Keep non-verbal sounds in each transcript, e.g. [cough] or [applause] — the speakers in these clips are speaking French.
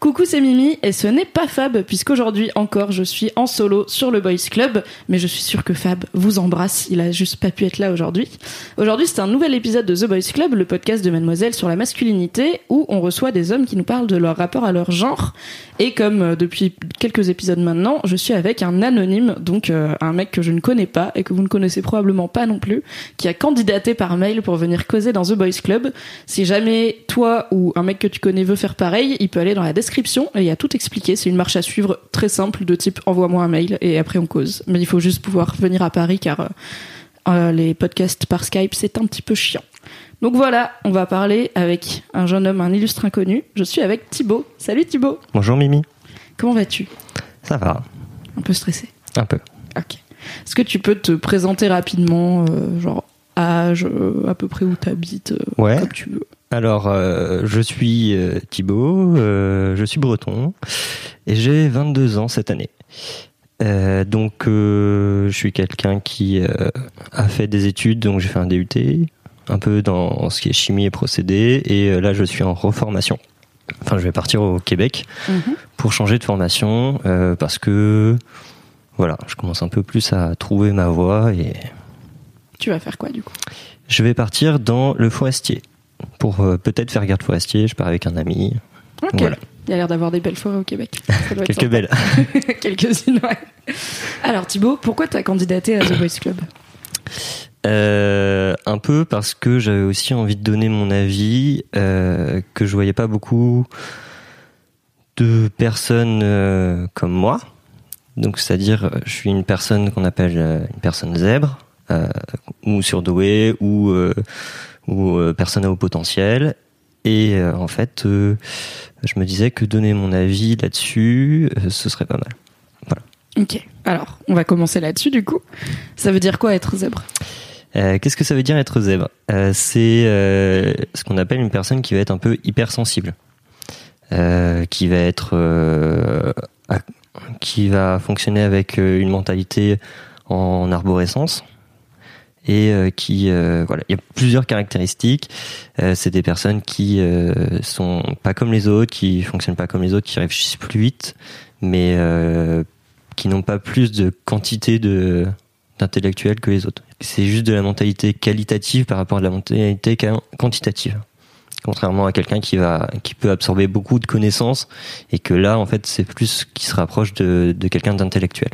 Coucou, c'est Mimi et ce n'est pas Fab puisqu'aujourd'hui encore je suis en solo sur le Boys Club, mais je suis sûre que Fab vous embrasse, il a juste pas pu être là aujourd'hui. Aujourd'hui c'est un nouvel épisode de The Boys Club, le podcast de Mademoiselle sur la masculinité où on reçoit des hommes qui nous parlent de leur rapport à leur genre et comme euh, depuis quelques épisodes maintenant, je suis avec un anonyme, donc euh, un mec que je ne connais pas et que vous ne connaissez probablement pas non plus, qui a candidaté par mail pour venir causer dans The Boys Club. Si jamais toi ou un mec que tu connais veut faire pareil, il peut aller dans la description et il y a tout expliqué. C'est une marche à suivre très simple de type envoie-moi un mail et après on cause. Mais il faut juste pouvoir venir à Paris car euh, euh, les podcasts par Skype c'est un petit peu chiant. Donc voilà, on va parler avec un jeune homme, un illustre inconnu. Je suis avec Thibaut. Salut Thibaut. Bonjour Mimi. Comment vas-tu? Ça va. Un peu stressé? Un peu. Ok. Est-ce que tu peux te présenter rapidement, euh, genre âge, à peu près où tu habites, ouais. comme tu veux? Alors, euh, je suis euh, Thibaut, euh, je suis breton et j'ai 22 ans cette année. donc, je suis quelqu'un qui a fait des études, donc j'ai fait un DUT, un peu dans ce qui est chimie et procédés, et là je suis en reformation. Enfin, je vais partir au Québec mhm. pour changer de formation parce que, voilà, je commence un peu plus à trouver ma voie et. Tu vas faire quoi du coup? Je vais partir dans le forestier pour euh, peut-être faire garde forestier. Je pars avec un ami. Voilà. Il y a l'air d'avoir des belles forêts au Québec. Quelques belles. [laughs] Quelques-unes, ouais. Alors Thibaut, pourquoi tu as candidaté à The Boys Club euh, un peu parce que j'avais aussi envie de donner mon avis, euh, que je voyais pas beaucoup de personnes euh, comme moi. Donc, c'est-à-dire, je suis une personne qu'on appelle une personne zèbre, ou surdouée, ou ou euh, personne à haut potentiel. Et euh, en fait, euh, je me disais que donner mon avis là-dessus, ce serait pas mal. Voilà. Ok. Alors, on va commencer là-dessus du coup. Ça veut dire quoi être zèbre? Qu'est-ce que ça veut dire être zèbre? C'est ce qu'on appelle une personne qui va être un peu hypersensible, qui va être, qui va fonctionner avec une mentalité en arborescence, et euh, qui euh, voilà. Il y a plusieurs caractéristiques. Euh, c'est des personnes qui sont pas comme les autres qui fonctionnent pas comme les autres qui réfléchissent plus vite mais qui n'ont pas plus de quantité de d'intellectuels que les autres. C'est juste de la mentalité qualitative par rapport à la mentalité quantitative. Contrairement à quelqu'un qui va qui peut absorber beaucoup de connaissances et que là en fait c'est plus qui se rapproche de, de quelqu'un d'intellectuel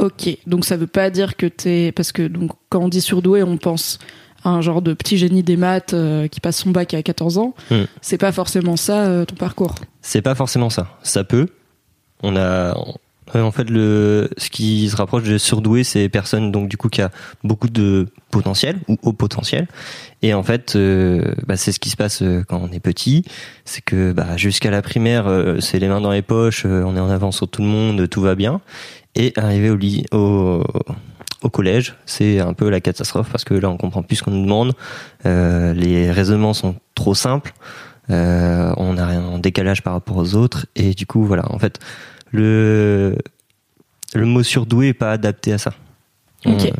Ok, donc ça veut pas dire que t'es parce que donc quand on dit surdoué, on pense à un genre de petit génie des maths euh, qui passe son bac à 14 ans. Hmm. C'est pas forcément ça euh, ton parcours. C'est pas forcément ça. Ça peut. On a en fait le ce qui se rapproche de surdoué, c'est personnes donc du coup qui a beaucoup de potentiel ou haut potentiel. Et en fait, euh, bah, c'est ce qui se passe quand on est petit, c'est que bah, jusqu'à la primaire, c'est les mains dans les poches, on est en avance sur tout le monde, tout va bien. Et arriver au, au, au collège, c'est un peu la catastrophe parce que là, on comprend plus ce qu'on nous demande. Euh, les raisonnements sont trop simples. Euh, on a un décalage par rapport aux autres. Et du coup, voilà, en fait, le, le mot surdoué est pas adapté à ça. Ok.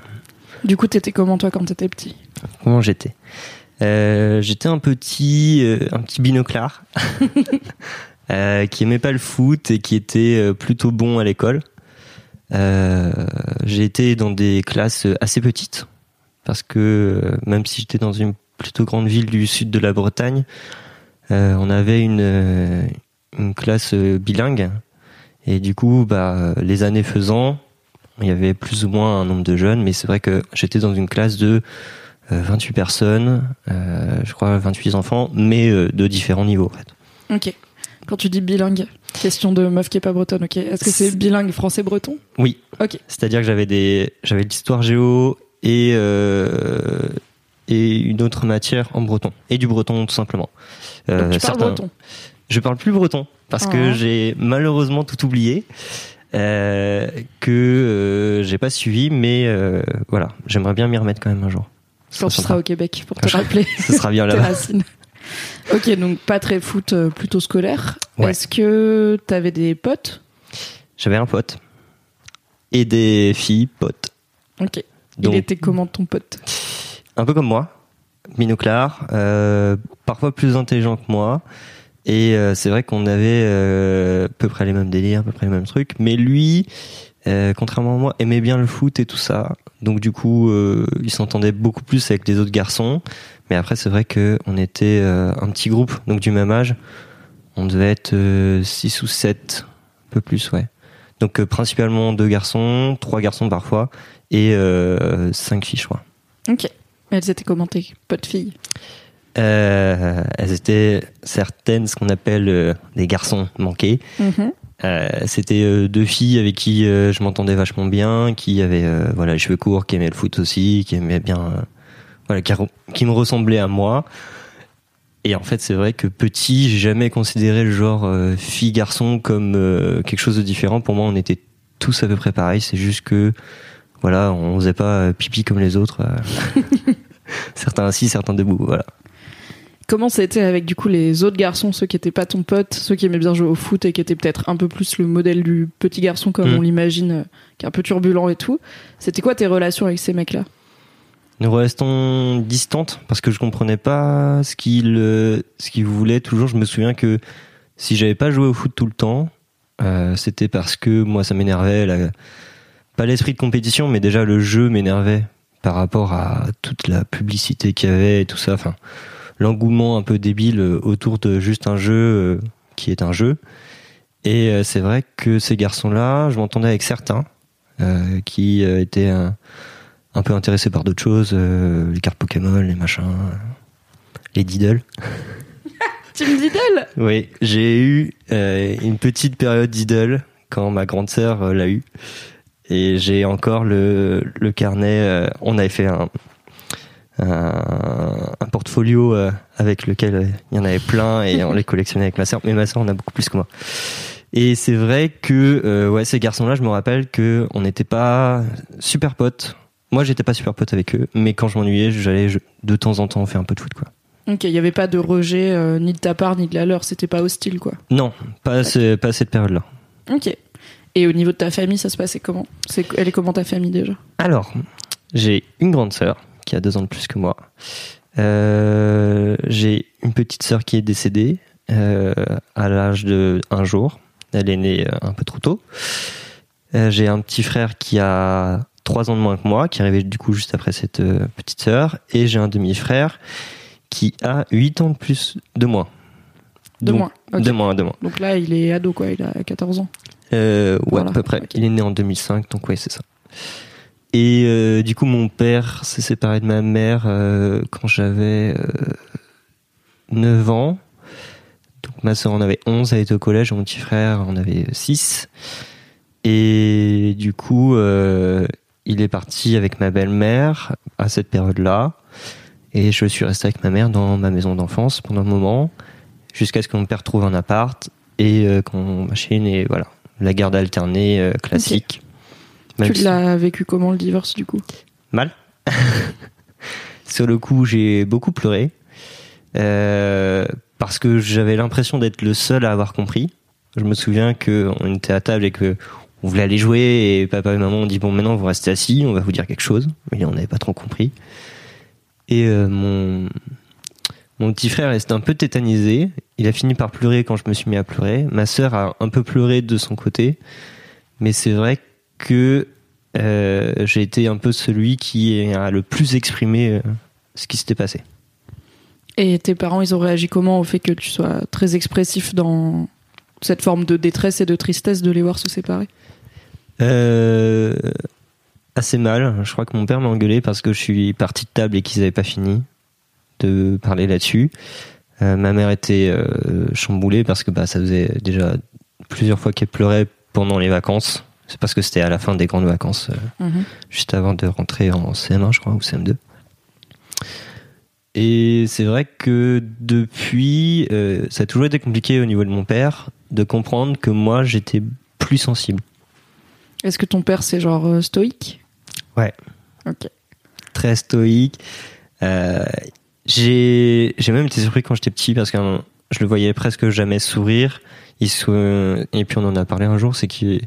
Du coup, t'étais comment toi quand t'étais petit? Comment j'étais? Euh, J'étais un petit, euh, un petit binoclard [laughs] euh, qui aimait pas le foot et qui était euh, plutôt bon à l'école. Euh, j'ai été dans des classes assez petites parce que euh, même si j'étais dans une plutôt grande ville du sud de la Bretagne, euh, on avait une, classe bilingue et du coup, bah, les années faisant, il y avait plus ou moins un nombre de jeunes, mais c'est vrai que j'étais dans une classe de 28 personnes, je crois 28 enfants, mais de différents niveaux en fait. Ok. Quand tu dis bilingue, question de meuf qui est pas bretonne, ok. Est-ce que c'est bilingue français-breton Oui. Ok. C'est-à-dire que j'avais des, j'avais l'histoire géo et euh, et une autre matière en breton et du breton tout simplement. Euh, tu parles breton Je parle plus breton parce que ah. j'ai malheureusement tout oublié. Euh, que euh, j'ai pas suivi, mais euh, voilà, j'aimerais bien m'y remettre quand même un jour. Quand tu seras au Québec, pour te rappeler. Ce sera bien [laughs] là. Ok, donc pas très foot, euh, plutôt scolaire. Est-ce que t'avais des potes? J'avais un pote. Et des filles potes. Ok. Il était comment ton pote? Un peu comme moi. Binoclard, euh, parfois plus intelligent que moi. Et euh, c'est vrai qu'on avait euh, à peu près les mêmes délires, à peu près les mêmes trucs. Mais lui, euh, contrairement à moi, aimait bien le foot et tout ça. Donc du coup, il s'entendait beaucoup plus avec les autres garçons. Mais après, c'est vrai que on était euh, un petit groupe, donc du même âge. On devait être 6 ou 7, un peu plus, ouais. Donc euh, principalement deux garçons, trois garçons parfois, et euh, cinq filles, je crois. Ok. Elles étaient comment tes potes filles? Euh, elles étaient certaines ce qu'on appelle euh, des garçons manqués. Mhm. Euh, C'était euh, deux filles avec qui euh, je m'entendais vachement bien, qui avaient euh, voilà les cheveux courts, qui aimaient le foot aussi, qui aimaient bien, euh, voilà, qui, qui me ressemblaient à moi. Et en fait, c'est vrai que petit, j'ai jamais considéré le genre euh, fille-garçon comme euh, quelque chose de différent. Pour moi, on était tous à peu près pareils. C'est juste que voilà, on faisait pas euh, pipi comme les autres. [laughs] certains assis, certains debout. Voilà. Comment c'était avec du coup les autres garçons, ceux qui étaient pas ton pote, ceux qui aimaient bien jouer au foot et qui étaient peut-être un peu plus le modèle du petit garçon comme Mm. on l'imagine, qui est un peu turbulent et tout. C'était quoi tes relations avec ces mecs-là? Nous restons distantes parce que je comprenais pas ce qu'il euh, ce qu'il voulait toujours. Je me souviens que si j'avais pas joué au foot tout le temps, euh, c'était parce que moi ça m'énervait. Pas l'esprit de compétition, mais déjà le jeu m'énervait par rapport à toute la publicité qu'il y avait et tout ça. Enfin, l'engouement un peu débile euh, autour de juste un jeu qui est un jeu. Et c'est vrai que ces garçons-là, je m'entendais avec certains qui étaient un peu intéressés par d'autres choses, euh, les cartes Pokémon, les machins, euh, les Diddle. [laughs] Team Diddle Oui, j'ai eu euh, une petite période Diddle quand ma grande sœur l'a eu. Et j'ai encore le, le carnet. on avait fait un, un, un portfolio avec lequel il y en avait plein et on les collectionnait avec ma sœur. Mais ma sœur en a beaucoup plus que moi. Et c'est vrai que ouais, ces garçons-là, je me rappelle que on n'était pas super potes. Moi, j'étais pas super pote avec eux, mais quand je m'ennuyais, j'allais de temps en temps faire un peu de foot, quoi. Ok, il y avait pas de rejet euh, ni de ta part ni de la leur, c'était pas hostile quoi. Non, pas pas à cette période-là. Ok. Et au niveau de ta famille, ça se passait comment? Elle est comment ta famille déjà? Alors, j'ai une grande sœur qui a deux ans de plus que moi. Euh, j'ai une petite sœur qui est décédée euh, à l'âge de un jour. Elle est née un peu trop tôt. J'ai un petit frère qui a trois ans de moins que moi, qui arrivé du coup juste après cette euh, petite sœur, et j'ai un demi-frère qui a huit ans de plus de moi. De moins. De moins, de moins. Donc là, il est ado quoi, il a 14 ans. Euh, ouais, Voilà, à peu près. Il est né en 2005, donc ouais, c'est ça. Et euh, du coup, mon père s'est séparé de ma mère euh, quand j'avais euh, 9 ans. Donc ma soeur en avait 11, elle était au collège, mon petit frère en avait 6. Et du coup, il est parti avec ma belle-mère à cette période-là. Et je suis resté avec ma mère dans ma maison d'enfance pendant un moment, jusqu'à ce que mon père trouve un appart et euh, qu'on machine et voilà. La garde alternée euh, classique. Tu si- l'as vécu comment le divorce du coup? Mal. [laughs] Sur le coup, j'ai beaucoup pleuré. Euh, parce que j'avais l'impression d'être le seul à avoir compris. Je me souviens que on était à table et que on voulait aller jouer et papa et maman ont dit bon maintenant vous restez assis, on va vous dire quelque chose. Mais on n'avait pas trop compris. Et euh, mon mon petit frère restait un peu tétanisé. Il a fini par pleurer quand je me suis mis à pleurer. Ma sœur a un peu pleuré de son côté. Mais c'est vrai que euh, j'ai été un peu celui qui a le plus exprimé euh, ce qui s'était passé. Et tes parents, ils ont réagi comment au fait que tu sois très expressif dans cette forme de détresse et de tristesse de les voir se séparer Euh, assez mal. Je crois que mon père m'a engueulé parce que je suis parti de table et qu'ils n'avaient pas fini de parler là-dessus. Euh, ma mère était euh, chamboulée parce que bah, ça faisait déjà plusieurs fois qu'elle pleurait pendant les vacances. C'est parce que c'était à la fin des grandes vacances, Mhm. juste avant de rentrer en CM1, je crois, ou CM2. Et c'est vrai que depuis, euh, ça a toujours été compliqué au niveau de mon père de comprendre que moi j'étais plus sensible. Est-ce que ton père, c'est genre euh, stoïque? Ouais. Ok. très stoïque. Euh, j'ai même été surpris quand j'étais petit parce que je le voyais presque jamais sourire. Il se, et puis on en a parlé un jour, c'est qu'il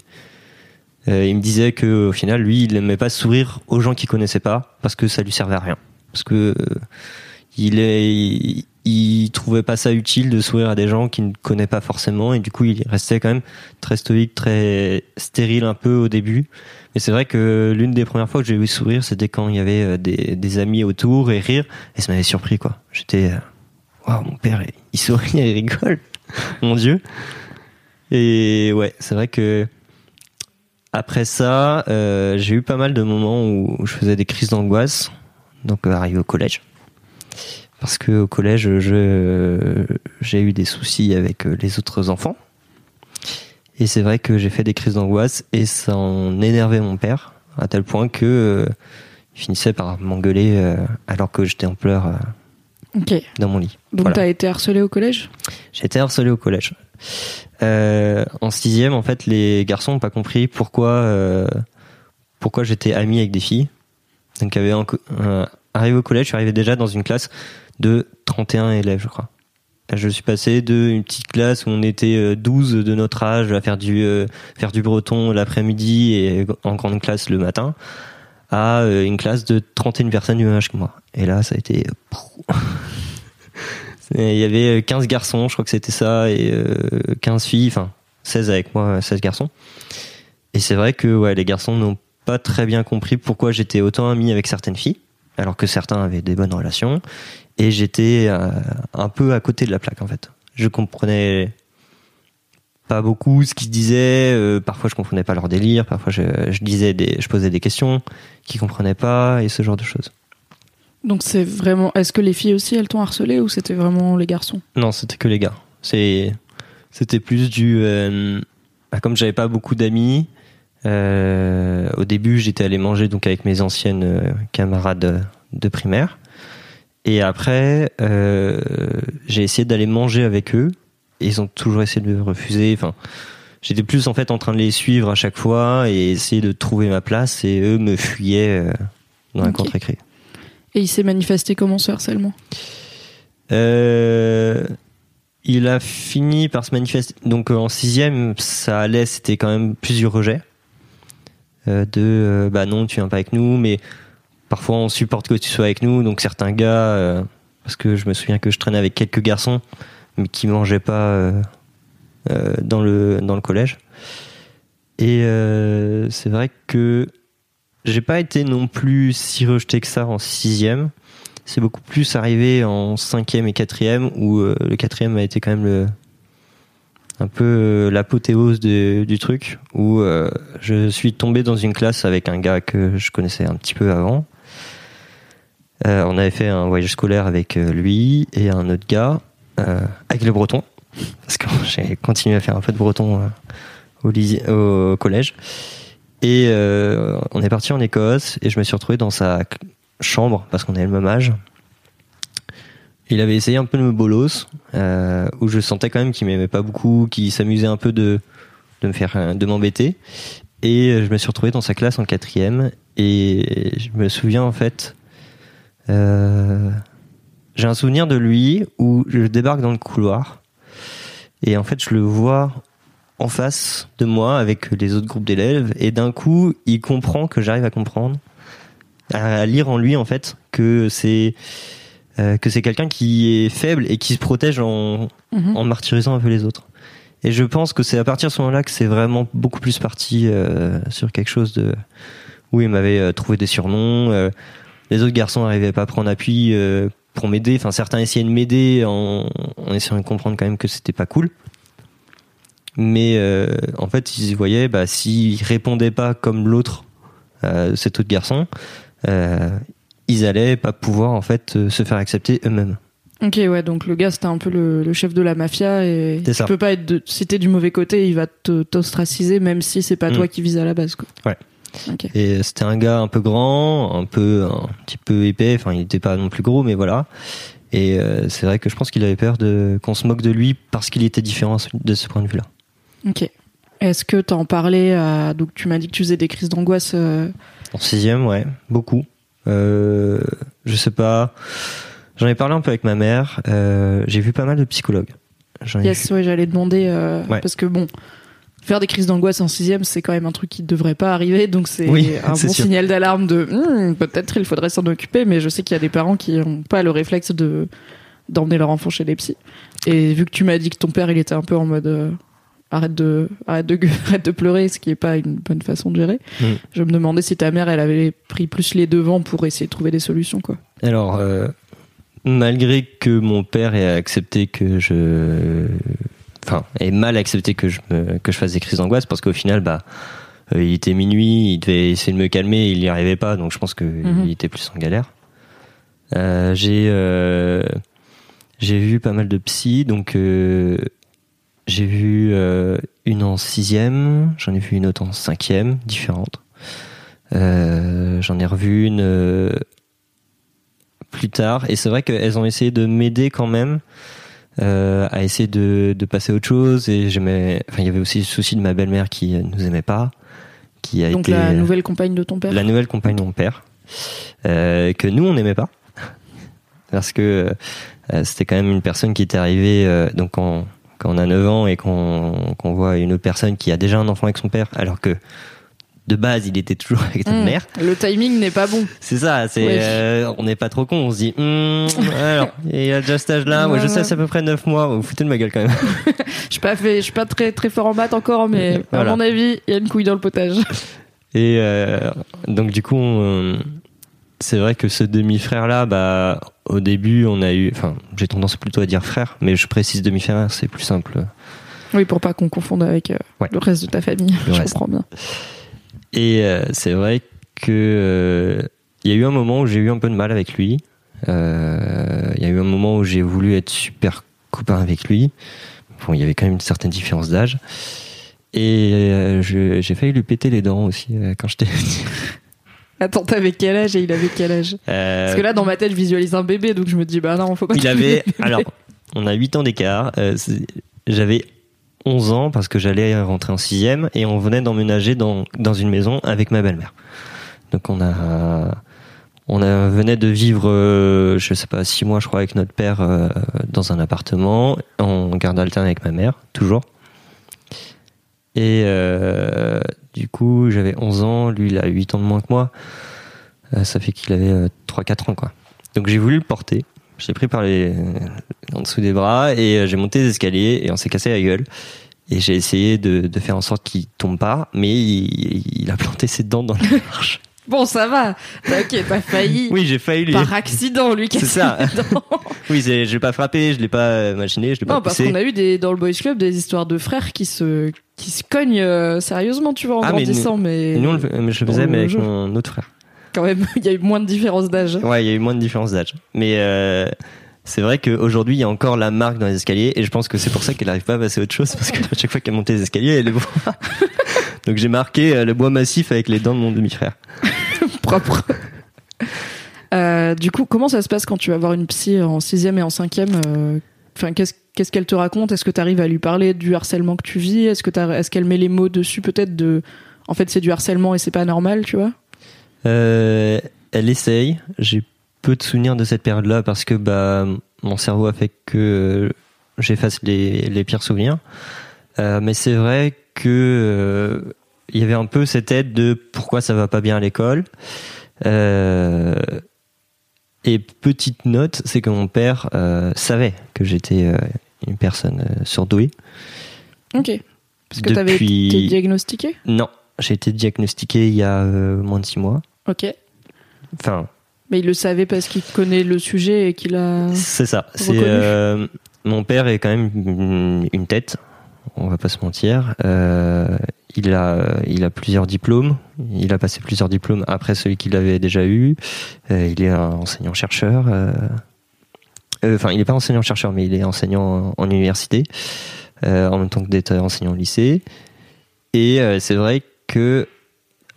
euh, il me disait que au final lui il n'aimait pas sourire aux gens qu'il connaissait pas parce que ça lui servait à rien. Parce que il est, trouvait pas ça utile de sourire à des gens qu'il ne connaît pas forcément et du coup il restait quand même très stoïque, très stérile un peu au début. Mais c'est vrai que l'une des premières fois que j'ai vu sourire, c'était quand il y avait euh, des, amis autour et rire et ça m'avait surpris quoi. J'étais, euh, waouh, mon père, il sourit, [laughs] il rigole, mon dieu. Et ouais, c'est vrai que après ça, euh, j'ai eu pas mal de moments où je faisais des crises d'angoisse, donc arrivé au collège parce que au collège, j'ai eu des soucis avec euh, les autres enfants. Et c'est vrai que j'ai fait des crises d'angoisse et ça en énervait mon père à tel point que euh, il finissait par m'engueuler euh, alors que j'étais en pleurs dans mon lit. Donc tu as été harcelé au collège? J'ai été harcelé au collège. en sixième, en fait, les garçons n'ont pas compris pourquoi pourquoi j'étais ami avec des filles. Donc, avait arrivé au collège, je suis arrivé déjà dans une classe de 31 élèves, je crois. Je suis passé de une petite classe où on était 12 euh, de notre âge à faire du euh, faire du breton l'après-midi et en grande classe le matin à euh, une classe de 31 personnes du même âge que moi. Et là, ça a été il y avait 15 garçons, je crois que c'était ça et 15 filles, enfin 16 avec moi, 16 garçons. Et c'est vrai que ouais, les garçons n'ont pas très bien compris pourquoi j'étais autant ami avec certaines filles alors que certains avaient des bonnes relations et j'étais euh, un peu à côté de la plaque en fait. Je comprenais pas beaucoup ce qu'ils disaient. Euh, parfois, je comprenais pas leur délire. Parfois, je, je, disais des, je posais des questions qu'ils comprenaient pas et ce genre de choses. Donc, c'est vraiment. Est-ce que les filles aussi, elles t'ont harcelé ou c'était vraiment les garçons? Non, c'était que les gars. C'est, c'était plus du. Euh, bah, comme j'avais pas beaucoup d'amis, euh, au début, j'étais allé manger donc avec mes anciennes camarades de primaire. Et après, euh, j'ai essayé d'aller manger avec eux. Et ils ont toujours essayé de me refuser. Enfin, j'étais plus en fait en train de les suivre à chaque fois et essayer de trouver ma place. Et eux me fuyaient euh, dans un contre-écrit. Et il s'est manifesté comment ce harcèlement? Euh, Il a fini par se manifester. Donc en sixième, ça allait. C'était quand même plusieurs rejets. Euh, de euh, bah non, tu viens pas avec nous, mais Parfois, on supporte que tu sois avec nous. Donc, certains gars, euh, parce que je me souviens que je traînais avec quelques garçons, mais qui mangeaient pas dans le dans le collège. Et c'est vrai que j'ai pas été non plus si rejeté que ça en sixième. C'est beaucoup plus arrivé en cinquième et quatrième, où le quatrième a été quand même le un peu l'apothéose du truc, où je suis tombé dans une classe avec un gars que je connaissais un petit peu avant, euh, on avait fait un voyage scolaire avec euh, lui et un autre gars, euh, avec le breton, [laughs] parce que [laughs] j'ai continué à faire un peu de breton au, au collège. Et on est parti en Écosse et je me suis retrouvé dans sa chambre parce qu'on avait le même âge. Il avait essayé un peu de me bolos, où je sentais quand même qu'il m'aimait pas beaucoup, qu'il s'amusait un peu de, de me faire, de m'embêter. Et je me suis retrouvé dans sa classe en quatrième. Et je me souviens en fait euh, j'ai un souvenir de lui où je débarque dans le couloir. Et en fait je le vois en face de moi avec les autres groupes d'élèves. Et d'un coup il comprend que j'arrive à comprendre à lire en lui en fait que c'est euh, que c'est quelqu'un qui est faible et qui se protège en, mhm. en martyrisant un peu les autres et je pense que c'est à partir de ce moment-là que c'est vraiment beaucoup plus parti euh, sur quelque chose de où il m'avait euh, trouvé des surnoms euh, les autres garçons n'arrivaient pas à prendre appui euh, pour m'aider. Enfin, certains essayaient de m'aider en, essayant de comprendre quand même que c'était pas cool. Mais euh, en fait, ils voyaient, bah, s'ils répondaient pas comme l'autre, euh, cet autre garçon, ils allaient pas pouvoir en fait se faire accepter eux-mêmes. Ok, ouais, donc le gars c'était un peu le, chef de la mafia et tu peux pas être de, si t'es du mauvais côté, il va t'ostraciser même si c'est pas mm. toi qui vise à la base. Quoi. Ouais. Et c'était un gars un peu grand, un peu un petit peu épais. Enfin, il n'était pas non plus gros, mais voilà. Et euh, c'est vrai que je pense qu'il avait peur de qu'on se moque de lui parce qu'il était différent de ce point de vue-là. Ok. Est-ce que tu en parlais à... Donc tu m'as dit que tu faisais des crises d'angoisse. Euh, en sixième, ouais, beaucoup. Euh, je sais pas. J'en ai parlé un peu avec ma mère. Euh, j'ai vu pas mal de psychologues. Yes, ouais, j'allais demander parce que bon, faire des crises d'angoisse en sixième, c'est quand même un truc qui ne devrait pas arriver, donc c'est Oui, un [laughs] bon sûr. signal d'alarme de Hmm, peut-être il faudrait s'en occuper, mais je sais qu'il y a des parents qui n'ont pas le réflexe de d'emmener leur enfant chez les psys. Et vu que tu m'as dit que ton père il était un peu en mode euh, arrête de arrête de [laughs] arrête de pleurer, ce qui est pas une bonne façon de gérer, Mm. je me demandais si ta mère elle avait pris plus les devants pour essayer de trouver des solutions quoi. Alors, euh, malgré que mon père ait accepté que je, enfin, ait mal accepté que je me, que je fasse des crises d'angoisse, parce qu'au final, bah, euh, il était minuit, il devait essayer de me calmer, il n'y arrivait pas, donc je pense que Mhm. il était plus en galère. Euh, j'ai, j'ai vu pas mal de psy, donc j'ai vu euh, une en sixième, j'en ai vu une autre en cinquième, différente. Euh, j'en ai revu une euh, plus tard. Et c'est vrai qu'elles ont essayé de m'aider quand même euh, à essayer de, de passer à autre chose. Et j'aimais. Enfin, il y avait aussi le souci de ma belle-mère qui euh, nous aimait pas, qui a Donc été la nouvelle compagne de ton père? la nouvelle compagne de mon père, euh, que nous on n'aimait pas, [laughs] parce que euh, c'était quand même une personne qui était arrivée. euh, donc quand, quand on a 9 ans et qu'on qu'on voit une autre personne qui a déjà un enfant avec son père, alors que de base il était toujours avec notre Hmm. mère. Le timing n'est pas bon. C'est ça, c'est euh, on n'est pas trop con, on se dit hum, alors, [laughs] il a déjà cet âge-là, moi je sais c'est à peu près 9 mois, vous vous foutez de ma gueule quand même. [laughs] Je suis pas fait, je suis pas très très fort en maths encore, mais Voilà. à mon avis, il y a une couille dans le potage. Et euh, donc du coup, on- c'est vrai que ce demi-frère là, bah au début on a eu, enfin j'ai tendance plutôt à dire frère, mais je précise demi-frère, c'est plus simple. Oui, pour pas qu'on confonde avec euh, Ouais. le reste de ta famille. Le je reste. comprends bien. Et euh, c'est vrai que euh, il y a eu un moment où j'ai eu un peu de mal avec lui. Il y a eu un moment où j'ai voulu être super copain avec lui. Bon, il y avait quand même une certaine différence d'âge. Et euh, j'ai failli lui péter les dents aussi euh, quand j'étais. [laughs] Attends, t'avais quel âge et il avait quel âge Euh, Parce que là, dans ma tête, je visualise un bébé, donc je me dis, bah non, faut pas. Il avait. Alors, on a 8 ans d'écart. Euh, J'avais 11 ans parce que j'allais rentrer en 6 et on venait d'emménager dans, dans une maison avec ma belle-mère. Donc, on a. On a, venait de vivre, euh, je sais pas, 6 mois, je crois, avec notre père euh, dans un appartement, en garde alterne avec ma mère, toujours. Et euh, du coup, j'avais 11 ans, lui, il a 8 ans de moins que moi. Euh, ça fait qu'il avait euh, 3-4 ans, quoi. Donc j'ai voulu le porter. Je l'ai pris par les en dessous des bras et euh, j'ai monté les escaliers et on s'est cassé la gueule. Et j'ai essayé de, de faire en sorte qu'il tombe pas, mais il, il a planté ses dents dans la [laughs] marche. Bon, ça va. T'as- Ok, pas failli. Oui, j'ai failli lui. Par accident, lui, C'est ça. [laughs] Oui, je l'ai pas frappé, je l'ai pas euh, machiné, je l'ai pas Non, parce qu'on a eu des, dans le Boys Club des histoires de frères qui se, qui se cognent euh, sérieusement, tu vois, en Ah, mais grandissant, mais, nous, on le fait- mais je le Dans faisais, mais avec jeu. mon autre frère. quand même, [laughs] il y a eu moins de différence d'âge. Ouais, il y a eu moins de différence d'âge. Mais euh, c'est vrai qu'aujourd'hui, il y a encore la marque dans les escaliers et je pense que c'est pour ça qu'elle n'arrive pas à passer à autre chose parce qu'à chaque fois qu'elle montait les escaliers, elle les voit. [laughs] Donc j'ai marqué le bois massif avec les dents de mon demi-frère. Propre. [laughs] Euh, du coup, comment ça se passe quand tu vas voir une psy en sixième et en cinquième euh, Enfin, qu'est-ce qu'est-ce qu'elle te raconte? Est-ce que tu arrives à lui parler du harcèlement que tu vis? Est-ce que est-ce qu'elle met les mots dessus peut-être de en fait c'est du harcèlement et c'est pas normal, tu vois? Euh, elle essaye. J'ai peu de souvenirs de cette période-là parce que bah mon cerveau a fait que j'efface les, les pires souvenirs. Euh, mais c'est vrai que euh, il y avait un peu cette aide de pourquoi ça va pas bien à l'école. Euh, et petite note, c'est que mon père euh, savait que j'étais euh, une personne surdouée. Ok. Parce que Depuis- été diagnostiqué? Non, j'ai été diagnostiqué il y a moins de six mois. Ok. Enfin, Mais il le savait parce qu'il connaît le sujet et qu'il a. C'est ça. C'est mon père est quand même une- une tête. On va pas se mentir. Il a il a plusieurs diplômes. Il a passé plusieurs diplômes après celui qu'il avait déjà eu. Euh, il est un enseignant chercheur. euh, euh, Enfin, il n'est pas enseignant chercheur, mais il est enseignant en, en université en même temps que d'être enseignant au lycée. Et c'est vrai que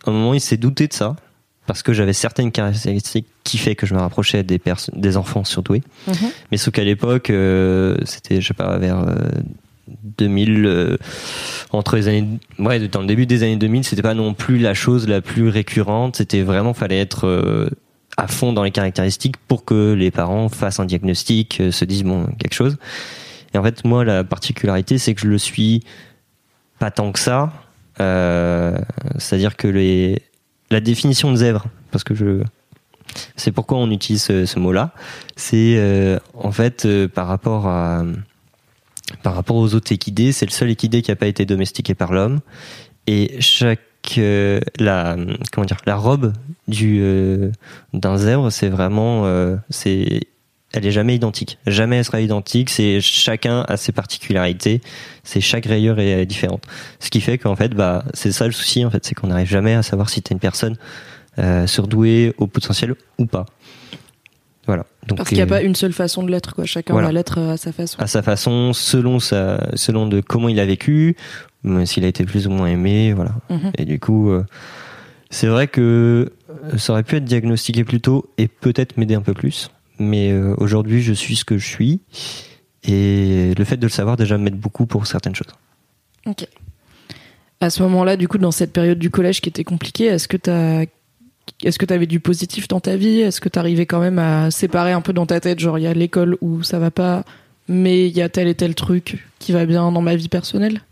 à un moment, il s'est douté de ça parce que j'avais certaines caractéristiques qui fait que je me rapprochais des des enfants surdoués. Mhm. Mais sauf qu'à l'époque, euh, c'était, je sais pas, vers euh, 2000, euh, entre les années, ouais, dans le début des années 2000, c'était pas non plus la chose la plus récurrente. C'était vraiment, fallait être euh, à fond dans les caractéristiques pour que les parents fassent un diagnostic, euh, se disent bon quelque chose. Et en fait, moi, la particularité, c'est que je le suis pas tant que ça. Euh, C'est-à-dire que les, la définition de zèbre, parce que je, c'est pourquoi on utilise ce, ce mot-là, c'est euh, en fait euh, par rapport à par rapport aux autres équidés, c'est le seul équidé qui n'a pas été domestiqué par l'homme et chaque euh, la comment dire la robe du euh, d'un zèbre, c'est vraiment euh, c'est elle est jamais identique. Jamais elle sera identique. C'est chacun a ses particularités. C'est chaque rayure est différente. Ce qui fait qu'en fait, bah, c'est ça le souci en fait, c'est qu'on n'arrive jamais à savoir si t'es une personne euh, surdouée au potentiel ou pas. Voilà. Donc, Parce qu'il n'y a euh, pas une seule façon de l'être, quoi. Chacun Voilà. va l'être à sa façon. à sa façon, selon sa, selon de comment il a vécu, euh, s'il a été plus ou moins aimé, voilà. Mhm. Et du coup, euh, c'est vrai que euh, ça aurait pu être diagnostiqué plus tôt et peut-être m'aider un peu plus. Mais euh, aujourd'hui, je suis ce que je suis. Et le fait de le savoir déjà m'aide beaucoup pour certaines choses. Ok. À ce moment-là, du coup, dans cette période du collège qui était compliquée, est-ce que t'as est-ce que tu avais du positif dans ta vie? Est-ce que tu arrivais quand même à séparer un peu dans ta tête Genre, il y a l'école où ça va pas, mais il y a tel et tel truc qui va bien dans ma vie personnelle?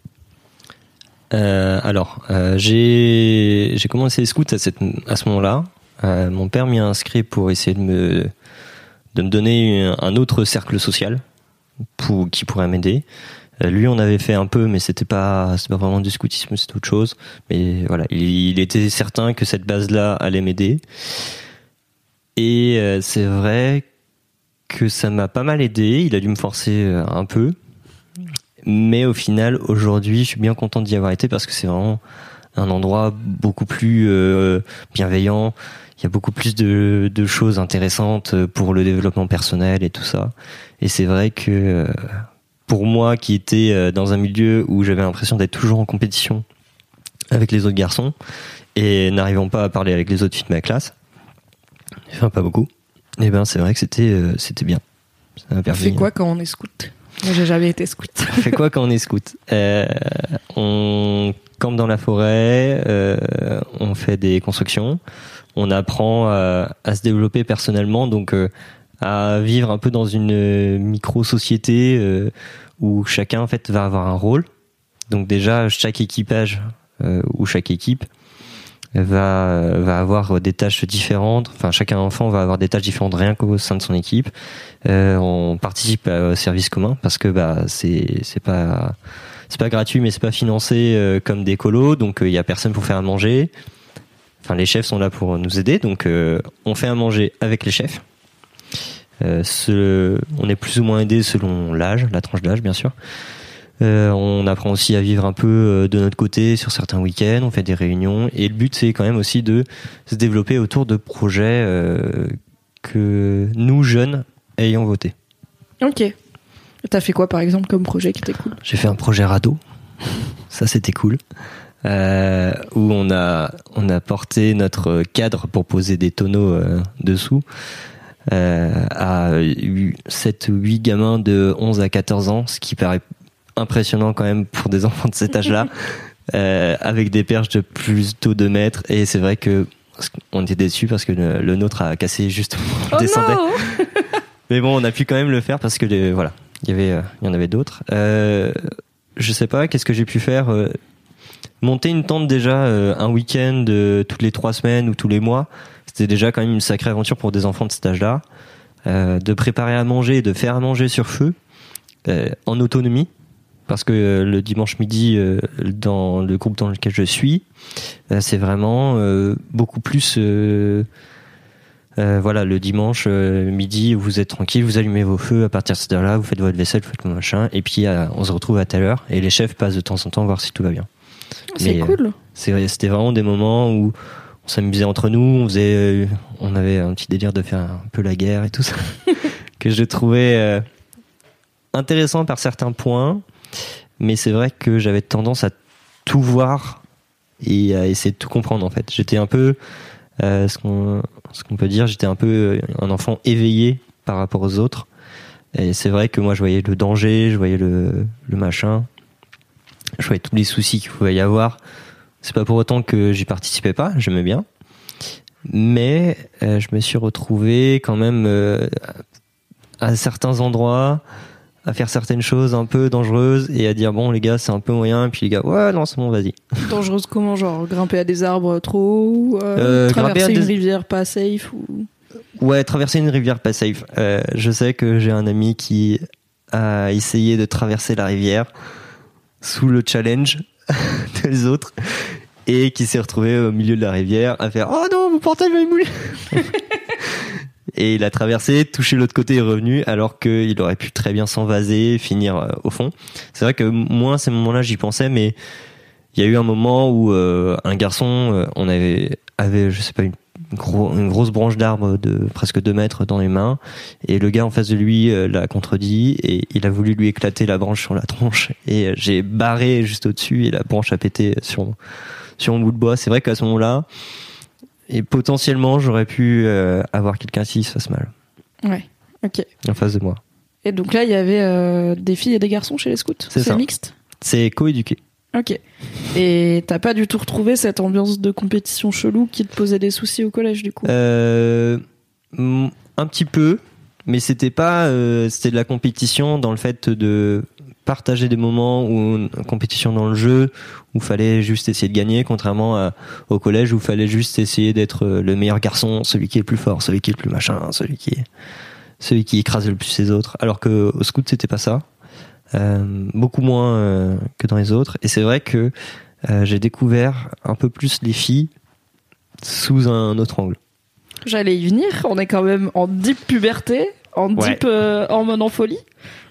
Euh, alors, euh, j'ai commencé les scouts à, cette, à ce moment-là. Euh, mon père m'y a inscrit pour essayer de me, de me donner un autre cercle social pour, qui pourrait m'aider. Euh, lui, on avait fait un peu, mais c'était pas, pas vraiment du scoutisme, c'était autre chose. Mais voilà, il, était certain que cette base-là allait m'aider. Et euh, c'est vrai que ça m'a pas mal aidé. Il a dû me forcer euh, un peu. Mais au final, aujourd'hui, je suis bien content d'y avoir été parce que c'est vraiment un endroit beaucoup plus bienveillant. Il y a beaucoup plus de, choses intéressantes pour le développement personnel et tout ça. Et c'est vrai que pour moi, qui était euh, dans un milieu où j'avais l'impression d'être toujours en compétition avec les autres garçons et n'arrivant pas à parler avec les autres filles de ma classe, enfin pas beaucoup, et ben c'est vrai que c'était euh, c'était bien. Ça m'a On permis- fait quoi quand on est scout? Moi, j'ai jamais été scout. on fait quoi quand on est scout? Euh, On campe dans la forêt, euh, on fait des constructions, on apprend à, à se développer personnellement, donc euh, à vivre un peu dans une micro-société euh, où chacun en fait va avoir un rôle. Donc déjà chaque équipage euh, ou chaque équipe va va avoir des tâches différentes. Enfin chacun enfant va avoir des tâches différentes rien qu'au sein de son équipe. Euh, on participe au service commun parce que bah c'est c'est pas c'est pas gratuit mais c'est pas financé euh, comme des colos donc il y a personne pour faire à manger. Enfin les chefs sont là pour nous aider donc euh, on fait à manger avec les chefs. Euh, ce- on est plus ou moins aidé selon l'âge, la tranche d'âge bien sûr. Euh, on apprend aussi à vivre un peu euh, de notre côté sur certains week-ends, on fait des réunions et le but c'est quand même aussi de se développer autour de projets euh, que nous jeunes ayons voté. Ok. T'as fait quoi, par exemple, comme projet qui était cool? J'ai fait un projet radeau, ça c'était cool, où on a on a porté notre cadre pour poser des tonneaux dessous à 7 ou 8 gamins de 11 à 14 ans, ce qui paraît impressionnant quand même pour des [laughs] enfants de cet âge-là, [laughs] euh, avec des perches de plus de 2 mètres. Et c'est vrai que on était déçus parce que le, le nôtre a cassé juste [laughs] Oh descendait. Mais bon, on a pu quand même le faire parce que les- voilà, il y avait, euh, il y en avait d'autres. Euh, je sais pas, qu'est-ce que j'ai pu faire euh, Monter une tente déjà euh, un week-end euh, toutes les trois semaines ou tous les mois, c'était déjà quand même une sacrée aventure pour des enfants de cet âge-là. Euh, de préparer à manger, de faire à manger sur feu, euh, en autonomie, parce que euh, le dimanche midi, euh, dans le groupe dans lequel je suis, euh, c'est vraiment euh, beaucoup plus euh, euh, voilà, le dimanche euh, midi, vous êtes tranquille, vous allumez vos feux, à partir de cette heure-là, vous faites votre vaisselle, vous faites machin, et puis euh, on se retrouve à telle heure, et les chefs passent de temps en temps voir si tout va bien. C'est cool. C'était vraiment des moments où on s'amusait entre nous, on faisait, euh, on avait un petit délire de faire un peu la guerre et tout ça, [laughs] que je trouvais euh, intéressant par certains points, mais c'est vrai que j'avais tendance à tout voir et à essayer de tout comprendre en fait. J'étais un peu, euh, ce qu'on peut dire, j'étais un peu euh, un enfant éveillé par rapport aux autres. Et c'est vrai que moi je voyais le danger, je voyais le, le machin, je voyais tous les soucis qu'il pouvait y avoir. C'est pas pour autant que j'y participais pas, j'aimais bien. Mais euh, je me suis retrouvé quand même euh, à certains endroits à faire certaines choses un peu dangereuses et à dire bon les gars c'est un peu moyen, et puis les gars ouais non c'est bon vas-y. Dangereuse comment genre grimper à des arbres trop, euh, Euh, traverser une des- rivière pas safe ou Ouais, traverser une rivière pas safe. Je sais que j'ai un ami qui a essayé de traverser la rivière sous le challenge [laughs] des autres et qui s'est retrouvé au milieu de la rivière à faire Oh non, mon portail va y mouiller [laughs] Et il a traversé, touché l'autre côté et revenu, alors qu'il aurait pu très bien s'envaser, finir euh, au fond. C'est vrai que moi, à ces moments-là, j'y pensais, mais il y a eu un moment où euh, un garçon, euh, on avait, avait, je sais pas, une, gros- une grosse branche d'arbre de presque 2 mètres dans les mains, et le gars en face de lui euh, l'a contredit, et il a voulu lui éclater la branche sur la tronche, et euh, j'ai barré juste au-dessus, et la branche a pété sur, sur mon bout de bois. C'est vrai qu'à ce moment-là, et potentiellement, j'aurais pu euh, avoir quelqu'un qui se fasse mal Ouais, ok. en face de moi. Et donc là, il y avait euh, des filles et des garçons chez les scouts? C'est mixte? C'est coéduqué. Ok. Et t'as pas du tout retrouvé cette ambiance de compétition chelou qui te posait des soucis au collège du coup? Euh, un petit peu, mais c'était pas, euh, c'était de la compétition dans le fait de partager des moments ou une compétition dans le jeu où fallait juste essayer de gagner, contrairement au collège où fallait juste essayer d'être euh, le meilleur garçon, celui qui est le plus fort, celui qui est le plus machin, celui qui celui qui écrase le plus les autres. Alors que au scout c'était pas ça, beaucoup moins euh, que dans les autres. Et c'est vrai que euh, j'ai découvert un peu plus les filles sous un autre angle. J'allais y venir. On est quand même en deep puberté, en Ouais. deep euh, hormone en folie.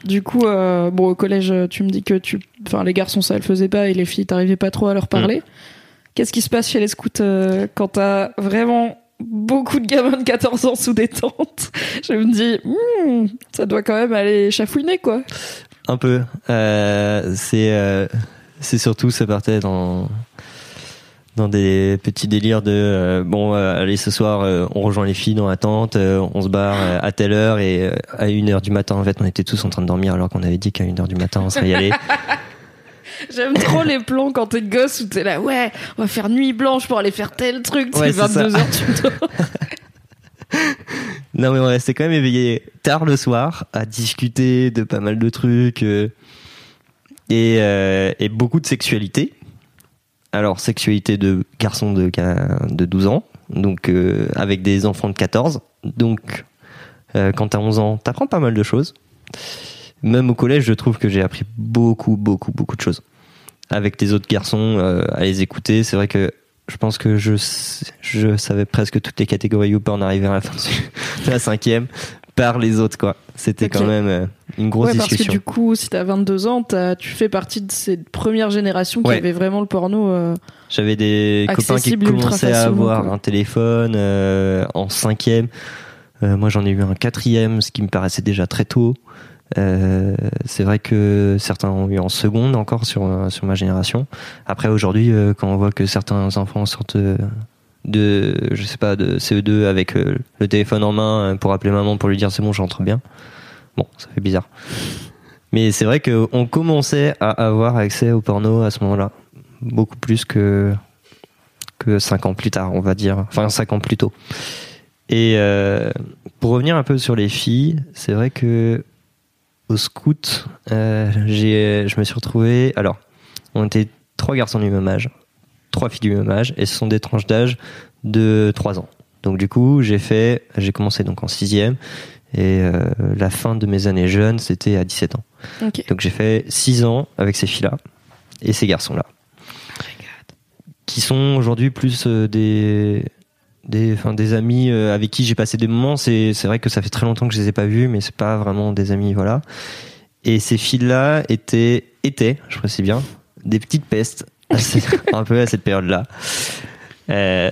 Du coup, euh, bon, au collège, tu me dis que tu, enfin, les garçons ça le faisait pas et les filles t'arrivais pas trop à leur parler. Mm. Qu'est-ce qui se passe chez les scouts euh, quand t'as vraiment beaucoup de gamins de 14 ans sous des tentes [laughs] Je me dis, hmm, ça doit quand même aller chafouiner quoi. Un peu. Euh, c'est euh, c'est surtout ça partait dans dans des petits délires de euh, bon allez ce soir on rejoint les filles dans la tente on se barre à telle heure et à une heure du matin en fait on était tous en train de dormir alors qu'on avait dit qu'à une heure du matin on serait y aller [laughs] J'aime trop les plans quand t'es gosse où t'es là, ouais, on va faire nuit blanche pour aller faire tel truc. Ouais, c'est c'est ça. 22h, tu dors. [laughs] [laughs] non mais on restait quand même éveillé tard le soir à discuter de pas mal de trucs euh, et, euh, et beaucoup de sexualité. Alors sexualité de garçons de, de 12 ans, donc euh, avec des enfants de 14. Donc quand t'as 11 ans, t'apprends pas mal de choses. Même au collège, je trouve que j'ai appris beaucoup, beaucoup, beaucoup de choses. Avec les autres garçons, à les écouter, c'est vrai que je pense que je, je savais presque toutes les catégories YouPorn arriver à la fin de [laughs] la cinquième par les autres, quoi. C'était quand même euh, une grosse ouais, parce que discussion. du coup, si t'as 22 ans, t'as- tu fais partie de ces premières générations qui Ouais. avaient vraiment le porno. euh, J'avais des copains qui commençaient à avoir quoi. un téléphone euh, en cinquième. Moi, j'en ai eu un quatrième, ce qui me paraissait déjà très tôt. Euh, c'est vrai que certains ont eu en seconde encore sur euh, sur ma génération. Après, aujourd'hui, euh, quand on voit que certains enfants sortent de, je sais pas, de CE2 avec le téléphone en main pour appeler maman pour lui dire c'est bon, j'entre bien. Bon, ça fait bizarre. Mais c'est vrai qu'on commençait à avoir accès au porno à ce moment-là, beaucoup plus que que cinq ans plus tard, on va dire, enfin cinq ans plus tôt. Et pour revenir un peu sur les filles, c'est vrai que au scout, euh, j'ai, je me suis retrouvé. Alors, on était trois garçons du même âge, trois filles du même âge, et ce sont des tranches d'âge de 3 ans. Donc du coup, j'ai fait, j'ai commencé donc en sixième, et euh, la fin de mes années jeunes, c'était à 17 ans. Donc j'ai fait 6 ans avec ces filles-là et ces garçons-là. Qui sont aujourd'hui plus euh, des, des, enfin, des amis euh, avec qui j'ai passé des moments. C'est, c'est vrai que ça fait très longtemps que je les ai pas vus, mais c'est pas vraiment des amis, voilà. Et ces filles-là étaient, étaient, je précise bien, des petites pestes, [laughs] un peu à cette période-là. Euh,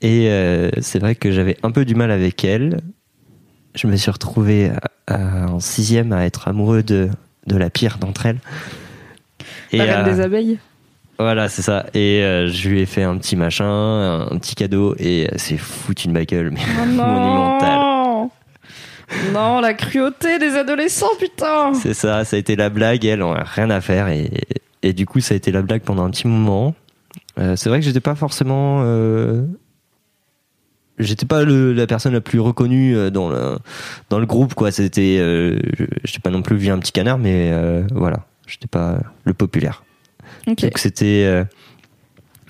et euh, c'est vrai que j'avais un peu du mal avec elles. Je me suis retrouvé à- à- en sixième à être amoureux de, de la pire d'entre elles. Et, La reine euh, des abeilles. Voilà, c'est ça. Et euh, je lui ai fait un petit machin, un petit cadeau, et c'est foutu de ma gueule, mais Oh [laughs] non monumental. Non, la cruauté des adolescents, putain c'est ça, ça a été la blague, et elles ont rien à faire, et, et du coup, ça a été la blague pendant un petit moment. Euh, c'est vrai que j'étais pas forcément. euh, j'étais pas le, la personne la plus reconnue euh, dans le dans le groupe quoi c'était je j'étais pas non plus vu un petit canard mais voilà j'étais pas le populaire Donc c'était euh,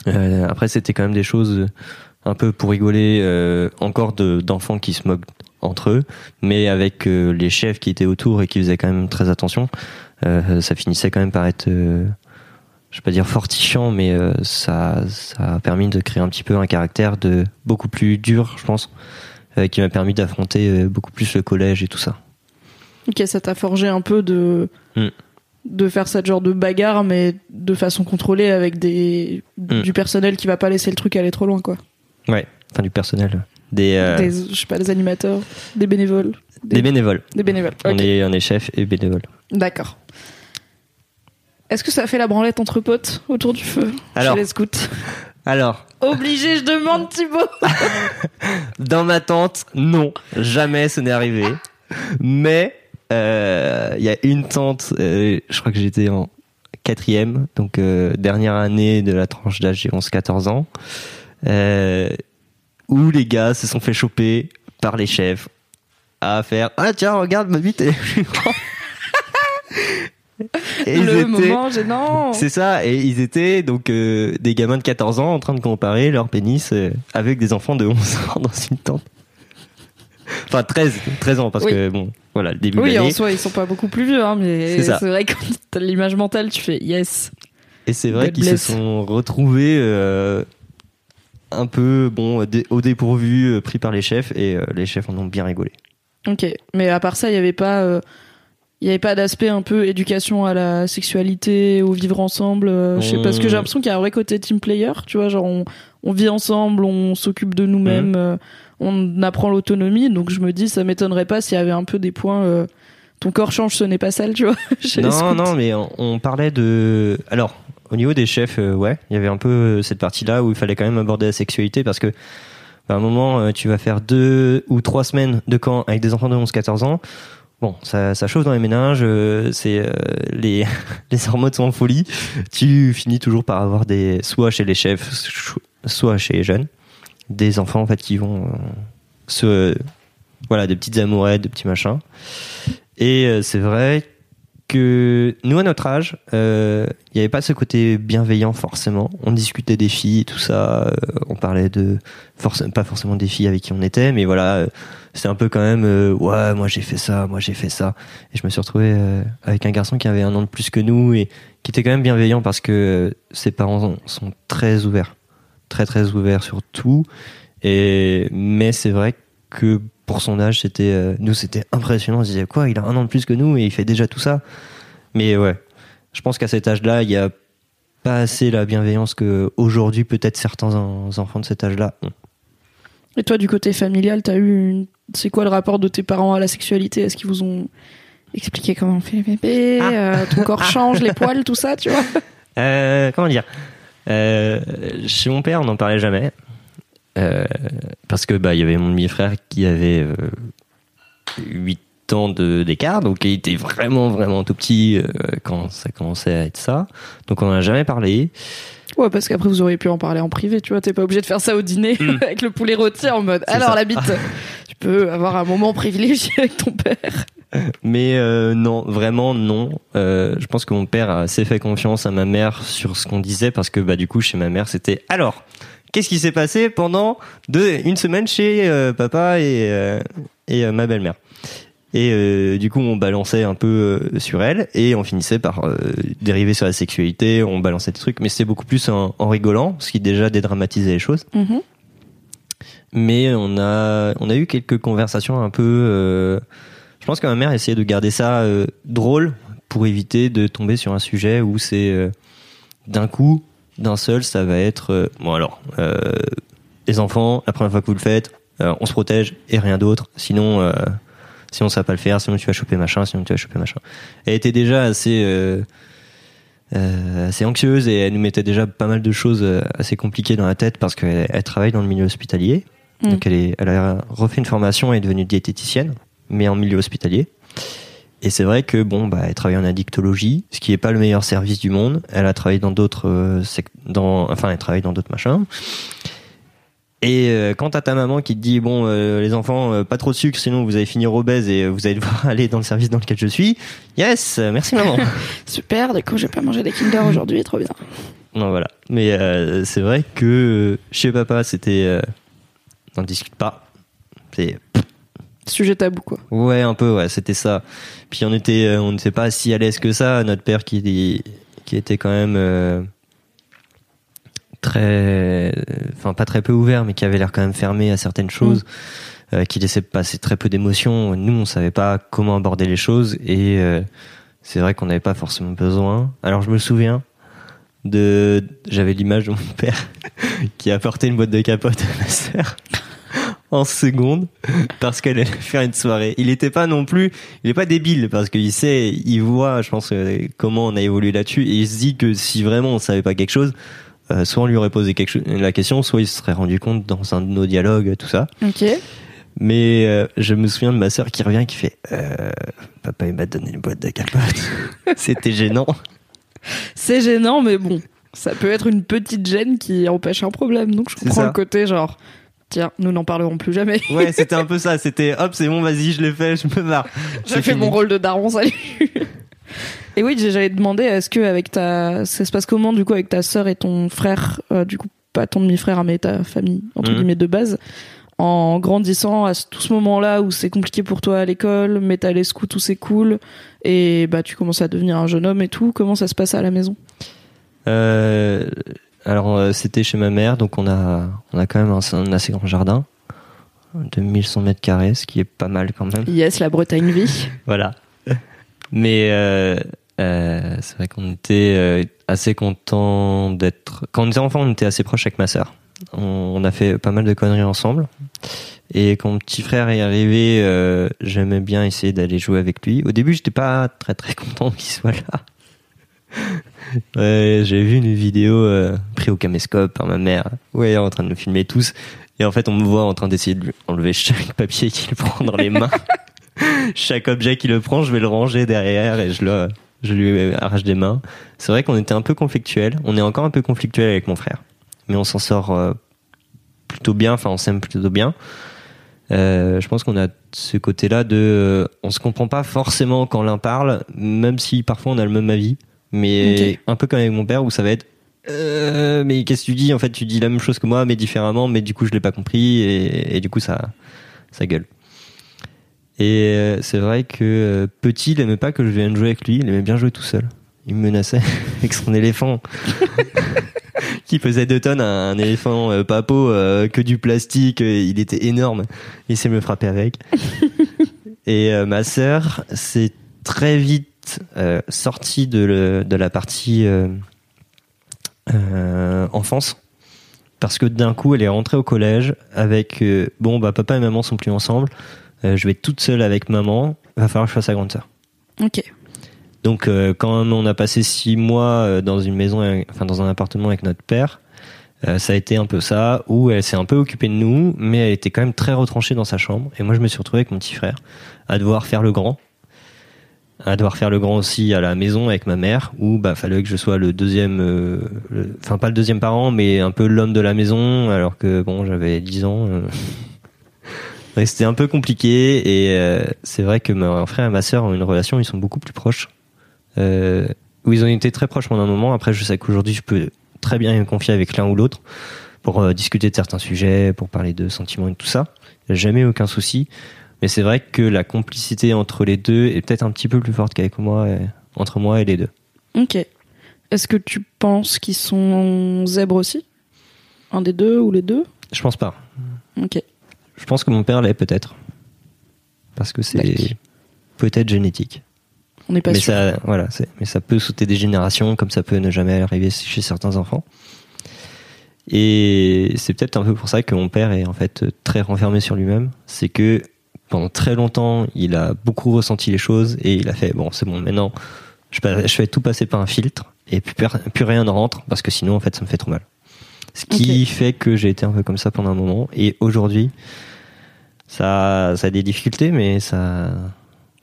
euh, après c'était quand même des choses un peu pour rigoler euh, encore de d'enfants qui se moquent entre eux mais avec euh, les chefs qui étaient autour et qui faisaient quand même très attention ça finissait quand même par être je vais pas dire fortifiant, mais ça, ça a permis de créer un petit peu un caractère de beaucoup plus dur, je pense, qui m'a permis d'affronter beaucoup plus le collège et tout ça. Ok, ça t'a forgé un peu de Mm. De faire cette genre de bagarre, mais de façon contrôlée avec des Mm. du personnel qui va pas laisser le truc aller trop loin, quoi. Ouais, enfin du personnel, des, euh, Des, je sais pas, des animateurs, des bénévoles, des bénévoles. des bénévoles. On est on est chef et bénévole. D'accord. Est-ce que ça fait la branlette entre potes autour du feu Alors. chez les scouts Alors, Obligé, je demande Thibaut. [laughs] dans ma tente, non, jamais ce n'est arrivé. Mais il y a une tente, euh, je crois que j'étais en quatrième, donc euh, dernière année de la tranche d'âge, j'ai 11-14 ans, euh, où les gars se sont fait choper par les chefs à faire ah tiens regarde ma bite est plus grande. Et le étaient- moment gênant. c'est ça, et ils étaient donc euh, des gamins de 14 ans en train de comparer leur pénis euh, avec des enfants de 11 ans dans une tente. Enfin 13, 13 ans parce Oui. que bon, voilà, le début de Oui, en soi, ils sont pas beaucoup plus vieux, hein, mais C'est vrai que quand t'as l'image mentale, tu fais yes. Et c'est vrai qu'ils se sont retrouvés euh, un peu bon au dépourvu, euh, pris par les chefs et euh, les chefs en ont bien rigolé. Ok, mais à part ça, il y avait pas, euh, il y avait pas d'aspect un peu éducation à la sexualité, au vivre ensemble. je sais parce que j'ai l'impression qu'il y a un vrai côté team player, tu vois, genre on, on vit ensemble, on s'occupe de nous-mêmes, euh, on apprend l'autonomie. Donc je me dis, ça m'étonnerait pas s'il y avait un peu des points. euh, ton corps change, ce n'est pas sale, tu vois. [laughs] chez Non, non, mais on, on parlait de. Alors, au niveau des chefs, euh, ouais, il y avait un peu euh, cette partie-là où il fallait quand même aborder la sexualité parce que, à un moment, euh, tu vas faire deux ou trois semaines de camp avec des enfants de 11-14 ans. Bon, ça, ça chauffe dans les ménages, euh, c'est euh, les [laughs] les hormones sont en folie. Tu finis toujours par avoir des soit chez les chefs, soit chez les jeunes, des enfants en fait qui vont euh, se voilà des petites amourettes, des petits machins. Et euh, c'est vrai que nous à notre âge, euh, il n'y avait pas ce côté bienveillant forcément. On discutait des filles tout ça. on parlait de pas forcément des filles avec qui on était, mais voilà, c'était un peu quand même ouais, moi j'ai fait ça, moi j'ai fait ça. Et je me suis retrouvé avec un garçon qui avait un an de plus que nous et qui était quand même bienveillant parce que ses parents sont très ouverts, très très ouverts sur tout. Et mais c'est vrai que pour son âge, c'était euh, nous c'était impressionnant. On se disait quoi, il a un an de plus que nous et il fait déjà tout ça. Mais ouais, je pense qu'à cet âge-là, il y a pas assez la bienveillance que aujourd'hui peut-être certains en- enfants de cet âge-là ont. Et toi, du côté familial, t'as eu, une... c'est quoi le rapport de tes parents à la sexualité? Est-ce qu'ils vous ont expliqué comment on fait les bébés, Ah. euh, ton corps [laughs] change, les poils, tout ça, tu vois? Euh, comment dire? Euh, Chez mon père, on n'en parlait jamais. Euh, parce que bah il y avait mon demi-frère qui avait euh, 8 ans de- d'écart, donc il était vraiment vraiment tout petit euh, quand ça commençait à être ça. Donc on n'en a jamais parlé. Ouais, parce qu'après vous auriez pu en parler en privé, tu vois, t'es pas obligé de faire ça au dîner [laughs] avec le poulet rôti en mode. Mm. Alors ça. la bite, [laughs] tu peux avoir un moment privilégié avec ton père. Mais euh, non, vraiment non. Euh, je pense que mon père a assez fait confiance à ma mère sur ce qu'on disait parce que bah du coup chez ma mère c'était alors qu'est-ce qui s'est passé pendant deux, une semaine chez euh, papa et euh, et euh, ma belle-mère? Et euh, du coup on balançait un peu sur elle et on finissait par euh, dériver sur la sexualité, on balançait des trucs, mais c'était beaucoup plus en, en rigolant, ce qui déjà dédramatisait les choses mais on a on a eu quelques conversations un peu euh, je pense que ma mère essayait de garder ça euh, drôle pour éviter de tomber sur un sujet où c'est euh, d'un coup d'un seul ça va être euh, bon alors les enfants la première fois que vous le faites on se protège et rien d'autre. Sinon sinon ça va pas le faire. Sinon tu vas choper machin. Sinon tu vas choper machin. Elle était déjà assez euh, assez anxieuse et elle nous mettait déjà pas mal de choses assez compliquées dans la tête parce qu'elle elle travaille dans le milieu hospitalier. Mm. donc elle, est, elle a refait une formation et est devenue diététicienne, mais en milieu hospitalier. Et c'est vrai que bon, bah, elle travaille en addictologie, ce qui est pas le meilleur service du monde. Elle a travaillé dans d'autres, euh, dans, enfin, elle travaille dans d'autres machins. Et euh, quand t'as ta maman qui te dit bon euh, les enfants euh, pas trop de sucre sinon vous allez finir obèse et vous allez devoir [laughs] aller dans le service dans lequel je suis. Yes, merci maman. [laughs] Super, du coup, j'ai pas mangé des Kinder aujourd'hui, trop bien. non voilà. Mais c'est vrai que chez papa c'était on discute pas. C'est Sujet tabou, quoi. ouais un peu ouais c'était ça. Puis on était euh, on n'était pas si à l'aise que ça. Notre père qui qui était quand même euh, très enfin pas très peu ouvert mais qui avait l'air quand même fermé à certaines choses. euh, qui laissait passer très peu d'émotions. Nous, on savait pas comment aborder les choses et euh, c'est vrai qu'on n'avait pas forcément besoin. Alors je me souviens de, j'avais l'image de mon [laughs] père [laughs] qui a apporté une boîte de capote à ma sœur en seconde [laughs] parce qu'elle allait [laughs] faire une soirée. Il était pas non plus, il est pas débile parce qu'il sait, il voit, je pense euh, comment on a évolué là-dessus et il se dit que si vraiment on savait pas quelque chose. euh, soit on lui aurait posé quelque chose, la question, soit il se serait rendu compte dans un de nos dialogues, tout ça. Ok. Mais euh, je me souviens de ma sœur qui revient et qui fait euh, Papa, il m'a donné une boîte de capote. [laughs] C'était gênant. C'est gênant, mais bon, ça peut être une petite gêne qui empêche un problème. Donc je comprends le côté genre, tiens, nous n'en parlerons plus jamais. [laughs] Ouais, c'était un peu ça. C'était hop, c'est bon, vas-y, je l'ai fait, je me marre. [laughs] J'ai fait fini. mon rôle de daron, salut. [laughs] Et oui, j'allais te demander, est-ce que avec ta, ça se passe comment du coup avec ta sœur et ton frère, euh, du coup pas ton demi-frère hein, mais ta famille entre Mhm. guillemets de base, en grandissant à tout ce moment-là où c'est compliqué pour toi à l'école, mais t'as les scouts où c'est cool et bah tu commences à devenir un jeune homme et tout. Comment ça se passe à la maison? Euh, alors, euh, c'était chez ma mère, donc on a, on a quand même un, un assez grand jardin de 1100 mètres carrés, ce qui est pas mal quand même. Yes, la Bretagne vie. [laughs] Voilà. Mais euh, euh, c'est vrai qu'on était assez content d'être. Quand on était enfant, on était assez proche avec ma sœur. On, on a fait pas mal de conneries ensemble. Et quand mon petit frère est arrivé, euh, j'aimais bien essayer d'aller jouer avec lui. Au début, j'étais pas très très content [laughs] qu'il soit là. [laughs] Ouais, j'ai vu une vidéo euh, prise au caméscope par ma mère, ouais, en train de nous filmer tous. Et en fait, on me voit en train d'essayer de lui enlever chaque [laughs] papier qu'il prend dans les mains. [laughs] chaque objet qu'il prend, je vais le ranger derrière et je le, je lui arrache des mains. C'est vrai qu'on était un peu conflictuel. On est encore un peu conflictuel avec mon frère, mais on s'en sort euh, plutôt bien. Enfin, on s'aime plutôt bien. Euh, je pense qu'on a ce côté-là de, euh, on se comprend pas forcément quand l'un parle, même si parfois on a le même avis, mais un peu comme avec mon père où ça va être. Euh, mais qu'est-ce que tu dis? En fait, tu dis la même chose que moi, mais différemment. Mais du coup, je l'ai pas compris et, et du coup, ça, ça gueule. Et euh, c'est vrai que euh, petit, il aimait pas que je vienne jouer avec lui. Il aimait bien jouer tout seul. Il me menaçait [laughs] avec son éléphant [laughs] qui pesait deux tonnes, un, un éléphant euh, papo que du plastique. il était énorme. Il sait me frapper avec. [laughs] Et ma sœur, c'est très vite euh, sortie de, le- de la partie euh, euh, enfance. Parce que d'un coup, elle est rentrée au collège avec euh, bon bah papa et maman sont plus ensemble. Euh, je vais toute seule avec maman. Va falloir que je fasse sa grande sœur. Ok. Donc euh, quand on a passé six mois dans une maison, enfin dans un appartement avec notre père, ça a été un peu ça où elle s'est un peu occupée de nous, mais elle était quand même très retranchée dans sa chambre. Et moi je me suis retrouvé avec mon petit frère à devoir faire le grand, à devoir faire le grand aussi à la maison avec ma mère, où bah fallait que je sois le deuxième, euh, enfin pas le deuxième parent, mais un peu l'homme de la maison, alors que bon j'avais 10 ans. euh. [laughs] Ouais, C'était un peu compliqué et euh, c'est vrai que mon frère et ma sœur ont une relation, ils sont beaucoup plus proches euh, où ils ont été très proches pendant un moment. Après, je sais qu'aujourd'hui, je peux très bien me confier avec l'un ou l'autre pour euh, discuter de certains sujets, pour parler de sentiments et tout ça. Jamais aucun souci. Mais c'est vrai que la complicité entre les deux est peut-être un petit peu plus forte qu'avec moi, et- entre moi et les deux. Ok. Est-ce que tu penses qu'ils sont zèbres aussi? Un des deux ou les deux? Je pense pas. Ok. Je pense que mon père l'est peut-être. Parce que c'est peut-être génétique. On n'est pas mais sûr. ça, voilà, c'est- mais ça peut sauter des générations, comme ça peut ne jamais arriver chez certains enfants. Et c'est peut-être un peu pour ça que mon père est en fait très renfermé sur lui-même. C'est que pendant très longtemps, il a beaucoup ressenti les choses et il a fait bon, c'est bon, maintenant, je, fais tout passer par un filtre et plus, rien ne rentre parce que sinon, en fait, ça me fait trop mal. Ce qui fait que j'ai été un peu comme ça pendant un moment et aujourd'hui, ça, ça a des difficultés, mais ça,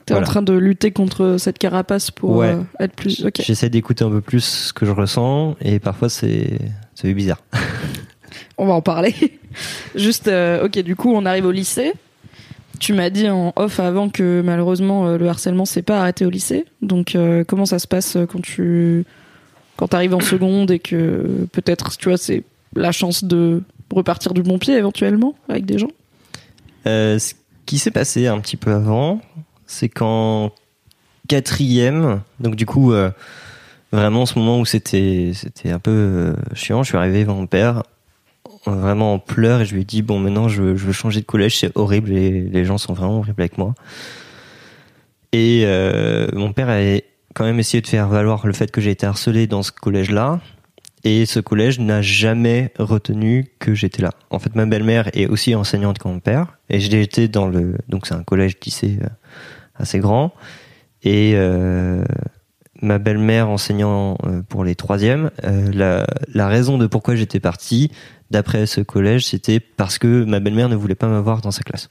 T'es voilà. en train de lutter contre cette carapace pour Ouais. euh, être plus. J'essaie d'écouter un peu plus ce que je ressens et parfois c'est c'est bizarre. [laughs] On va en parler. [laughs] Juste, euh, ok, du coup, on arrive au lycée. Tu m'as dit en off avant que malheureusement euh, le harcèlement s'est pas arrêté au lycée. Donc, euh, comment ça se passe euh, quand tu quand arrives en seconde et que peut-être, tu vois, c'est la chance de repartir du bon pied éventuellement avec des gens? Ce qui s'est passé un petit peu avant, c'est qu'en quatrième, donc du coup, vraiment ce moment où c'était c'était un peu chiant, je suis arrivé devant mon père, vraiment en pleurs, et je lui ai dit bon maintenant je, veux- changer de collège, c'est horrible et les gens sont vraiment horribles avec moi. Et euh, mon père a quand même essayé de faire valoir le fait que j'ai été harcelé dans ce collège-là. Et ce collège n'a jamais retenu que j'étais là. En fait, ma belle-mère est aussi enseignante comme mon père, et j'ai été dans le donc c'est un collège lycée euh, assez grand, et euh, ma belle-mère enseignant pour les troisièmes. euh, la, la raison de pourquoi j'étais parti d'après ce collège, c'était parce que ma belle-mère ne voulait pas m'avoir dans sa classe.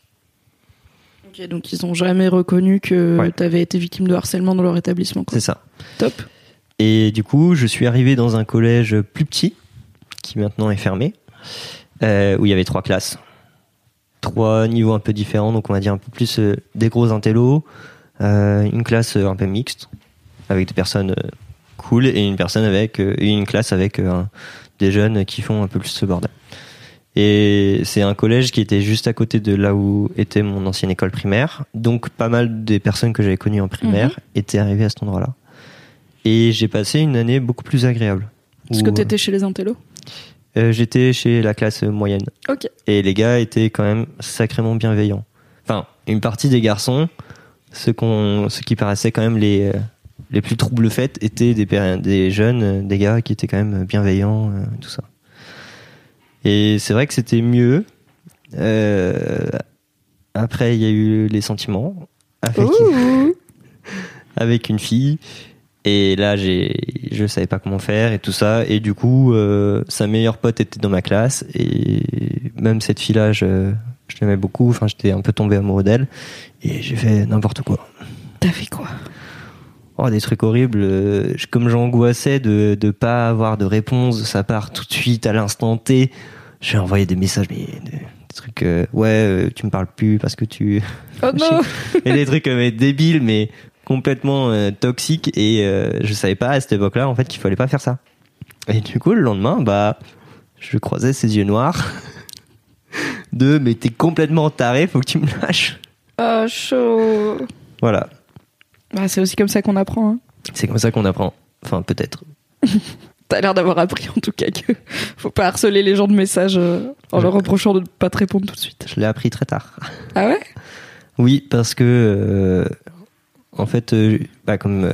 Ok, donc ils ont jamais reconnu que Ouais. tu avais été victime de harcèlement dans leur établissement. quoi. C'est ça. Top. Et du coup, je suis arrivé dans un collège plus petit, qui maintenant est fermé, euh, où il y avait trois classes. Trois niveaux un peu différents, donc on va dire un peu plus euh, des gros intellos, euh, une classe un peu mixte, avec des personnes cool, et une personne avec une classe avec un- des jeunes qui font un peu plus ce bordel. Et c'est un collège qui était juste à côté de là où était mon ancienne école primaire. Donc pas mal des personnes que j'avais connues en primaire étaient arrivées à cet endroit-là. Et j'ai passé une année beaucoup plus agréable. Où, que t'étais chez les intellos. euh, J'étais chez la classe moyenne. Et les gars étaient quand même sacrément bienveillants. Enfin, une partie des garçons, ceux, qu'on, ceux qui paraissaient quand même les, euh, les plus troubles faits, étaient des, jeunes, euh, des gars qui étaient quand même bienveillants, euh, tout ça. Et c'est vrai que c'était mieux. Euh, après, il y a eu les sentiments [laughs] avec une fille. Et là, j'ai, je savais pas comment faire et tout ça. Et du coup, euh, sa meilleure pote était dans ma classe. Et même cette fille-là, je, je l'aimais beaucoup. Enfin, j'étais un peu tombé amoureux d'elle. Et j'ai fait n'importe quoi. T'as fait quoi? Oh, des trucs horribles. euh, Comme j'angoissais de ne pas avoir de réponse de sa part tout de suite à l'instant T, j'ai envoyé des messages, mais des, trucs, euh, ouais, euh, tu me parles plus parce que tu. Oh [laughs] non et des trucs mais débiles, mais complètement toxiques. Et je savais pas à cette époque-là, en fait, qu'il fallait pas faire ça. Et du coup, le lendemain, bah, je croisais ses yeux noirs. [laughs] De, mais t'es complètement taré, faut que tu me lâches. Ah, chaud Voilà. Bah, c'est aussi comme ça qu'on apprend. Hein. C'est comme ça qu'on apprend. Enfin, peut-être. [laughs] T'as l'air d'avoir appris en tout cas que [laughs] faut pas harceler les gens de messages euh, en leur reprochant de ne pas te répondre tout de suite. Je l'ai appris très tard. [laughs] Ah ouais? Oui, parce que euh, en fait, euh, bah, comme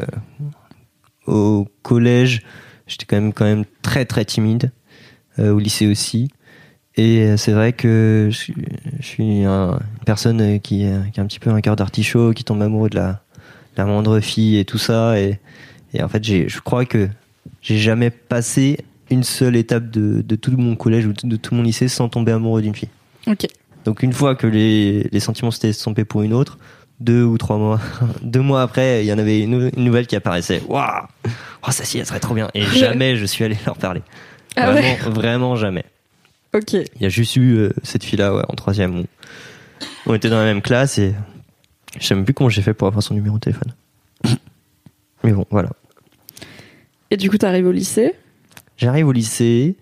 au collège, j'étais quand même quand même très très timide, au lycée aussi. Et c'est vrai que je, suis- je suis un- une personne qui, qui a un petit peu un cœur d'artichaut, qui tombe amoureux de la, la moindre fille et tout ça. Et, et en fait, je crois que j'ai jamais passé une seule étape de, de tout mon collège ou de tout mon lycée sans tomber amoureux d'une fille. Ok. Donc une fois que les, les sentiments s'étaient estompés pour une autre, deux ou trois mois, [laughs] deux mois après, il y en avait une, une nouvelle qui apparaissait. Waouh, oh, ça si, elle serait trop bien. Et jamais je suis allé [laughs] leur parler. Ah vraiment, vraiment jamais. Ok. Il y a juste eu euh, cette fille-là, ouais, en troisième, où on était dans la même classe et je sais même plus comment j'ai fait pour avoir son numéro de téléphone. Mais bon, voilà. Et du coup, t'arrives au lycée? J'arrive au lycée,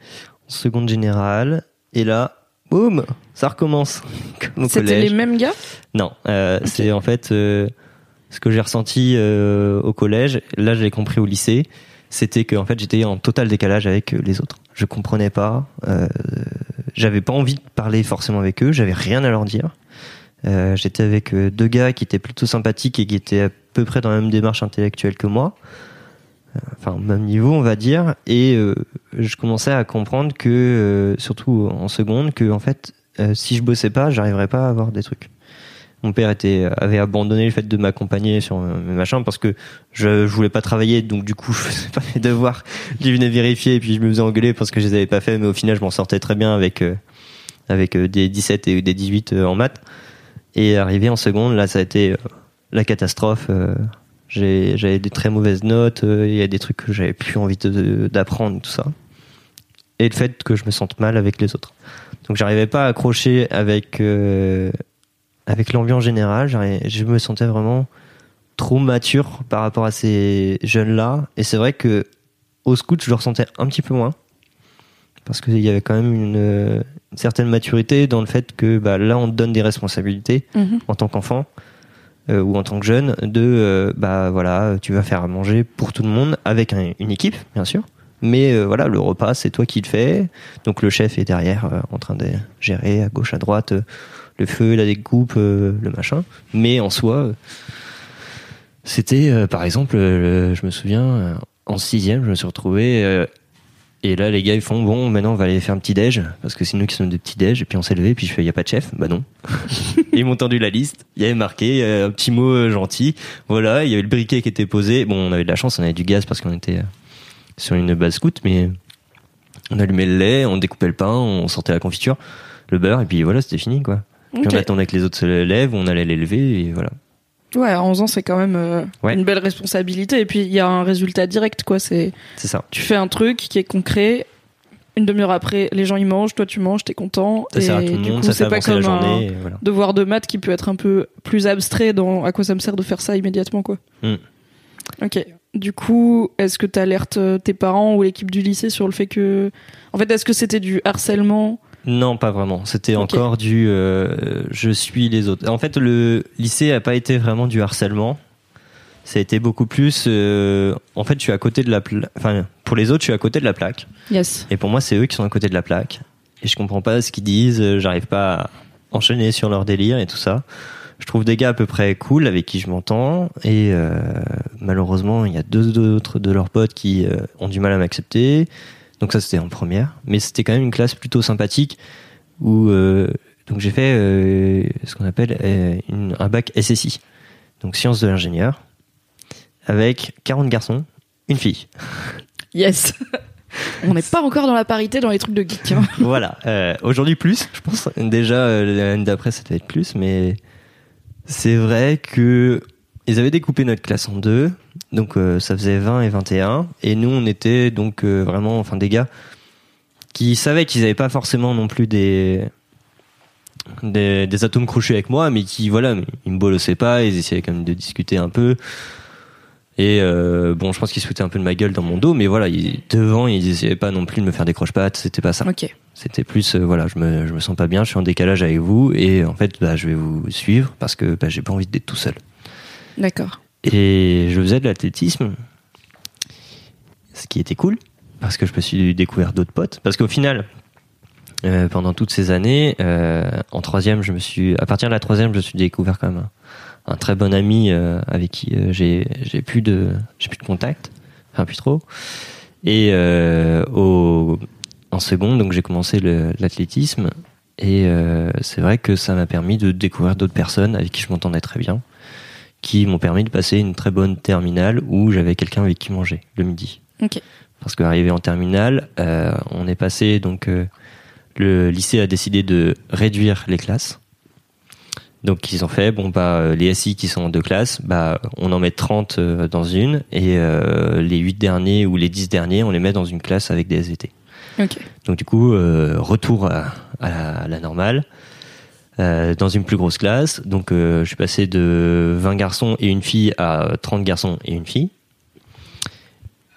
en seconde générale, et là, boum, ça recommence. [laughs] C'était les mêmes gars? Non, euh, c'est en fait euh, ce que j'ai ressenti euh, au collège. Là, je l'ai compris au lycée. C'était que en fait, j'étais en total décalage avec les autres. Je comprenais pas. J'avais pas envie de parler forcément avec eux. J'avais rien à leur dire. Euh, j'étais avec euh, deux gars qui étaient plutôt sympathiques et qui étaient à peu près dans la même démarche intellectuelle que moi. Euh, Enfin, même niveau, on va dire. Et euh, je commençais à comprendre que, euh, surtout en seconde, que en fait, si je bossais pas, j'arriverais pas à avoir des trucs. Mon père était, avait abandonné le fait de m'accompagner sur mes machins parce que je, je voulais pas travailler, donc du coup [laughs] je faisais pas mes devoirs. Je venais vérifier et puis je me faisais engueuler parce que je les avais pas fait, mais au final je m'en sortais très bien avec avec des 17 et des 18 euh, en maths. Et arrivé en seconde, là ça a été euh, la catastrophe. euh, J'avais des très mauvaises notes, euh, il y a des trucs que j'avais plus envie d'apprendre, tout ça. Et le fait que je me sente mal avec les autres. Donc j'arrivais pas à accrocher avec euh, avec l'ambiance générale. Je me sentais vraiment trop mature par rapport à ces jeunes-là. Et c'est vrai que au scout, je le ressentais un petit peu moins parce qu'il y avait quand même une, une certaine maturité dans le fait que bah, là, on te donne des responsabilités Mhm. en tant qu'enfant euh, ou en tant que jeune de euh, bah voilà tu vas faire à manger pour tout le monde avec un- une équipe bien sûr. Mais euh, voilà le repas c'est toi qui le fais. Donc le chef est derrière en train de gérer à gauche à droite le feu la découpe le machin. Mais en soi c'était par exemple je me souviens en sixième je me suis retrouvé et là, les gars, ils font bon, maintenant on va aller faire un petit déj parce que c'est nous qui sommes de petits déj. Et puis on s'est levé, puis je fais, y a pas de chef? Bah non. Et [laughs] ils m'ont tendu la liste. Il y avait marqué euh, un petit mot euh, gentil. Voilà, il y avait le briquet qui était posé. Bon, on avait de la chance, on avait du gaz parce qu'on était euh, sur une base scout, mais on allumait le lait, on découpait le pain, on sortait la confiture, le beurre, et puis voilà, c'était fini quoi. Puis on attendait que les autres se lèvent, on allait les lever, et voilà. Ouais, à 11 ans, c'est quand même euh, Ouais. une belle responsabilité. Et puis, il y a un résultat direct, quoi. C'est, ça. tu fais un truc qui est concret. Une demi-heure après, les gens ils mangent, toi tu manges, t'es content. Ça sert à et tout le du monde, coup, ça fait pas la comme journée, un et voilà. devoir de maths qui peut être un peu plus abstrait dans à quoi ça me sert de faire ça immédiatement, quoi. Mm. Ok. Du coup, est-ce que t'alertes euh, tes parents ou l'équipe du lycée sur le fait que, en fait, est-ce que c'était du harcèlement Non, pas vraiment. C'était encore du euh, je suis les autres. En fait, le lycée a pas été vraiment du harcèlement. Ça a été beaucoup plus. euh, en fait, je suis à côté de la plaque. Enfin, pour les autres, je suis à côté de la plaque. Yes. Et pour moi, c'est eux qui sont à côté de la plaque. Et je comprends pas ce qu'ils disent. euh, J'arrive pas à enchaîner sur leur délire et tout ça. Je trouve des gars à peu près cool avec qui je m'entends. Et euh, malheureusement, il y a deux autres de leurs potes qui euh, ont du mal à m'accepter. Donc ça, c'était en première. Mais c'était quand même une classe plutôt sympathique où euh, donc j'ai fait euh, ce qu'on appelle euh, une- un bac SSI, donc sciences de l'ingénieur, avec 40 garçons, une fille. [laughs] Yes. [laughs] On n'est pas encore dans la parité dans les trucs de geek. hein. [laughs] voilà. Aujourd'hui plus, je pense. Déjà l'année d'après, ça devait être plus, mais c'est vrai que ils avaient découpé notre classe en deux, donc euh, ça faisait 20 et 21, et nous on était donc euh, vraiment, enfin des gars qui savaient qu'ils n'avaient pas forcément non plus des, des des atomes crochus avec moi, mais qui voilà, ils me bolossaient pas, ils essayaient quand même de discuter un peu. Et euh, bon, je pense qu'ils se foutaient un peu de ma gueule dans mon dos, mais voilà, ils, devant, ils essayaient pas non plus de me faire des croche-pattes, c'était pas ça. Ok. C'était plus, euh, voilà, je me, je me sens pas bien, je suis en décalage avec vous, et en fait, bah, je vais vous suivre parce que bah, j'ai pas envie d'être tout seul. D'accord. Et je faisais de l'athlétisme, ce qui était cool, parce que je me suis découvert d'autres potes. Parce qu'au final, euh, pendant toutes ces années, euh, en troisième, je me suis, à partir de la troisième, je me suis découvert quand même un, très bon ami euh, avec qui j'ai, plus de, plus de contact, enfin plus trop. Et au, en seconde, donc j'ai commencé l'athlétisme. Et c'est vrai que ça m'a permis de découvrir d'autres personnes avec qui je m'entendais très bien qui m'ont permis de passer une très bonne terminale où j'avais quelqu'un avec qui manger le midi. Ok. Parce qu'arrivé en terminale, euh, on est passé donc euh, le lycée a décidé de réduire les classes. Donc ils ont fait bon bah euh, les SI qui sont en deux classes, bah on en met 30 euh, dans une et euh, les 8 derniers ou les 10 derniers, on les met dans une classe avec des SVT. Ok. Donc du coup, euh, retour à, à la, à la normale, euh, dans une plus grosse classe. Donc euh, je suis passé de 20 garçons et une fille à 30 garçons et une fille.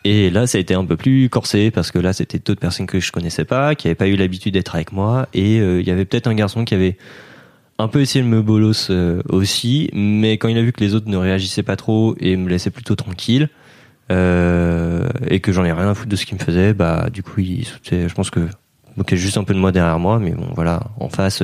Et là, ça a été un peu plus corsé parce que là, c'était d'autres personnes que je connaissais pas, qui n'avaient pas eu l'habitude d'être avec moi. Et euh, il y avait peut-être un garçon qui avait un peu essayé de me bolos aussi, mais quand il a vu que les autres ne réagissaient pas trop et me laissaient plutôt tranquille, et que j'en ai rien à foutre de ce qu'il me faisait, bah du coup, il, je pense que il moquait juste un peu de moi derrière moi, mais bon, voilà, en face,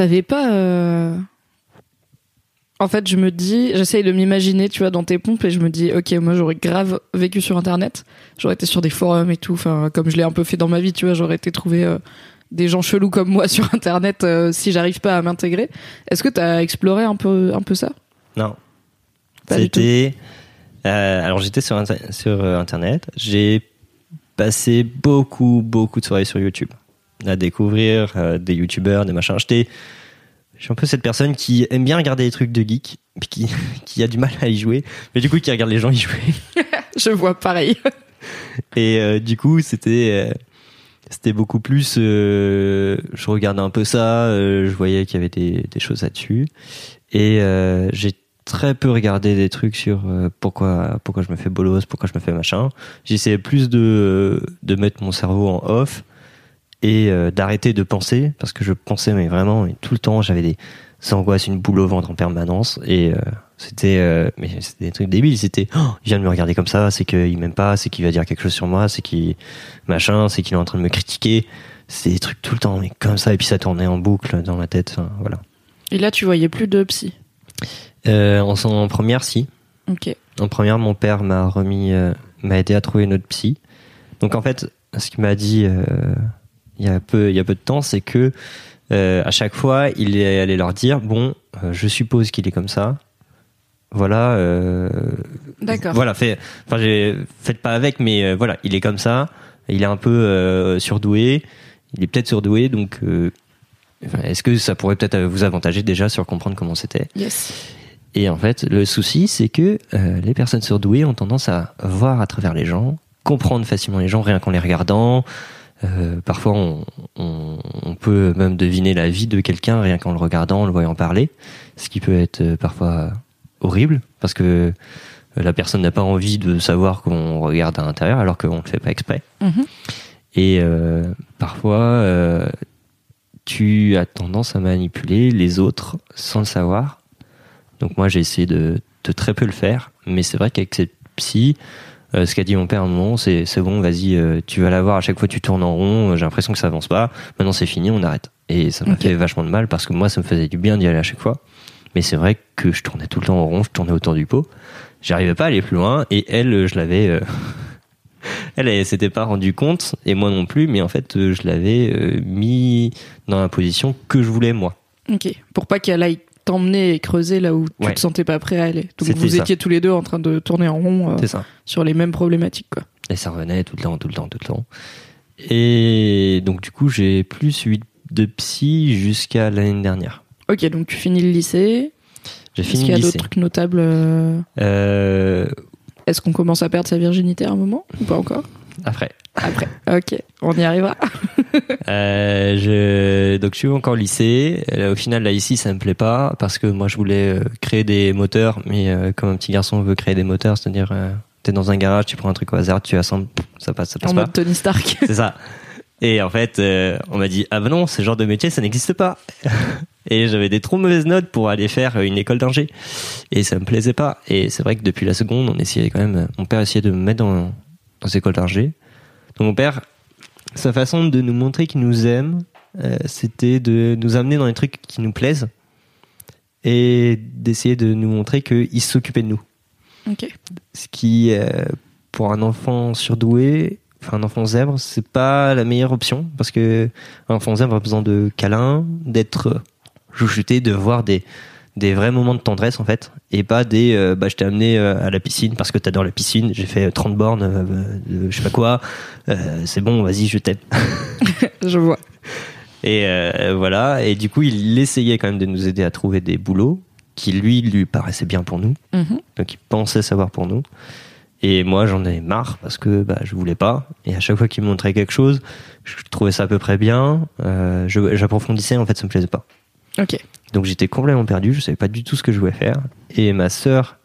T'avais pas. euh, En fait, je me dis, j'essaye de m'imaginer, tu vois, dans tes pompes, et je me dis, ok, moi j'aurais grave vécu sur Internet. J'aurais été sur des forums et tout, enfin, comme je l'ai un peu fait dans ma vie, tu vois, j'aurais été trouver euh, des gens chelous comme moi [laughs] sur Internet euh, si j'arrive pas à m'intégrer. Est-ce que t'as exploré un peu, un peu ça? Non. C'était. alors j'étais sur, inter- sur internet. J'ai passé beaucoup, beaucoup de soirées sur YouTube à découvrir euh, des youtubeurs, des machins. J'étais. Je suis un peu cette personne qui aime bien regarder les trucs de geek, puis qui, [laughs] qui a du mal à y jouer, mais du coup qui regarde les gens y jouer. [laughs] Je vois pareil. [laughs] Et euh, du coup, c'était euh, c'était beaucoup plus. euh, je regardais un peu ça, euh, je voyais qu'il y avait des, des choses là-dessus, et euh, j'ai très peu regardé des trucs sur euh, pourquoi pourquoi je me fais bolos, pourquoi je me fais machin. J'essayais plus de de mettre mon cerveau en off et euh, d'arrêter de penser parce que je pensais mais vraiment mais tout le temps j'avais des angoisses, une boule au ventre en permanence et euh, c'était euh, mais c'était des trucs débiles. C'était oh, il vient de me regarder comme ça c'est qu'il m'aime pas c'est qu'il va dire quelque chose sur moi c'est qu'il machin c'est qu'il est en train de me critiquer. C'est des trucs tout le temps mais comme ça et puis ça tournait en boucle dans ma tête enfin, voilà. Et là, tu voyais plus de psy? en, en première si. Ok. en première mon père m'a remis m'a aidé à trouver une autre psy. Donc en fait ce qu'il m'a dit il y a peu il y a peu de temps c'est que euh, à chaque fois il est allé leur dire bon euh, je suppose qu'il est comme ça voilà euh, D'accord. voilà fait enfin faites pas avec mais voilà il est comme ça il est un peu surdoué il est peut-être surdoué donc est-ce que ça pourrait peut-être vous avantager déjà sur comprendre comment c'était? Yes. et en fait, le souci, c'est que les personnes surdouées ont tendance à voir à travers les gens, comprendre facilement les gens rien qu'en les regardant. Euh, parfois, on, on, on peut même deviner la vie de quelqu'un rien qu'en le regardant, en le voyant parler, ce qui peut être euh, parfois horrible parce que euh, la personne n'a pas envie de savoir qu'on regarde à l'intérieur alors qu'on ne le fait pas exprès. Mhm. Et euh, parfois, euh, tu as tendance à manipuler les autres sans le savoir. Donc moi, j'ai essayé de, de très peu le faire, mais c'est vrai qu'avec cette psy, euh, ce qu'a dit mon père à un moment, c'est c'est bon, vas-y, euh, tu vas la voir à chaque fois tu tournes en rond, j'ai l'impression que ça avance pas. Maintenant c'est fini, on arrête. Et ça m'a fait vachement de mal parce que moi, ça me faisait du bien d'y aller à chaque fois. Mais c'est vrai que je tournais tout le temps en rond, je tournais autour du pot. J'arrivais pas à aller plus loin et elle, euh, je l'avais. euh, [laughs] elle, elle s'était pas rendu compte et moi non plus, mais en fait, euh, je l'avais euh, mis dans la position que je voulais moi. Ok. Pour pas qu'elle aille t'emmener et creuser là où tu Ouais. te sentais pas prêt à aller. Donc vous ça. étiez tous les deux en train de tourner en rond euh, ça. sur les mêmes problématiques, quoi. Et ça revenait tout le temps, tout le temps, tout le temps. Et donc du coup, j'ai plus eu de psy jusqu'à l'année dernière. Ok, donc tu finis le lycée. J'ai Est-ce fini qu'il y le a lycée. d'autres trucs notables euh, Euh, Est-ce qu'on commence à perdre sa virginité à un moment ou pas encore? après. Après. Ok, on y arrivera. [laughs] Euh, je, donc je suis encore au lycée. Euh, Au final, là ici, ça me plaît pas parce que moi, je voulais euh, créer des moteurs, mais euh, comme un petit garçon veut créer des moteurs, c'est-à-dire, t'es dans un garage, tu prends un truc au hasard, tu assembles, ça passe, ça passe en pas. mode Tony Stark. [laughs] C'est ça. Et en fait, on m'a dit ah ben non, ce genre de métier, ça n'existe pas. [laughs] Et j'avais des trop mauvaises notes pour aller faire une école d'ingé. Et ça me plaisait pas. Et c'est vrai que depuis la seconde, on essayait quand même. Mon père essayait de me mettre dans dans cette école d'ingé. Donc mon père, sa façon de nous montrer qu'il nous aime, euh, c'était de nous amener dans les trucs qui nous plaisent et d'essayer de nous montrer qu'il s'occupait de nous ok. ce qui euh, pour un enfant surdoué enfin un enfant zèbre c'est pas la meilleure option parce que un enfant zèbre a besoin de câlins d'être chouchouté de voir des des vrais moments de tendresse en fait et pas des euh, bah je t'ai amené euh, à la piscine parce que t'adores la piscine j'ai fait 30 bornes euh, de je sais pas quoi c'est bon vas-y je t'aime [laughs] Je vois. et voilà et du coup il essayait quand même de nous aider à trouver des boulots qui lui lui paraissaient bien pour nous Mhm. donc il pensait savoir pour nous. Et moi j'en ai marre parce que bah, je voulais pas. Et à chaque fois qu'il me montrait quelque chose, je trouvais ça à peu près bien. Je- J'approfondissais, en fait ça me plaisait pas. Ok. Donc j'étais complètement perdu, je savais pas du tout ce que je voulais faire. Et ma sœur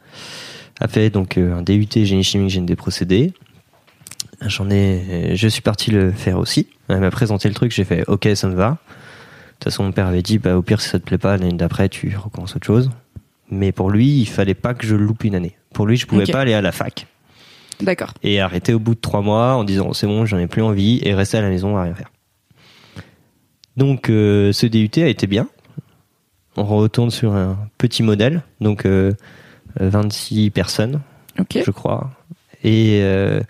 a fait donc euh, un DUT génie chimique, génie des procédés. J'en ai, je suis parti le faire aussi. Elle m'a présenté le truc, j'ai fait ok, ça me va. De toute façon, mon père avait dit bah, au pire, si ça te plaît pas, l'année d'après, tu recommences autre chose. Mais pour lui, il fallait pas que je loupe une année. Pour lui, je pouvais pas aller à la fac D'accord. et arrêter au bout de trois mois en disant c'est bon, j'en ai plus envie et rester à la maison à rien faire. Donc euh, ce DUT a été bien. On retourne sur un petit modèle, donc euh, 26 personnes, Ok. je crois. Et euh,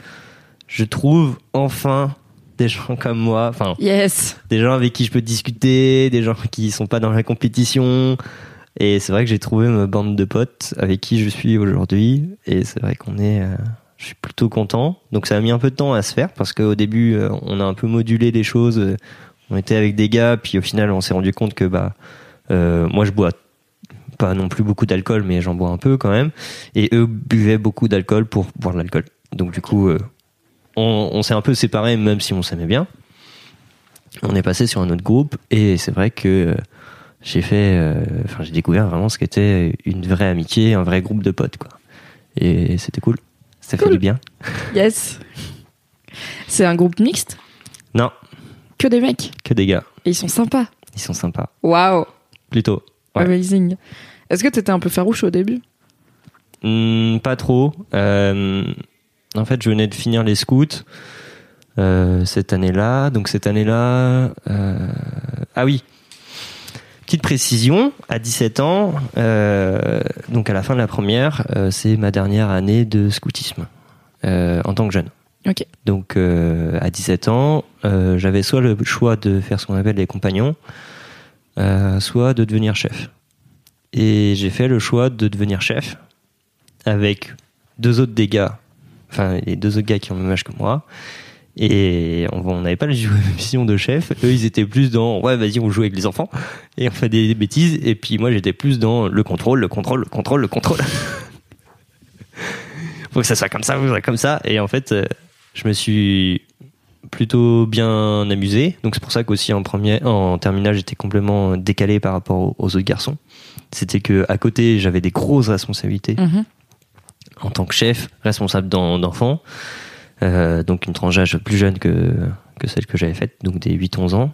je trouve enfin des gens comme moi, enfin Yes. des gens avec qui je peux discuter, des gens qui sont pas dans la compétition. Et c'est vrai que j'ai trouvé ma bande de potes avec qui je suis aujourd'hui. Et c'est vrai qu'on est, euh, je suis plutôt content. Donc ça a mis un peu de temps à se faire parce qu'au début, euh, on a un peu modulé les choses. Euh, On était avec des gars, puis au final, on s'est rendu compte que bah, euh, moi je bois pas non plus beaucoup d'alcool, mais j'en bois un peu quand même. Et eux buvaient beaucoup d'alcool pour boire de l'alcool. Donc du coup, euh, on, on s'est un peu séparés, même si on s'aimait bien on est passé sur un autre groupe et c'est vrai que euh, j'ai fait euh, enfin j'ai découvert vraiment ce qu'était une vraie amitié un vrai groupe de potes quoi et c'était cool ça fait Cool. du bien Yes. C'est un groupe mixte? Non Que des mecs? que des gars Et ils sont sympas? ils sont sympas Waouh. Plutôt Ouais. Amazing. Est-ce que t'étais un peu farouche au début? Hmm, pas trop Euh, en fait je venais de finir les scouts euh, cette année-là donc cette année-là euh, ah oui Petite précision, à 17 ans, donc à la fin de la première, c'est ma dernière année de scoutisme en tant que jeune. Ok. Donc à 17 ans, j'avais soit le choix de faire ce qu'on appelle les compagnons, euh, soit de devenir chef. Et j'ai fait le choix de devenir chef avec deux autres des gars, enfin les deux autres gars qui ont le même âge que moi. Et on n'avait pas la vision de chef. Eux, ils étaient plus dans ouais, vas-y, on joue avec les enfants et on fait des, des bêtises. Et puis moi, j'étais plus dans le contrôle, le contrôle, le contrôle, le contrôle. [laughs] Faut que ça soit comme ça, faut que ça soit comme ça. Et en fait, euh, je me suis plutôt bien amusé. Donc c'est pour ça qu'aussi en premier, en terminale, j'étais complètement décalé par rapport aux, aux autres garçons. C'était que à côté, j'avais des grosses responsabilités Mhm. en tant que chef, responsable d'en- d'enfants. Euh, donc une tranche d'âge plus jeune que, que celle que j'avais faite, donc des 8-11 ans.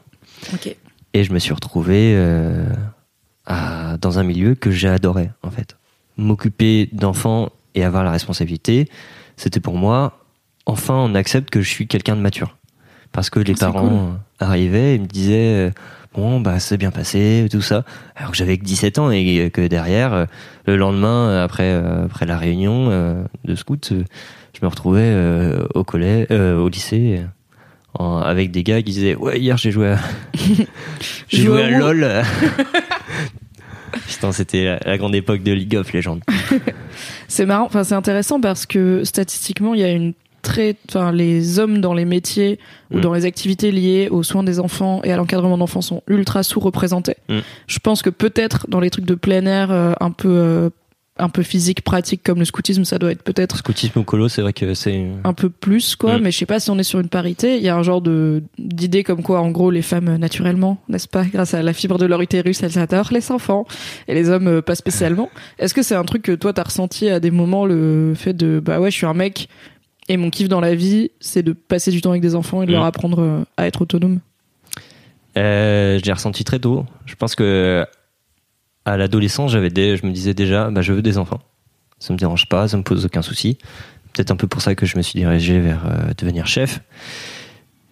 Et je me suis retrouvé euh, à- dans un milieu que j'ai adoré, en fait. M'occuper d'enfants et avoir la responsabilité, c'était pour moi, enfin, on accepte que je suis quelqu'un de mature. Parce que les Ah, parents cool. euh, arrivaient et me disaient, euh, bon, bah, c'est bien passé, tout ça. Alors que j'avais que 17 ans et que derrière, euh, le lendemain, après, après la réunion de scout, je me retrouvais au collège, au lycée, en- avec des gars qui disaient, ouais, hier j'ai joué à, [laughs] j'ai Joué à. LOL. [laughs] Putain, c'était la, la grande époque de League of Legends. [laughs] C'est marrant, enfin c'est intéressant parce que statistiquement, il y a une très, enfin les hommes dans les métiers ou Mm. dans les activités liées aux soins des enfants et à l'encadrement d'enfants sont ultra sous-représentés. Mm. Je pense que peut-être dans les trucs de plein air euh, un peu euh, un peu physique, pratique comme le scoutisme, ça doit être peut-être Scoutisme ou colo, c'est vrai que c'est. un peu plus quoi Mm. mais je sais pas si on est sur une parité il y a un genre de d'idée comme quoi en gros les femmes euh, naturellement n'est-ce pas [laughs] grâce à la fibre de leur utérus elles adorent les enfants et les hommes euh, pas spécialement est-ce que c'est un truc que toi t'as ressenti à des moments le fait de bah ouais je suis un mec et mon kiff dans la vie c'est de passer du temps avec des enfants et de Mm. leur apprendre euh, à être autonome Euh, je l'ai ressenti très tôt. Je pense que à l'adolescence, j'avais des, je me disais déjà, bah, je veux des enfants. Ça me dérange pas, ça me pose aucun souci. Peut-être un peu pour ça que je me suis dirigé vers euh, devenir chef.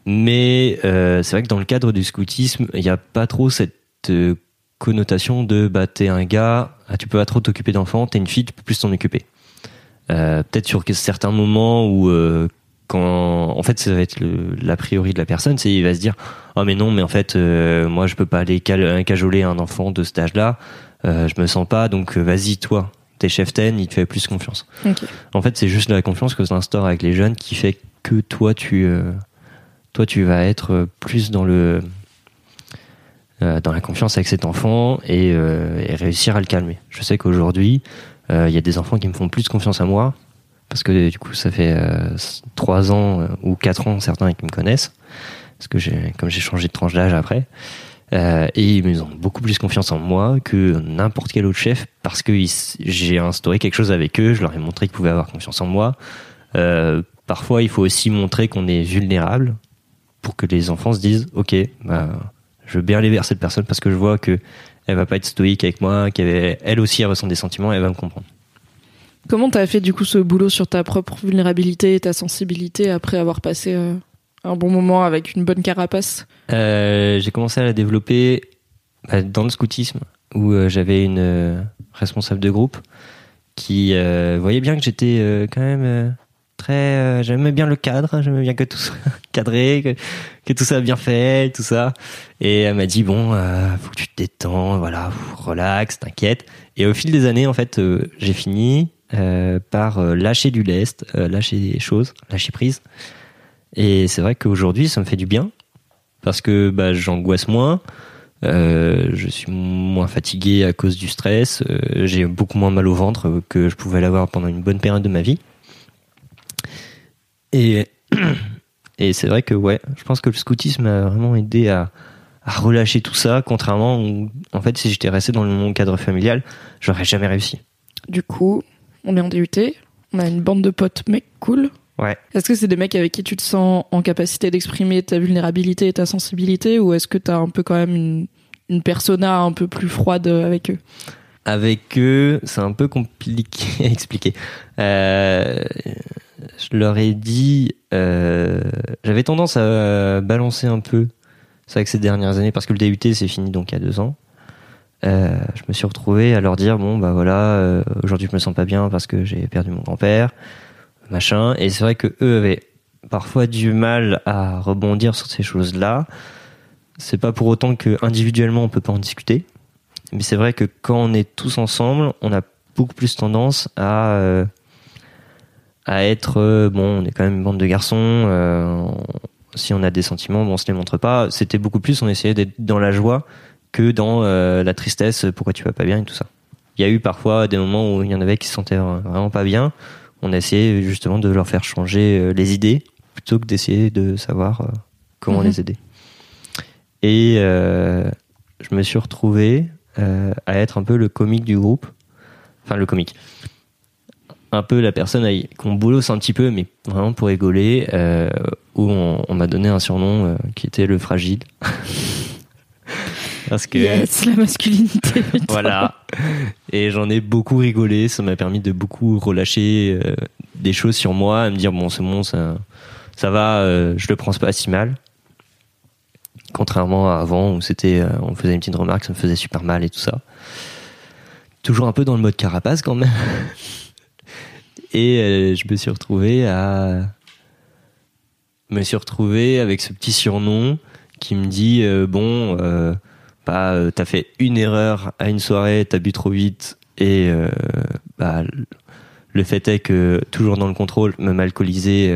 Mais euh, c'est vrai que dans le cadre du scoutisme, il n'y a pas trop cette connotation de bah t'es un gars, ah, tu peux pas trop t'occuper d'enfants, t'es une fille, tu peux plus t'en occuper. Euh, Peut-être sur certains moments où euh, quand en fait ça va être l'a priori de la personne, c'est il va se dire oh mais non mais en fait euh, moi je peux pas aller cal- cajoler un enfant de cet âge-là, euh, je me sens pas donc vas-y toi t'es chef ten, il te fait plus confiance. En fait, c'est juste la confiance que tu instaures avec les jeunes qui fait que toi, tu, euh, toi, tu vas être plus dans le dans la confiance avec cet enfant et, et réussir à le calmer. Je sais qu'aujourd'hui, il y a des enfants qui me font plus confiance à moi parce que du coup, ça fait euh, trois ans euh, ou quatre ans certains qui me connaissent parce que j'ai comme j'ai changé de tranche d'âge après. Euh, et ils ont beaucoup plus confiance en moi que n'importe quel autre chef parce que j'ai instauré quelque chose avec eux, je leur ai montré qu'ils pouvaient avoir confiance en moi. Euh, parfois, il faut aussi montrer qu'on est vulnérable pour que les enfants se disent ok bah je veux bien aller vers cette personne parce que je vois que elle va pas être stoïque avec moi qu'elle elle aussi elle ressent des sentiments elle va me comprendre. Comment t'as fait du coup ce boulot sur ta propre vulnérabilité et ta sensibilité après avoir passé euh, un bon moment avec une bonne carapace? Euh, j'ai commencé à la développer bah, dans le scoutisme où euh, j'avais une responsable de groupe qui voyait bien que j'étais quand même très euh, j'aimais bien le cadre j'aimais bien que tout soit [laughs] cadré que, que tout soit bien fait tout ça. Et elle m'a dit bon euh, faut que tu te détends voilà relax t'inquiète. Et au fil des années en fait euh, j'ai fini par lâcher du lest lâcher des choses lâcher prise. Et c'est vrai qu'aujourd'hui ça me fait du bien parce que bah, j'angoisse moins, euh, je suis moins fatigué à cause du stress, euh, j'ai beaucoup moins mal au ventre que je pouvais l'avoir pendant une bonne période de ma vie. Et, [clears throat] et c'est vrai que ouais, je pense que le scoutisme m'a vraiment aidé à, à relâcher tout ça, contrairement où, en fait, si j'étais resté dans mon cadre familial, j'aurais jamais réussi. Du coup, on est en DUT, on a une bande de potes mecs cool. Ouais. Est-ce que c'est des mecs avec qui tu te sens en capacité d'exprimer ta vulnérabilité et ta sensibilité ou est-ce que t'as un peu quand même une, une persona un peu plus froide avec eux? Avec eux, c'est un peu compliqué [laughs] à expliquer. Euh, je leur ai dit, euh, j'avais tendance à balancer un peu ça avec ces dernières années parce que le DUT c'est fini donc il y a deux ans. Euh, je me suis retrouvé à leur dire bon bah voilà euh, aujourd'hui je me sens pas bien parce que j'ai perdu mon grand-père machin. Et c'est vrai que eux avaient parfois du mal à rebondir sur ces choses là c'est pas pour autant que individuellement on peut pas en discuter. Mais c'est vrai que quand on est tous ensemble on a beaucoup plus tendance à à être euh, bon on est quand même une bande de garçons euh, si on a des sentiments bon on se les montre pas. C'était beaucoup plus on essayait d'être dans la joie que dans euh, la tristesse pourquoi tu vas pas bien et tout ça. Il y a eu parfois des moments où il y en avait qui se sentaient vraiment pas bien. On a essayé justement de leur faire changer les idées plutôt que d'essayer de savoir comment Mhm. les aider. Et euh, je me suis retrouvé à être un peu le comique du groupe. Enfin le comique un peu la personne qu'on bolosse un petit peu mais vraiment pour rigoler euh, où on, on m'a donné un surnom euh, qui était le fragile [laughs] parce que Yes, la masculinité. [laughs] voilà. Et j'en ai beaucoup rigolé. Ça m'a permis de beaucoup relâcher euh, des choses sur moi, à me dire bon, c'est bon, ça, ça va, je le prends pas si mal. Contrairement à avant où c'était, on faisait une petite remarque, ça me faisait super mal et tout ça. Toujours un peu dans le mode carapace quand même. [laughs] Et euh, je me suis retrouvé à me suis retrouvé avec ce petit surnom qui me dit euh, bon euh, bah euh, t'as fait une erreur à une soirée t'as bu trop vite et bah le fait est que toujours dans le contrôle même alcoolisé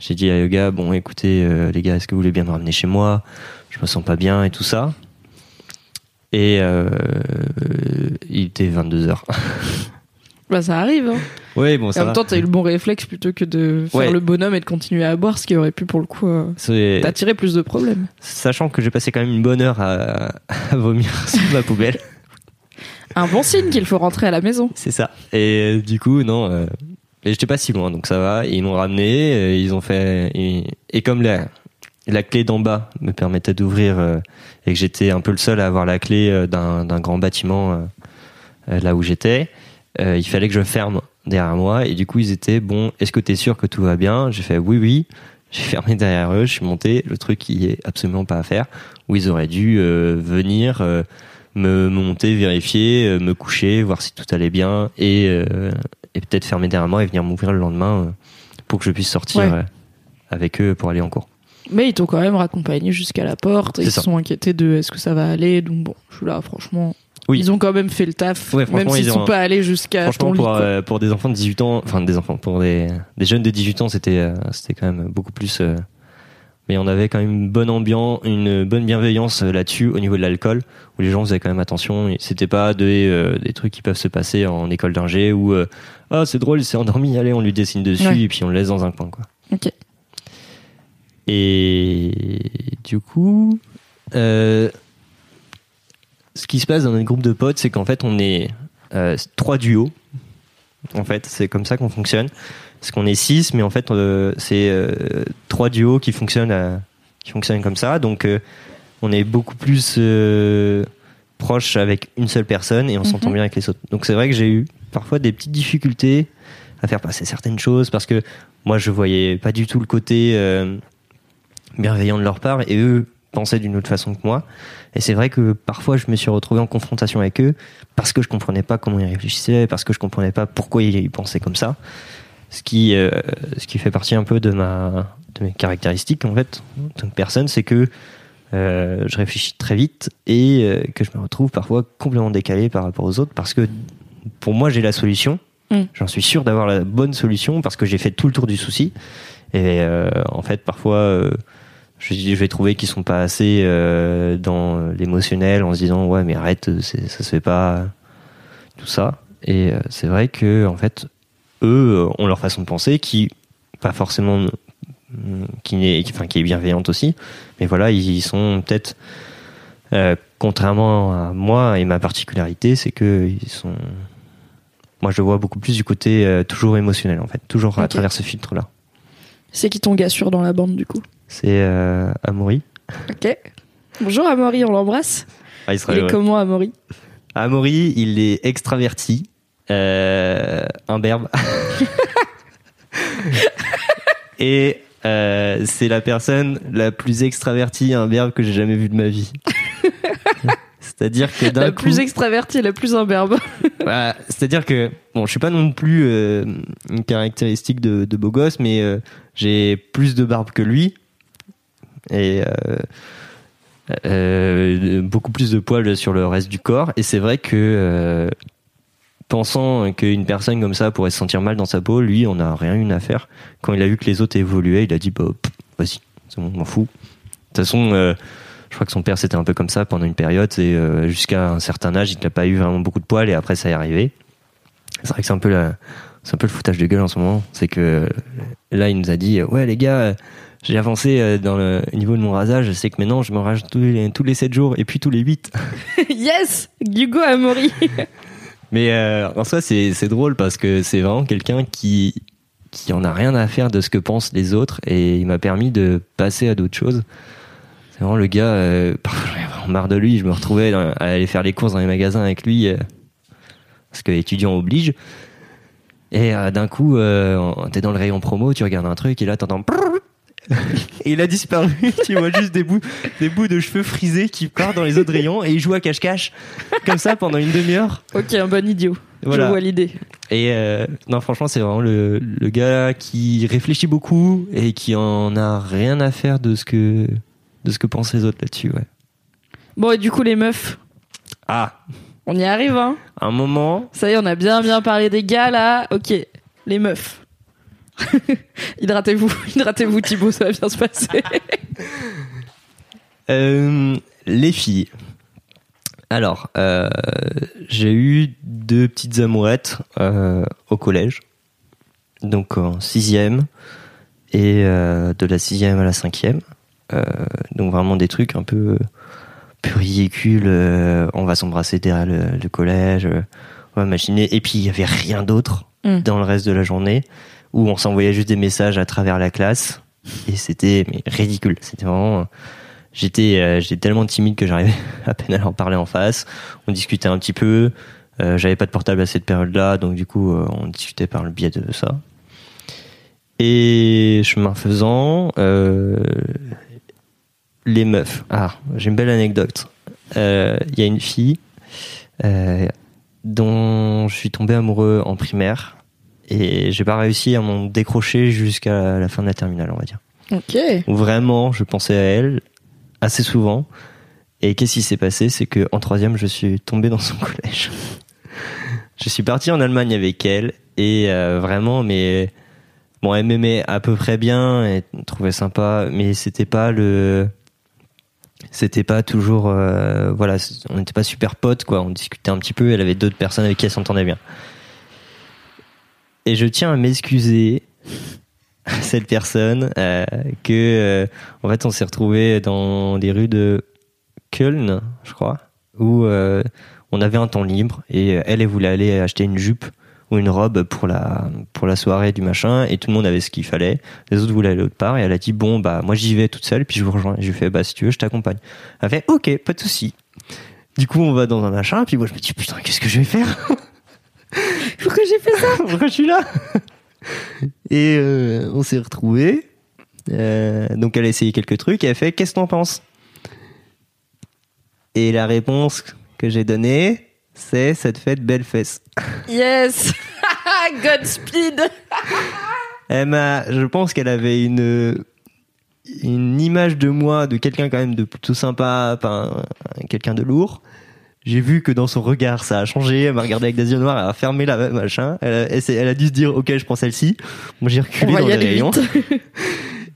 j'ai dit à Yoga bon écoutez les gars est-ce que vous voulez bien me ramener chez moi? Je me sens pas bien et tout ça et il était 22 heures Bah, ça arrive. Hein. Ouais bon Et ça en même temps, t'as eu le bon réflexe plutôt que de faire Ouais. le bonhomme et de continuer à boire, ce qui aurait pu pour le coup euh, t'attirer plus de problèmes. sachant que j'ai passé quand même une bonne heure à, [laughs] à vomir [laughs] sur ma poubelle Un bon signe qu'il faut rentrer à la maison. C'est ça. Et euh, du coup, non, euh, et j'étais pas si loin, donc ça va. Ils m'ont ramené, euh, ils ont fait, et, et comme la, la clé d'en bas me permettait d'ouvrir euh, et que j'étais un peu le seul à avoir la clé euh, d'un grand bâtiment euh, là où j'étais, il fallait que je ferme derrière moi. Et du coup, ils étaient bon. Est-ce que t'es sûr que tout va bien? J'ai fait oui, oui. J'ai [laughs] fermé derrière eux, je suis monté. Le truc qui est absolument pas à faire, où ils auraient dû euh, venir. euh, me monter, vérifier, euh, me coucher, voir si tout allait bien et, et peut-être fermer derrière moi et venir m'ouvrir le lendemain pour que je puisse sortir Ouais. avec eux pour aller en cours. Mais ils t'ont quand même raccompagné jusqu'à la porte et ils se sont inquiétés de est-ce que ça va aller. Donc bon, je suis là, franchement. Oui. Ils ont quand même fait le taf, Ouais, même s'ils ils sont ont- pas allés jusqu'à Franchement, lit. euh, pour des enfants de 18 ans, enfin des enfants, pour des, des jeunes de 18 ans, c'était euh, c'était quand même beaucoup plus. euh, mais on avait quand même une bonne ambiance, une bonne bienveillance là-dessus au niveau de l'alcool, où les gens faisaient quand même attention. C'était pas des, des trucs qui peuvent se passer en école d'ingé où ah c'est drôle, il s'est endormi, allez on lui dessine dessus Ouais. et puis on le laisse dans un coin quoi. Ok. Et du coup, euh, ce qui se passe dans notre groupe de potes, c'est qu'en fait, on est euh, trois duos. En fait, c'est comme ça qu'on fonctionne. Parce qu'on est six, mais en fait, euh, c'est euh, trois duos qui fonctionnent qui fonctionnent comme ça. Donc, on est beaucoup plus proche avec une seule personne et on s'entend Mhm. bien avec les autres. Donc, c'est vrai que j'ai eu parfois des petites difficultés à faire passer certaines choses parce que moi, je voyais pas du tout le côté bienveillant de leur part et eux pensaient d'une autre façon que moi. Et c'est vrai que parfois, je me suis retrouvé en confrontation avec eux parce que je comprenais pas comment ils réfléchissaient, parce que je comprenais pas pourquoi ils pensaient comme ça. Ce qui, euh, ce qui fait partie un peu de ma, de mes caractéristiques en fait, en tant que personne, c'est que euh, je réfléchis très vite et euh, que je me retrouve parfois complètement décalé par rapport aux autres parce que pour moi j'ai la solution. Mm. J'en suis sûr d'avoir la bonne solution parce que j'ai fait tout le tour du souci. Et en fait, parfois, je, je vais trouver qu'ils sont pas assez euh, dans l'émotionnel en se disant ouais mais arrête, ça se fait pas tout ça. Et euh, c'est vrai que en fait, eux ont leur façon de penser qui pas forcément mm, qui est enfin qui est bienveillante aussi. Mais voilà ils sont peut-être euh, contrairement à moi et ma particularité c'est que ils sont moi je le vois beaucoup plus du côté toujours émotionnel en fait toujours à travers ce filtre là C'est qui ton gars sûr dans la bande du coup c'est euh, Amaury Ok. Bonjour Amaury, on l'embrasse. ah, il sera Il est comment Amaury Amaury il est extraverti euh, imberbe [laughs] et euh, c'est la personne la plus extravertie imberbe que j'ai jamais vue de ma vie [laughs] c'est-à-dire que d'un La coup plus extravertie la plus imberbe. [laughs] Voilà, c'est-à-dire que bon, je suis pas non plus euh, une caractéristique de, de beau gosse, mais euh, j'ai plus de barbe que lui et euh, beaucoup plus de poils sur le reste du corps. Et c'est vrai que pensant qu'une personne comme ça pourrait se sentir mal dans sa peau, lui, on n'a rien eu à faire. Quand il a vu que les autres évoluaient, il a dit bah vas-y, c'est bon, m'en fous. De toute façon. Je crois que son père c'était un peu comme ça pendant une période et euh, jusqu'à un certain âge il n'a pas eu vraiment beaucoup de poils et après ça est arrivé. C'est vrai que c'est un peu la c'est un peu le foutage de gueule en ce moment. C'est que là il nous a dit ouais les gars euh, j'ai avancé euh, dans le niveau de mon rasage. Je sais que maintenant je me rase tous les, tous les 7 jours et puis tous les 8 [laughs] yes Hugo Amaury. [laughs] Mais euh, en soi c'est drôle parce que c'est vraiment quelqu'un qui qui en a rien à faire de ce que pensent les autres et il m'a permis de passer à d'autres choses vraiment le gars euh, [laughs] j'en marre de lui je me retrouvais à aller faire les courses dans les magasins avec lui euh, parce que étudiant oblige et euh, d'un coup euh, t'es dans le rayon promo tu regardes un truc et là t'entends [laughs] et il a disparu [laughs] tu vois juste des bouts des bouts de cheveux frisés qui partent dans les autres rayons et il joue à cache-cache comme ça pendant une demi-heure Ok, un bon idiot. Voilà. Je vois l'idée. et euh, non, franchement, c'est vraiment le, le gars qui réfléchit beaucoup et qui en a rien à faire de ce que de ce que pensent les autres là-dessus. Ouais. Bon, et du coup, les meufs, Ah, on y arrive, hein? Un moment. Ça y est, on a bien bien parlé des gars, là. Ok, les meufs. [laughs] hydratez-vous, [laughs] hydratez-vous, Thibaut, ça va bien se passer. [laughs] euh, les filles. Alors, euh, j'ai eu deux petites amourettes euh, au collège, donc en sixième et de la sixième à la cinquième. Euh, donc vraiment des trucs un peu peu ridicules. euh, on va s'embrasser derrière le, le collège, euh, on va machiner. Et puis il y avait rien d'autre Mm. dans le reste de la journée où on s'envoyait juste des messages à travers la classe et c'était ridicule. C'était vraiment j'étais euh, j'étais tellement timide que j'arrivais [laughs] à peine à leur parler en face. On discutait un petit peu. Euh, J'avais pas de portable à cette période-là, donc du coup euh, on discutait par le biais de ça. Et chemin faisant, euh, les meufs. Ah, j'ai une belle anecdote. Euh, Il y a une fille euh, dont je suis tombé amoureux en primaire et j'ai pas réussi à m'en décrocher jusqu'à la fin de la terminale, on va dire. ok. Vraiment, je pensais à elle assez souvent. Et qu'est-ce qui s'est passé? C'est que en troisième, je suis tombé dans son [laughs] collège. je suis parti en Allemagne avec elle et euh, vraiment, mais bon, elle m'aimait à peu près bien, et trouvait sympa, mais c'était pas le, c'était pas toujours, euh, voilà, on n'était pas super potes quoi. On discutait un petit peu. Elle avait d'autres personnes avec qui elle s'entendait bien. Et je tiens à m'excuser cette personne euh, que euh, en fait on s'est retrouvé dans les rues de Köln, je crois, où euh, on avait un temps libre et elle elle voulait aller acheter une jupe ou une robe pour la pour la soirée du machin et tout le monde avait ce qu'il fallait. Les autres voulaient aller autre part et elle a dit bon bah moi j'y vais toute seule puis je vous rejoins. Et je lui fais bah si tu veux je t'accompagne. Elle fait ok pas de souci. Du coup on va dans un machin puis moi je me dis putain qu'est-ce que je vais faire? [laughs] Pourquoi j'ai fait ça? [laughs] Pourquoi je suis là? [laughs] Et euh, on s'est retrouvés. Euh, donc elle a essayé quelques trucs et elle fait qu'est-ce que t'en penses? Et la réponse que j'ai donnée c'est cette fête belle fesse. Yes [laughs] Godspeed Elle m'a, je pense qu'elle avait une une image de moi, de quelqu'un quand même de plutôt sympa, un- quelqu'un de lourd. J'ai vu que dans son regard, ça a changé. Elle m'a regardé avec des yeux noirs, elle a fermé la machin. Elle a, elle a dû se dire, ok, je prends celle-ci. Moi, j'ai reculé dans les rayons.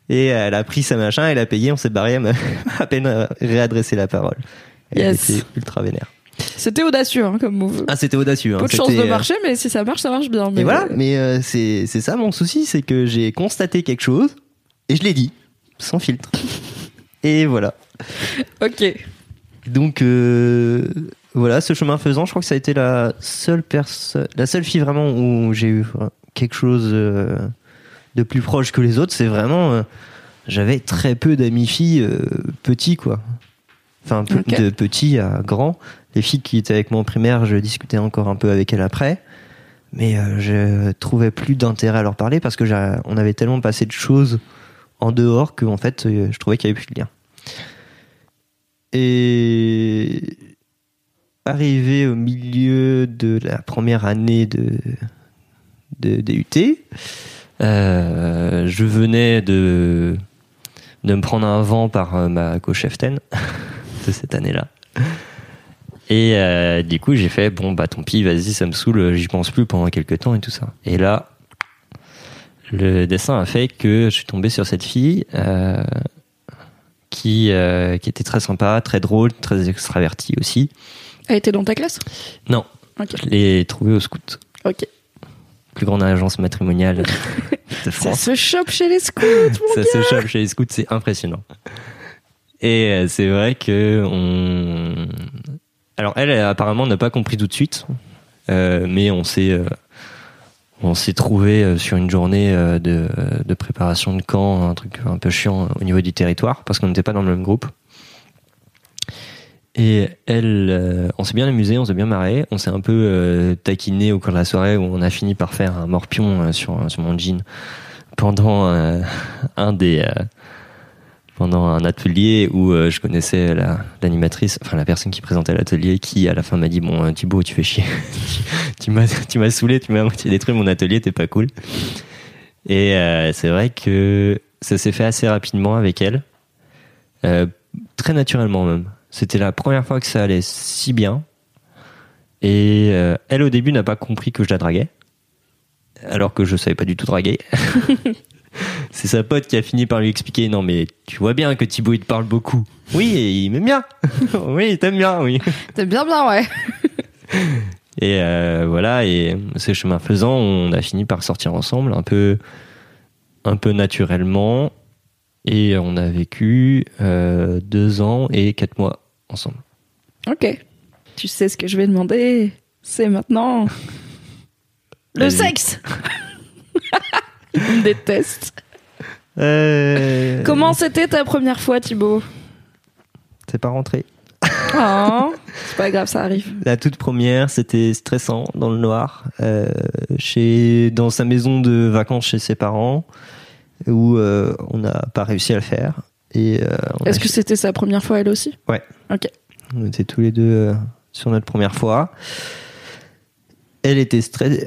Et elle a pris sa machin, elle a payé, on s'est barré, elle m'a [laughs] à peine euh, réadressé la parole. Elle Yes. était ultra vénère. C'était audacieux hein, comme move. Ah, c'était audacieux. hein. Peu de chance de euh, marcher, mais si ça marche, ça marche bien. Mais Et voilà, mais euh, c'est ça mon souci, c'est que j'ai constaté quelque chose et je l'ai dit, sans filtre. [laughs] Et voilà. Ok. Donc euh, voilà, ce chemin faisant, je crois que ça a été la seule personne, la seule fille vraiment où j'ai eu quelque chose euh, de plus proche que les autres. C'est vraiment, j'avais très peu d'amis filles petits quoi. Enfin, de petits à grands. Les filles qui étaient avec moi en primaire, je discutais encore un peu avec elles après. Mais euh, je trouvais plus d'intérêt à leur parler parce que on avait tellement passé de choses en dehors que en fait, euh, je trouvais qu'il y avait plus de lien. Et arrivé au milieu de la première année de, de DUT, euh, je venais de, de me prendre un vent par ma co-cheftaine [laughs] de cette année-là. Et euh, du coup, j'ai fait bon bah tant pis, vas-y, ça me saoule, j'y pense plus pendant quelques temps et tout ça. Et là, le dessin a fait que je suis tombé sur cette fille euh, qui euh, qui était très sympa, très drôle, très extravertie aussi. Elle était dans ta classe? Non, Ok. je l'ai trouvée au scout, Ok. plus grande agence matrimoniale [laughs] de Ça France. se chope chez les scouts, mon ça gars. se chope chez les scouts, c'est impressionnant. Et euh, c'est vrai que on. Alors elle, apparemment n'a pas compris tout de suite, euh, mais on s'est euh, on s'est trouvé euh, sur une journée euh, de, de préparation de camp, un truc un peu chiant au niveau du territoire parce qu'on n'était pas dans le même groupe. Et elle, euh, on s'est bien amusé, on s'est bien marré, on s'est un peu taquiné au cours de la soirée où on a fini par faire un morpion sur, sur mon jean pendant un des pendant un atelier où euh, je connaissais la- l'animatrice, enfin la personne qui présentait l'atelier, qui à la fin m'a dit bon euh, Thibaut tu fais chier, [laughs] tu m'as tu m'as saoulé, tu m'as moitié détruit mon atelier, t'es pas cool. Et euh, c'est vrai que ça s'est fait assez rapidement avec elle, très naturellement même. C'était la première fois que ça allait si bien. Et elle au début n'a pas compris que je la draguais, alors que je savais pas du tout draguer. [laughs] [laughs] C'est sa pote qui a fini par lui expliquer non mais tu vois bien que Thibaut il te parle beaucoup. Oui, et il m'aime bien. [laughs] oui, il t'aime bien, oui. T'es bien bien, ouais. [laughs] Et euh, voilà, et ce chemin faisant, on a fini par sortir ensemble un peu, un peu naturellement, et on a vécu euh, deux ans et quatre mois ensemble. Ok. Tu sais ce que je vais demander C'est maintenant. Le sexe Il [laughs] me déteste. Euh, Comment c'était ta première fois, Thibaut? C'est pas rentré. Oh, c'est pas grave, ça arrive. La toute première, c'était stressant dans le noir, euh, chez dans sa maison de vacances chez ses parents, où euh, on n'a pas réussi à le faire. Et Est-ce que c'était sa première fois, elle aussi? Ouais. Ok. On était tous les deux sur notre première fois. Elle était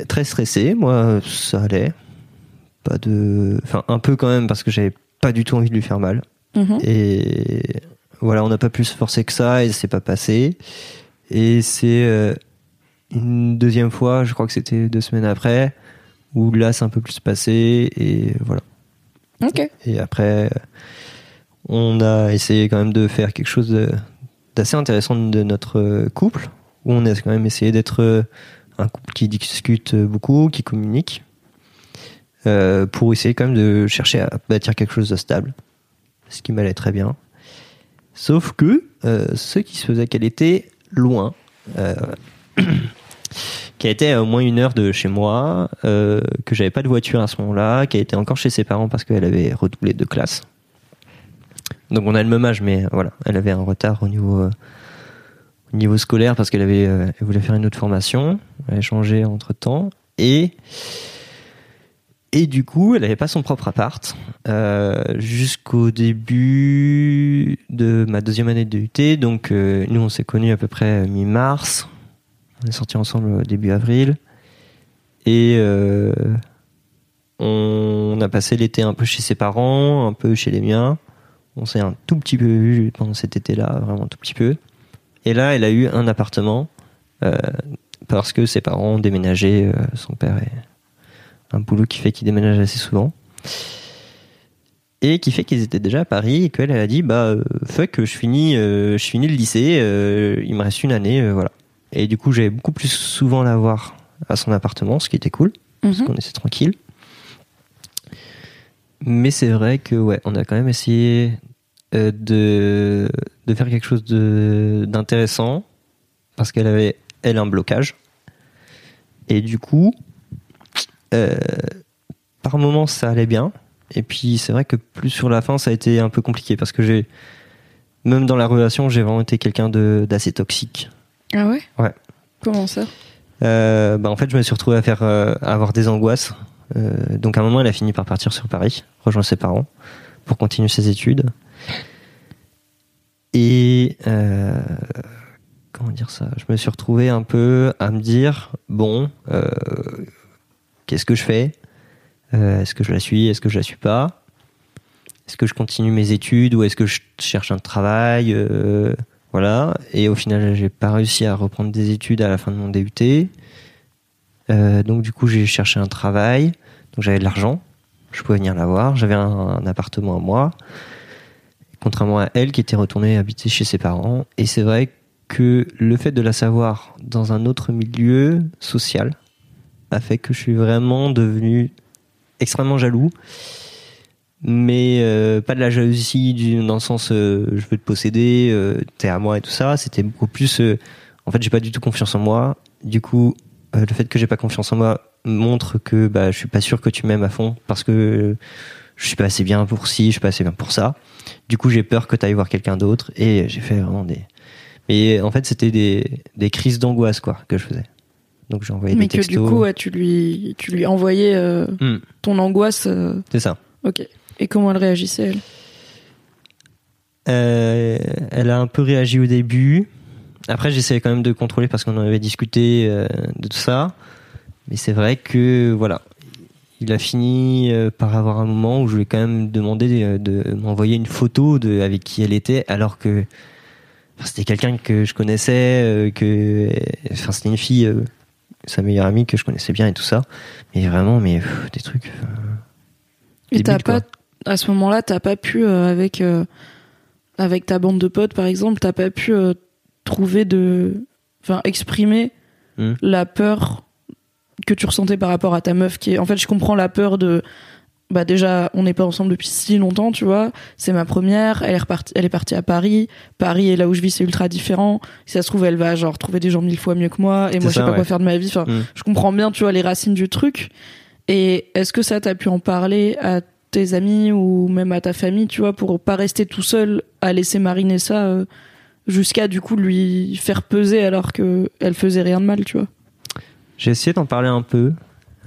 très stressée, moi ça allait. Pas de, enfin un peu quand même parce que j'avais pas du tout envie de lui faire mal. Mhm. Et voilà, on n'a pas pu se forcer que ça et c'est pas passé. Et c'est euh, une deuxième fois, je crois que c'était deux semaines après, où là c'est un peu plus passé et voilà. Ok. Et après, on a essayé quand même de faire quelque chose d'assez intéressant de notre couple, où on a quand même essayé d'être un couple qui discute beaucoup, qui communique, euh, pour essayer quand même de chercher à bâtir quelque chose de stable, ce qui m'allait très bien. Sauf que euh, ce qui se faisait qu'elle était loin. [clears throat] Été à au moins une heure de chez moi, euh, que j'avais pas de voiture à ce moment-là, a été encore chez ses parents parce qu'elle avait redoublé de classe. Donc on a le même âge, mais voilà, elle avait un retard au niveau, au niveau scolaire parce qu'elle avait, euh, voulait faire une autre formation, elle a changé entre temps et et du coup, elle n'avait pas son propre appart euh, jusqu'au début de ma deuxième année de UT. Donc euh, nous, on s'est connus à peu près mi-mars. On est sortis ensemble début avril. Et euh, on a passé l'été un peu chez ses parents, un peu chez les miens. On s'est un tout petit peu vu pendant cet été-là, vraiment un tout petit peu. Et là, elle a eu un appartement euh, parce que ses parents ont déménagé. euh, son père est un boulot qui fait qu'il déménage assez souvent. Et qui fait qu'ils étaient déjà à Paris et qu'elle elle a dit bah euh, fuck je finis euh, je finis le lycée euh, il me reste une année euh, voilà et du coup j'allais beaucoup plus souvent la voir à son appartement ce qui était cool parce Mhm. qu'on était tranquille mais c'est vrai que ouais on a quand même essayé de de faire quelque chose de d'intéressant parce qu'elle avait elle un blocage et du coup euh, par moments ça allait bien. Et puis c'est vrai que plus sur la fin ça a été un peu compliqué parce que j'ai même dans la relation j'ai vraiment été quelqu'un d'assez toxique. Ah ouais? Ouais. Comment ça? Euh, bah en fait je me suis retrouvé à faire euh, à avoir des angoisses. Euh, donc à un moment elle a fini par partir sur Paris rejoindre ses parents pour continuer ses études. Et euh, comment dire ça? Je me suis retrouvé un peu à me dire bon euh, qu'est-ce que je fais? Euh, est-ce que je la suis? Est-ce que je la suis pas? Est-ce que je continue mes études ou est-ce que je cherche un travail? Euh, voilà. Et au final j'ai pas réussi à reprendre des études à la fin de mon DUT Euh, donc du coup j'ai cherché un travail. Donc j'avais de l'argent. Je pouvais venir la voir. J'avais un, un appartement à moi. Contrairement à elle qui était retournée habiter chez ses parents. Et c'est vrai que le fait de la savoir dans un autre milieu social a fait que je suis vraiment devenu extrêmement jaloux. Mais euh, pas de la jalousie du, dans le sens euh, je veux te posséder euh, t'es à moi et tout ça. C'était beaucoup plus euh, en fait j'ai pas du tout confiance en moi. Du coup euh, le fait que j'ai pas confiance en moi montre que bah je suis pas sûr que tu m'aimes à fond parce que je suis pas assez bien pour ci je suis pas assez bien pour ça. Du coup j'ai peur que tu ailles voir quelqu'un d'autre et j'ai fait vraiment des mais en fait c'était des, des crises d'angoisse quoi que je faisais donc j'ai envoyé Mais des que textos du coup, ouais, tu lui, tu lui envoyais euh, Hmm, ton angoisse. euh, c'est ça ok. Et comment elle réagissait elle? Euh, elle a un peu réagi au début. Après, j'essayais quand même de contrôler parce qu'on en avait discuté euh, de tout ça. Mais c'est vrai que, voilà, il a fini par avoir un moment où je lui ai quand même demandé de, m'envoyer une photo de avec qui elle était, alors que enfin, c'était quelqu'un que je connaissais, que, enfin, c'était une fille, euh, sa meilleure amie que je connaissais bien et tout ça. Mais vraiment, mais pff, des trucs. euh, Et t'as pas, à ce moment-là, t'as pas pu, euh, avec, euh, avec ta bande de potes, par exemple, t'as pas pu trouver de. Enfin, exprimer Hmm. la peur que tu ressentais par rapport à ta meuf qui est. En fait, je comprends la peur de. Bah, déjà, on n'est pas ensemble depuis si longtemps, tu vois. C'est ma première. Elle est repartie, elle est partie à Paris. Paris et là où je vis, c'est ultra différent. Si ça se trouve, elle va, genre, trouver des gens mille fois mieux que moi. Et moi, je sais pas quoi faire de ma vie. Enfin, Hmm. je comprends bien, tu vois, les racines du truc. Et est-ce que ça t'a pu en parler à tes amis ou même à ta famille, tu vois, pour pas rester tout seul à laisser mariner ça euh, jusqu'à du coup lui faire peser alors que elle faisait rien de mal, tu vois? J'ai essayé d'en parler un peu,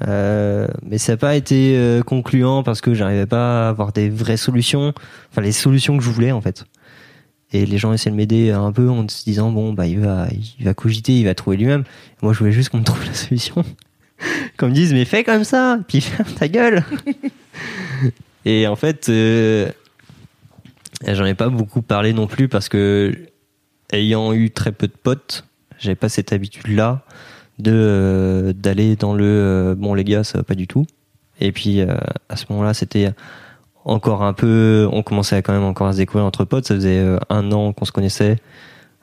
euh, mais ça n'a pas été euh, concluant parce que j'arrivais pas à avoir des vraies solutions, enfin les solutions que je voulais en fait. Et les gens essaient de m'aider un peu en se disant bon bah il va il va cogiter, il va trouver lui-même. Moi je voulais juste qu'on me trouve la solution. [laughs] Qu'on me dise mais fais comme ça, puis [laughs] ferme ta gueule. [laughs] Et en fait euh, j'en ai pas beaucoup parlé non plus parce que ayant eu très peu de potes, j'avais pas cette habitude là de euh, d'aller dans le euh, bon les gars ça va pas du tout. Et puis euh, à ce moment-là c'était encore un peu on commençait à quand même encore à se découvrir entre potes. Ça faisait un an qu'on se connaissait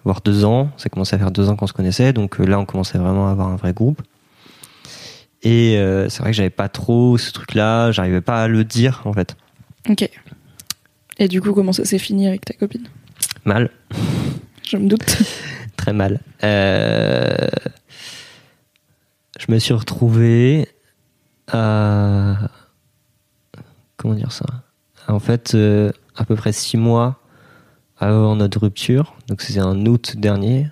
voire deux ans. Ça commençait à faire deux ans qu'on se connaissait. Donc là on commençait vraiment à avoir un vrai groupe. Et euh, c'est vrai que j'avais pas trop ce truc là j'arrivais pas à le dire en fait. Ok. Et du coup, comment ça s'est fini avec ta copine? Mal. Je me doute. [laughs] très mal. Euh, je me suis retrouvé à comment dire ça? En fait, euh, à peu près six mois avant notre rupture, donc c'était en août dernier,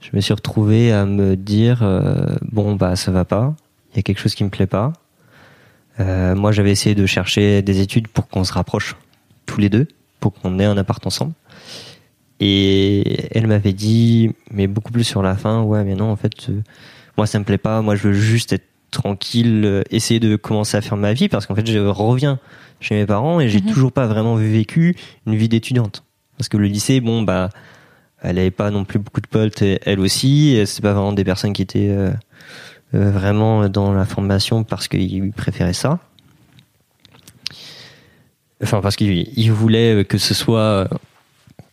je me suis retrouvé à me dire euh, bon bah ça va pas, il y a quelque chose qui me plaît pas. Euh, moi j'avais essayé de chercher des études pour qu'on se rapproche tous les deux, pour qu'on ait un appart ensemble. Et elle m'avait dit, mais beaucoup plus sur la fin, ouais mais non en fait moi ça me plaît pas, moi je veux juste être tranquille, essayer de commencer à faire ma vie parce qu'en fait je reviens chez mes parents et j'ai Mhm. toujours pas vraiment vécu une vie d'étudiante. Parce que le lycée, bon, bah, elle avait pas non plus beaucoup de potes, elle aussi. C'est pas vraiment des personnes qui étaient euh, euh, vraiment dans la formation parce qu'ils préféraient ça. Enfin, parce qu'ils ils voulaient que ce soit.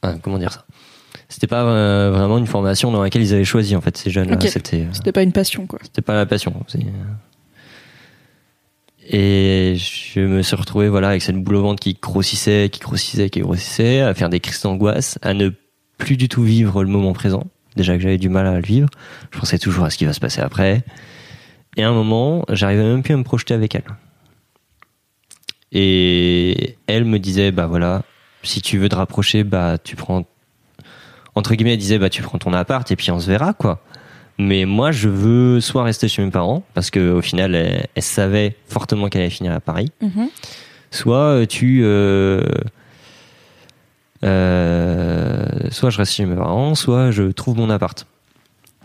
euh, comment dire ça? C'était pas euh, vraiment une formation dans laquelle ils avaient choisi, en fait, ces jeunes-là. Ok. C'était. euh, C'était pas une passion, quoi. c'était pas la passion. c'est- Et je me suis retrouvé voilà avec cette boule au ventre qui grossissait, qui grossissait, qui grossissait, à faire des crises d'angoisse, à ne plus du tout vivre le moment présent. Déjà que j'avais du mal à le vivre, je pensais toujours à ce qui va se passer après. Et à un moment, j'arrivais même plus à me projeter avec elle. Et elle me disait bah voilà, si tu veux te rapprocher, bah tu prends entre guillemets, elle disait bah tu prends ton appart et puis on se verra quoi. Mais moi, je veux soit rester chez mes parents, parce que au final, elle, elle savait fortement qu'elle allait finir à Paris, Mhm. soit euh, tu, euh, euh, soit je reste chez mes parents, soit je trouve mon appart.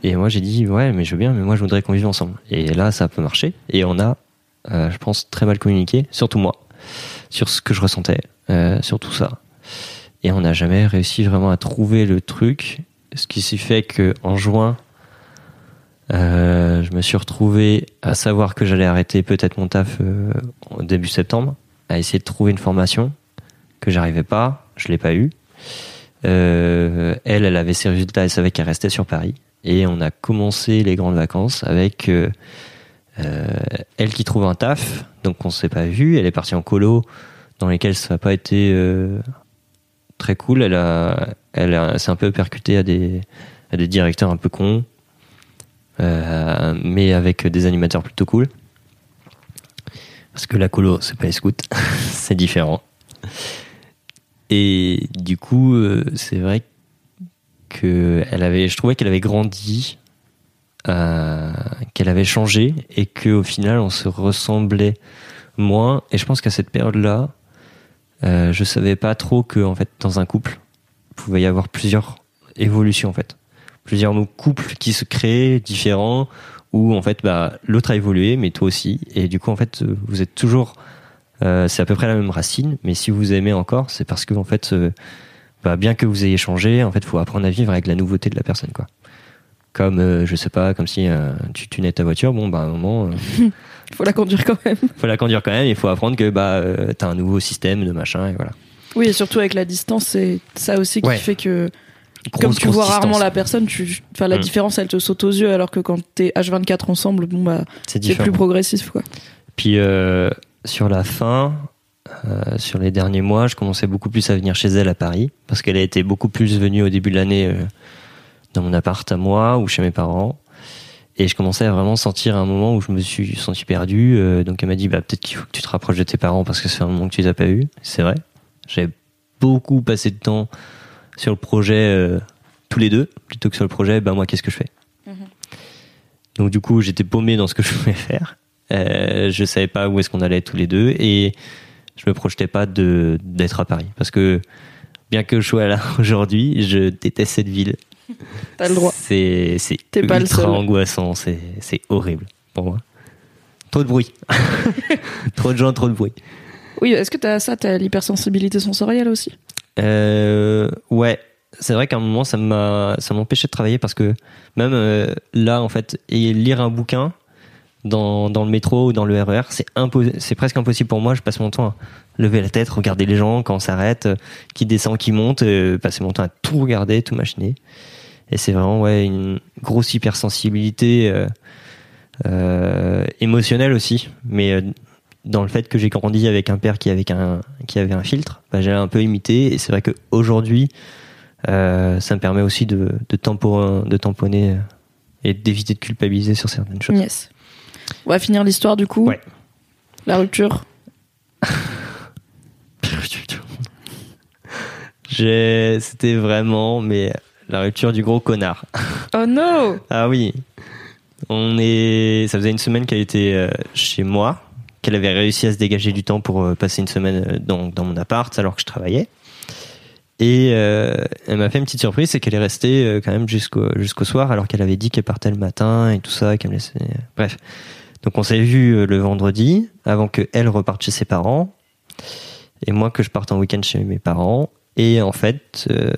Et moi, j'ai dit ouais, mais je veux bien, mais moi, je voudrais qu'on vive ensemble. Et là, ça a peu marché, et on a, euh, je pense, très mal communiqué, surtout moi, sur ce que je ressentais, sur tout ça. Et on n'a jamais réussi vraiment à trouver le truc, ce qui s'est fait que en juin. Euh, je me suis retrouvé à savoir que j'allais arrêter peut-être mon taf euh, au début septembre, à essayer de trouver une formation que j'arrivais pas, je l'ai pas eu. Euh, elle, elle avait ses résultats, elle savait qu'elle restait sur Paris, et on a commencé les grandes vacances avec elle qui trouve un taf, donc on s'est pas vu. Elle est partie en colo, dans lesquels ça n'a pas été très cool. Elle elle s'est un peu percutée à des, à des directeurs un peu cons. Euh, mais avec des animateurs plutôt cool. Parce que la colo, c'est pas les scouts, [laughs] c'est différent. Et du coup, euh, c'est vrai que elle avait, je trouvais qu'elle avait grandi, euh, qu'elle avait changé et qu'au final, on se ressemblait moins. Et je pense qu'à cette période-là, euh, je savais pas trop que, en fait, dans un couple, il pouvait y avoir plusieurs évolutions, en fait. Plusieurs couples qui se créent différents où en fait bah l'autre a évolué mais toi aussi. Et du coup en fait euh, vous êtes toujours euh, c'est à peu près la même racine mais si vous aimez encore c'est parce que en fait euh, bah, bien que vous ayez changé en fait faut apprendre à vivre avec la nouveauté de la personne quoi. Comme je sais pas comme si tu tunais ta voiture bon bah à un moment [laughs] Faut la conduire quand même. faut la conduire quand même il faut apprendre que bah euh, t'as un nouveau système de machin et voilà Oui, et surtout avec la distance, c'est ça aussi qui Ouais. fait que, Grosse, comme tu vois distance. rarement la personne, tu, enfin, la Mm. différence, elle te saute aux yeux, alors que quand t'es H24 ensemble, bon, bah, c'est plus progressif, quoi. Puis euh, sur la fin, euh, sur les derniers mois, je commençais beaucoup plus à venir chez elle à Paris parce qu'elle a été beaucoup plus venue au début de l'année euh, dans mon appart à moi ou chez mes parents. Et je commençais à vraiment sentir un moment où je me suis senti perdu. euh, donc elle m'a dit bah peut-être qu'il faut que tu te rapproches de tes parents parce que c'est un moment que tu les as pas vus. C'est vrai. J'avais beaucoup passé de temps sur le projet euh, tous les deux plutôt que sur le projet bah moi qu'est-ce que je fais? Donc du coup j'étais paumé dans ce que [laughs] je voulais faire. Euh, je savais pas où est-ce qu'on allait tous les deux et je me projetais pas d'être à Paris parce que bien que je sois là [laughs] aujourd'hui, je déteste cette ville. T'as le droit. C'est c'est T'es pas le ultra seul. angoissant, c'est c'est horrible pour moi. Trop de bruit. [laughs] trop de gens, trop de bruit. Oui, est-ce que t'as ça, t'as l'hypersensibilité sensorielle aussi? Euh, ouais, c'est vrai qu'à un moment ça m'a ça m'empêchait de travailler parce que même euh, là en fait et lire un bouquin dans, dans le métro ou dans le RER c'est impo- c'est presque impossible pour moi je passe mon temps à lever la tête regarder les gens quand on s'arrête euh, qui descend qui monte euh, passer mon temps à tout regarder tout machiner et c'est vraiment ouais une grosse hypersensibilité euh, euh, émotionnelle aussi mais euh, dans le fait que j'ai grandi avec un père qui avait un qui avait un filtre, bah, j'ai un peu imité et c'est vrai qu'aujourd'hui euh, ça me permet aussi de de, tampo- de tamponner et d'éviter de culpabiliser sur certaines choses. Yes. On va finir l'histoire du coup. Ouais. La rupture. [laughs] C'était vraiment mais la rupture du gros connard. [laughs] Oh no Ah oui. On est. Ça faisait une semaine qu'elle était euh, chez moi, qu'elle avait réussi à se dégager du temps pour euh, passer une semaine euh, dans, dans mon appart alors que je travaillais. Et euh, elle m'a fait une petite surprise, c'est qu'elle est restée quand même jusqu'au jusqu'au soir alors qu'elle avait dit qu'elle partait le matin et tout ça, qu'elle me laissait. Bref. Donc on s'est vu le vendredi avant que elle reparte chez ses parents et moi que je parte en week-end chez mes parents. Et en fait, euh,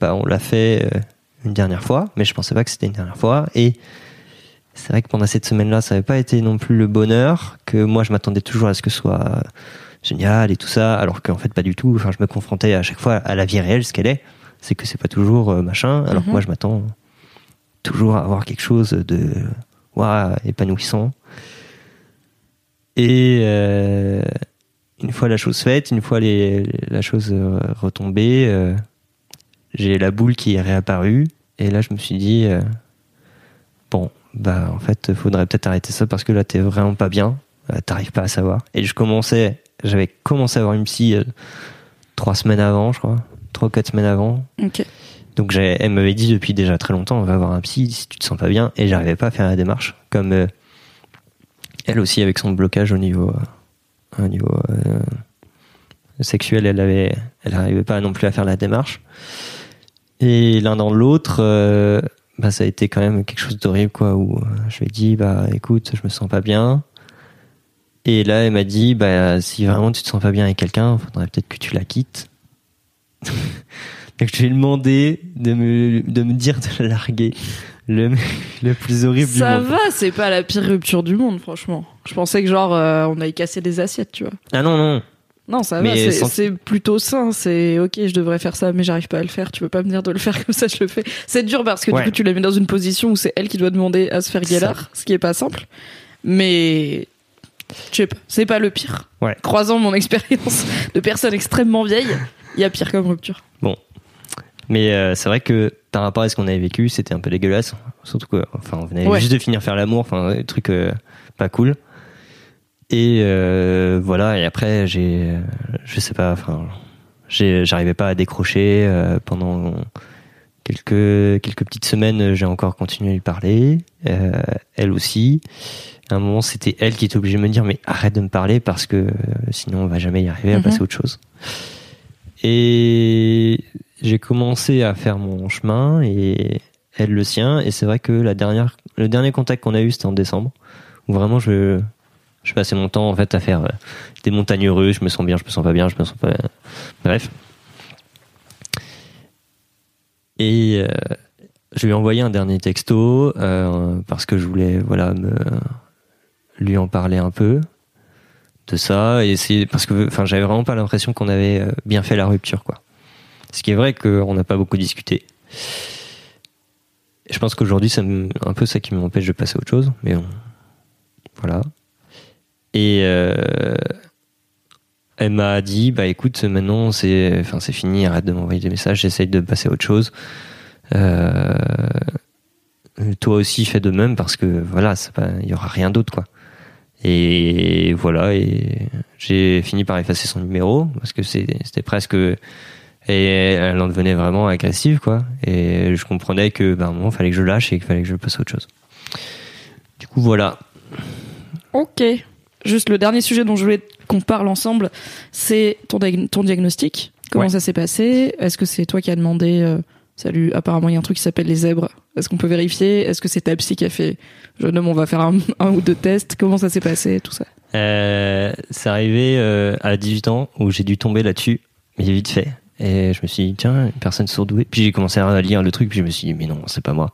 bah, on l'a fait euh, une dernière fois, mais je pensais pas que c'était une dernière fois. Et c'est vrai que pendant cette semaine-là, ça n'avait pas été non plus le bonheur que moi je m'attendais toujours à ce que ce soit génial et tout ça, alors qu'en fait pas du tout. Enfin, je me confrontais à chaque fois à la vie réelle, ce qu'elle est. C'est que c'est pas toujours euh, machin, alors que Mhm. moi je m'attends toujours à avoir quelque chose de ouah, épanouissant. Et euh, une fois la chose faite, une fois les, la chose retombée, euh, j'ai la boule qui est réapparue. Et là, je me suis dit, euh, bon, bah en fait, faudrait peut-être arrêter ça parce que là, t'es vraiment pas bien. Euh, T'arrives pas à savoir. Et je commençais, j'avais commencé à avoir une psy euh, trois semaines avant, je crois, trois ou quatre semaines avant. Ok. Donc elle m'avait dit depuis déjà très longtemps, on va avoir un psy si tu te sens pas bien, et j'arrivais pas à faire la démarche. Comme euh, elle aussi avec son blocage au niveau, au niveau sexuel, elle avait, elle n'arrivait pas non plus à faire la démarche. Et l'un dans l'autre, euh, bah ça a été quand même quelque chose d'horrible quoi. Où euh, je lui ai dit bah écoute, je me sens pas bien. Et là, elle m'a dit bah si vraiment tu te sens pas bien avec quelqu'un, faudrait peut-être que tu la quittes. [laughs] Donc je lui ai demandé de me, de me dire de la larguer. Le, le plus horrible Ça du monde. va, c'est pas la pire rupture du monde, franchement. Je pensais que genre euh, on allait casser des assiettes, tu vois. Ah non, non. Non, ça va, c'est sans- plutôt sain. C'est ok, je devrais faire ça, mais j'arrive pas à le faire. Tu peux pas me dire de le faire [laughs] comme ça, je le fais. C'est dur parce que Ouais. du coup, tu l'as mis dans une position où c'est elle qui doit demander à se faire guélard, ce qui est pas simple. Mais je sais pas, c'est pas le pire. Ouais. Croisant mon [laughs] expérience de personne extrêmement vieille, il y a pire comme rupture. Mais euh, c'est vrai que par rapport à ce qu'on avait vécu, c'était un peu dégueulasse. Surtout que, enfin, on venait Ouais. juste de finir faire l'amour, enfin, des trucs euh, pas cool. Et euh, voilà. Et après, j'ai, euh, je sais pas, enfin, j'arrivais pas à décrocher euh, pendant quelques quelques petites semaines. J'ai encore continué à lui parler. Euh, elle aussi. À un moment, c'était elle qui était obligée de me dire mais arrête de me parler parce que euh, sinon on va jamais y arriver à Mhm. passer à autre chose. Et j'ai commencé à faire mon chemin et elle le sien. Et c'est vrai que la dernière, le dernier contact qu'on a eu, c'était en décembre, où vraiment je, je passais mon temps en fait à faire euh, des montagnes russes. Je me sens bien, je me sens pas bien, je me sens pas. Bref. Et euh, je lui ai envoyé un dernier texto euh, parce que je voulais voilà me lui en parler un peu de ça et c'est parce que enfin j'avais vraiment pas l'impression qu'on avait euh, bien fait la rupture quoi. Ce qui est vrai qu'on n'a pas beaucoup discuté. Je pense qu'aujourd'hui c'est un peu ça qui m'empêche de passer à autre chose, mais bon, voilà. Et euh, elle m'a dit bah écoute maintenant c'est enfin c'est fini arrête de m'envoyer des messages j'essaye de passer à autre chose. Euh, toi aussi fais de même parce que voilà il y aura rien d'autre quoi. Et voilà, et j'ai fini par effacer son numéro parce que c'était presque. Et elle en devenait vraiment agressive, quoi. Et je comprenais que, ben, moment, fallait que je lâche et qu'il fallait que je passe à autre chose. Du coup, voilà. Ok. Juste le dernier sujet dont je voulais qu'on parle ensemble, c'est ton, diag- ton diagnostic. Comment Ouais. ça s'est passé? Est-ce que c'est toi qui as demandé euh, Salut, apparemment il y a un truc qui s'appelle les zèbres. Est-ce qu'on peut vérifier? Est-ce que c'est ta psy qui a fait Jeune homme, on va faire un, un ou deux tests? Comment ça s'est passé Tout ça? Euh, c'est arrivé euh, à 18 ans où j'ai dû tomber là-dessus, mais vite fait. Et je me suis dit, tiens, une personne surdouée. Puis j'ai commencé à lire le truc, puis je me suis dit, mais non, c'est pas moi.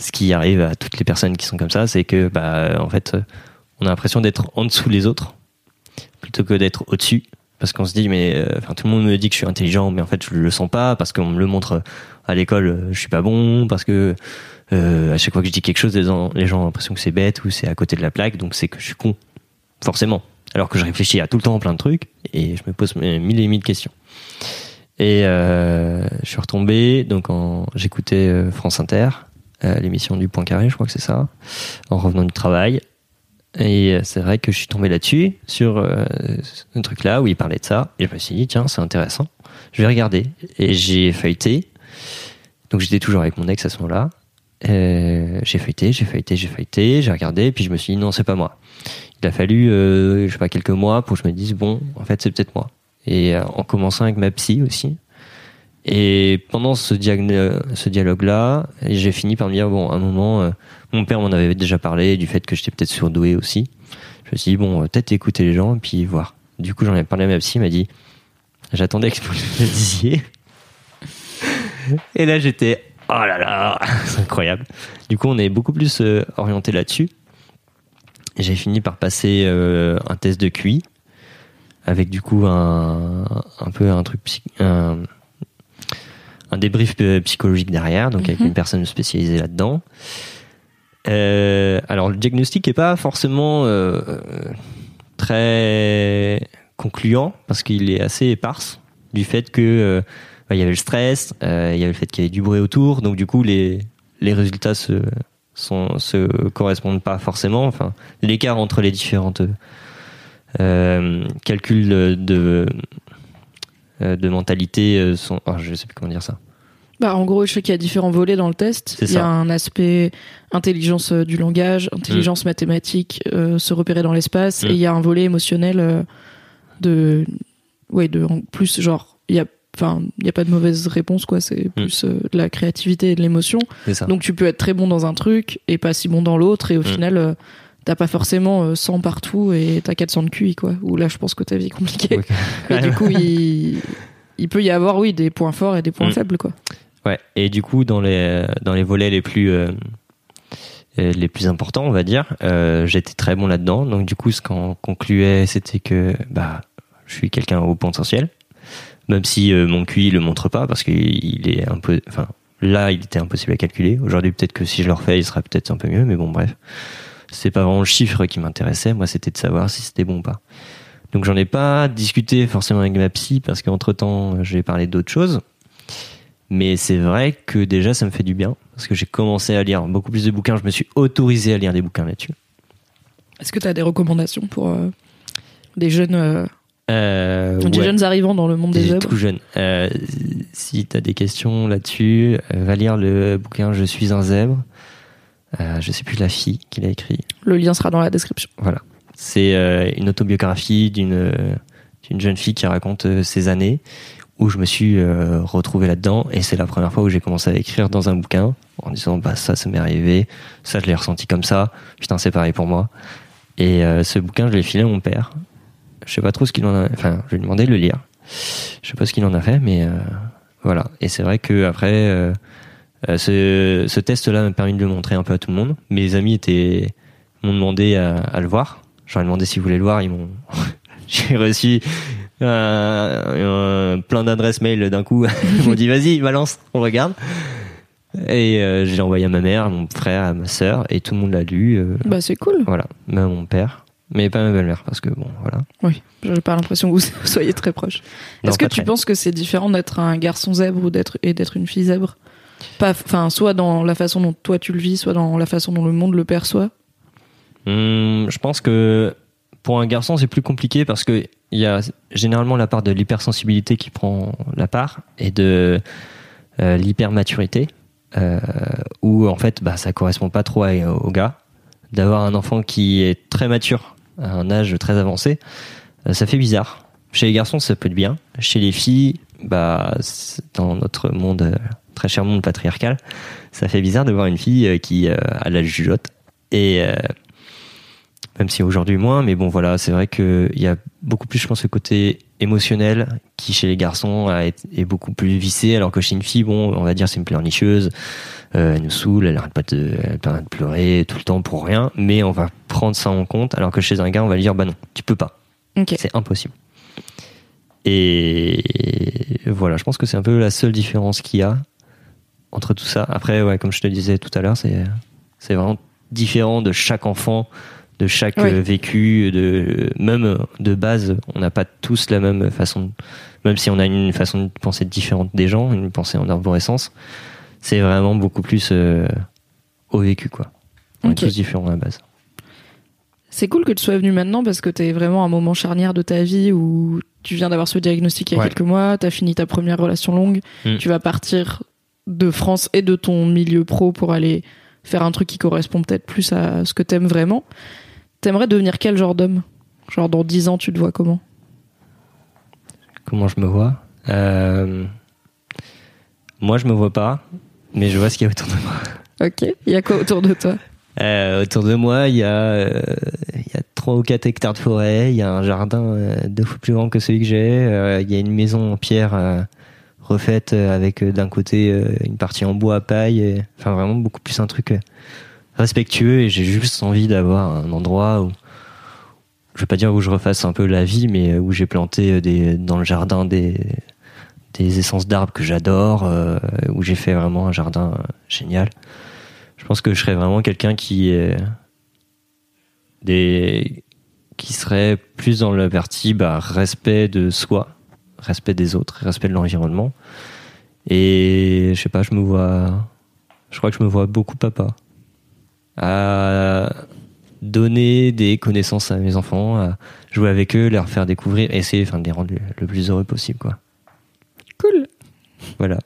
Ce qui arrive à toutes les personnes qui sont comme ça, c'est que, bah, en fait, on a l'impression d'être en dessous les autres, plutôt que d'être au-dessus. Parce qu'on se dit, mais, euh, tout le monde me dit que je suis intelligent, mais en fait, je le sens pas, parce qu'on me le montre à l'école, euh, je suis pas bon, parce que, euh, à chaque fois que je dis quelque chose, les gens, ont l'impression que c'est bête ou c'est à côté de la plaque, donc c'est que je suis con. Forcément. Alors que je réfléchis à tout le temps plein de trucs, et je me pose euh, mille et mille questions. Et euh, je suis retombé, donc j'écoutais euh, France Inter, euh, l'émission du Point Carré, je crois que c'est ça, en revenant du travail. Et c'est vrai que je suis tombé là-dessus, sur euh, ce truc-là où il parlait de ça. Et je me suis dit, tiens, c'est intéressant. Je vais regarder. Et j'ai feuilleté. Donc j'étais toujours avec mon ex à ce moment-là. Euh, j'ai feuilleté, j'ai feuilleté, j'ai feuilleté, j'ai regardé, puis je me suis dit, non, c'est pas moi. Il a fallu, euh, je sais pas, quelques mois pour que je me dise, bon, en fait, c'est peut-être moi. Et euh, en commençant avec ma psy aussi. Et pendant ce, ce dialogue-là, j'ai fini par me dire, bon, à un moment, euh, mon père m'en avait déjà parlé du fait que j'étais peut-être surdoué aussi. Je me suis dit, bon, euh, peut-être écouter les gens et puis voir. Du coup, j'en ai parlé à ma psy, m'a dit, j'attendais que vous le disiez. Et là, j'étais, oh là là, [laughs] c'est incroyable. Du coup, on est beaucoup plus euh, orienté là-dessus. J'ai fini par passer un test de QI avec du coup un, un peu un truc psy- un, un débrief psychologique derrière, donc avec Mhm. une personne spécialisée là-dedans. Euh, alors le diagnostic est pas forcément euh, très concluant parce qu'il est assez éparse du fait que euh, bah, il y avait le stress, il y avait le fait qu'il y avait du bruit autour, donc du coup les les résultats se sont, se correspondent pas forcément. Enfin, l'écart entre les différentes calculs de de, de mentalité euh, sont, ah, je sais plus comment dire ça. Bah, en gros, je sais qu'il y a différents volets dans le test. Il y a un aspect intelligence euh, du langage, intelligence mathématique, euh, se repérer dans l'espace, Mm. et il y a un volet émotionnel euh, de, ouais, de en plus genre, il y a, enfin, il y a pas de mauvaise réponse quoi. C'est plus euh, de la créativité et de l'émotion. Donc tu peux être très bon dans un truc et pas si bon dans l'autre, et au Mm. final. Euh, T'as pas forcément euh, 100 partout et t'as 400 de QI, quoi. Ou là, je pense que ta vie est compliquée. Ouais. Mais du coup, il, il peut y avoir, oui, des points forts et des points Mm. faibles, quoi. Ouais. Et du coup, dans les dans les volets les plus euh, euh, les plus importants, on va dire, euh, j'étais très bon là-dedans. Donc du coup, ce qu'on concluait, c'était que bah je suis quelqu'un au potentiel, même si euh, mon QI le montre pas parce qu'il il est un peu, enfin là, il était impossible à calculer. Aujourd'hui, peut-être que si je le refais, il sera peut-être un peu mieux. Mais bon, bref, c'est pas vraiment le chiffre qui m'intéressait. Moi, c'était de savoir si c'était bon ou pas. Donc j'en ai pas discuté forcément avec ma psy parce qu'entre temps, j'ai parlé d'autres choses. Mais c'est vrai que déjà, ça me fait du bien parce que j'ai commencé à lire beaucoup plus de bouquins. Je me suis autorisé à lire des bouquins là-dessus. Est-ce que tu as des recommandations pour euh, des jeunes, euh, Euh, des ouais, jeunes arrivants dans le monde des des œuvres tout jeunes. Euh, si tu as des questions là-dessus, va lire le bouquin Je suis un zèbre. Euh, je sais plus la fille qui l'a écrit. Le lien sera dans la description. Voilà. C'est euh, une autobiographie d'une euh, d'une jeune fille qui raconte ses années où je me suis retrouvé là-dedans et c'est la première fois où j'ai commencé à écrire dans un bouquin en disant bah ça ça m'est arrivé, ça je l'ai ressenti comme ça, putain c'est pareil pour moi. Et ce bouquin je l'ai filé à mon père. Je sais pas trop ce qu'il en a, enfin je lui ai demandé de le lire. Je sais pas ce qu'il en a fait mais voilà. Et c'est vrai que après ce, ce test-là m'a permis de le montrer un peu à tout le monde. Mes amis étaient m'ont demandé à, à le voir. J'aurais demandé s'ils voulaient le voir. Ils m'ont. [laughs] J'ai reçu euh, plein d'adresses mail d'un coup. [laughs] Ils m'ont dit vas-y, balance, on regarde. Et euh, j'ai envoyé à ma mère, à mon frère, à ma sœur, et tout le monde l'a lu. euh, Bah, c'est cool. voilà, même à mon père, mais pas ma belle-mère parce que bon, voilà. Oui, j'ai pas l'impression que vous [laughs] soyez très proches. Est-ce que tu très. penses que c'est différent d'être un garçon zèbre ou d'être et d'être une fille zèbre? Pas, enfin, soit dans la façon dont toi tu le vis, soit dans la façon dont le monde le perçoit. Hum, je pense que pour un garçon, c'est plus compliqué parce que il y a généralement la part de l'hypersensibilité qui prend la part et de euh, l'hypermaturité euh, où en fait bah, ça correspond pas trop au gars. D'avoir un enfant qui est très mature à un âge très avancé, euh, ça fait bizarre. Chez les garçons, ça peut être bien. Chez les filles, bah, dans notre monde, très cher monde patriarcal, ça fait bizarre de voir une fille euh, qui euh, a la jugeote. Et euh, même si aujourd'hui moins, mais bon voilà, c'est vrai qu'il y a beaucoup plus, je pense, le côté émotionnel qui chez les garçons est beaucoup plus vissé, alors que chez une fille, bon, on va dire c'est une pleurnicheuse, euh, elle nous saoule, elle arrête pas de, elle arrête de pleurer tout le temps pour rien, mais on va prendre ça en compte, alors que chez un gars, on va lui dire bah non, tu peux pas, c'est impossible. Et voilà, je pense que c'est un peu la seule différence qu'il y a entre tout ça. Après, ouais, comme je te disais tout à l'heure, c'est c'est vraiment différent de chaque enfant, de chaque Oui. euh, vécu, de même de base, on n'a pas tous la même façon, même si on a une façon de penser différente des gens, une pensée en arborescence, c'est vraiment beaucoup plus euh, au vécu, quoi. On Ok. est tous différents à la base. C'est cool que tu sois venu maintenant parce que t'es vraiment à un moment charnière de ta vie où tu viens d'avoir ce diagnostic il y a Ouais. quelques mois, t'as fini ta première relation longue, Mm. tu vas partir de France et de ton milieu pro pour aller faire un truc qui correspond peut-être plus à ce que t'aimes vraiment. T'aimerais devenir quel genre d'homme? Genre dans 10 ans, tu te vois comment? Comment je me vois? Euh, Moi, je me vois pas, mais je vois ce qu'il y a autour de moi. Ok. Il y a quoi autour de toi? Euh, autour de moi, il y a, euh, il y a 3 ou 4 hectares de forêt, il y a un jardin deux fois plus grand que celui que j'ai, il y a une maison en pierre refaite euh, avec euh, d'un côté euh, une partie en bois à paille, enfin vraiment beaucoup plus un truc respectueux et j'ai juste envie d'avoir un endroit où, je vais pas dire où je refasse un peu la vie, mais où j'ai planté des, dans le jardin des, des essences d'arbres que j'adore, où j'ai fait vraiment un jardin génial. Je pense que je serais vraiment quelqu'un qui des qui serait plus dans la partie bah, respect de soi, respect des autres, respect de l'environnement. Et je sais pas, je me vois, je crois que je me vois beaucoup papa à donner des connaissances à mes enfants, à jouer avec eux, leur faire découvrir, essayer enfin, de les rendre le, plus heureux possible, quoi. Cool. Voilà.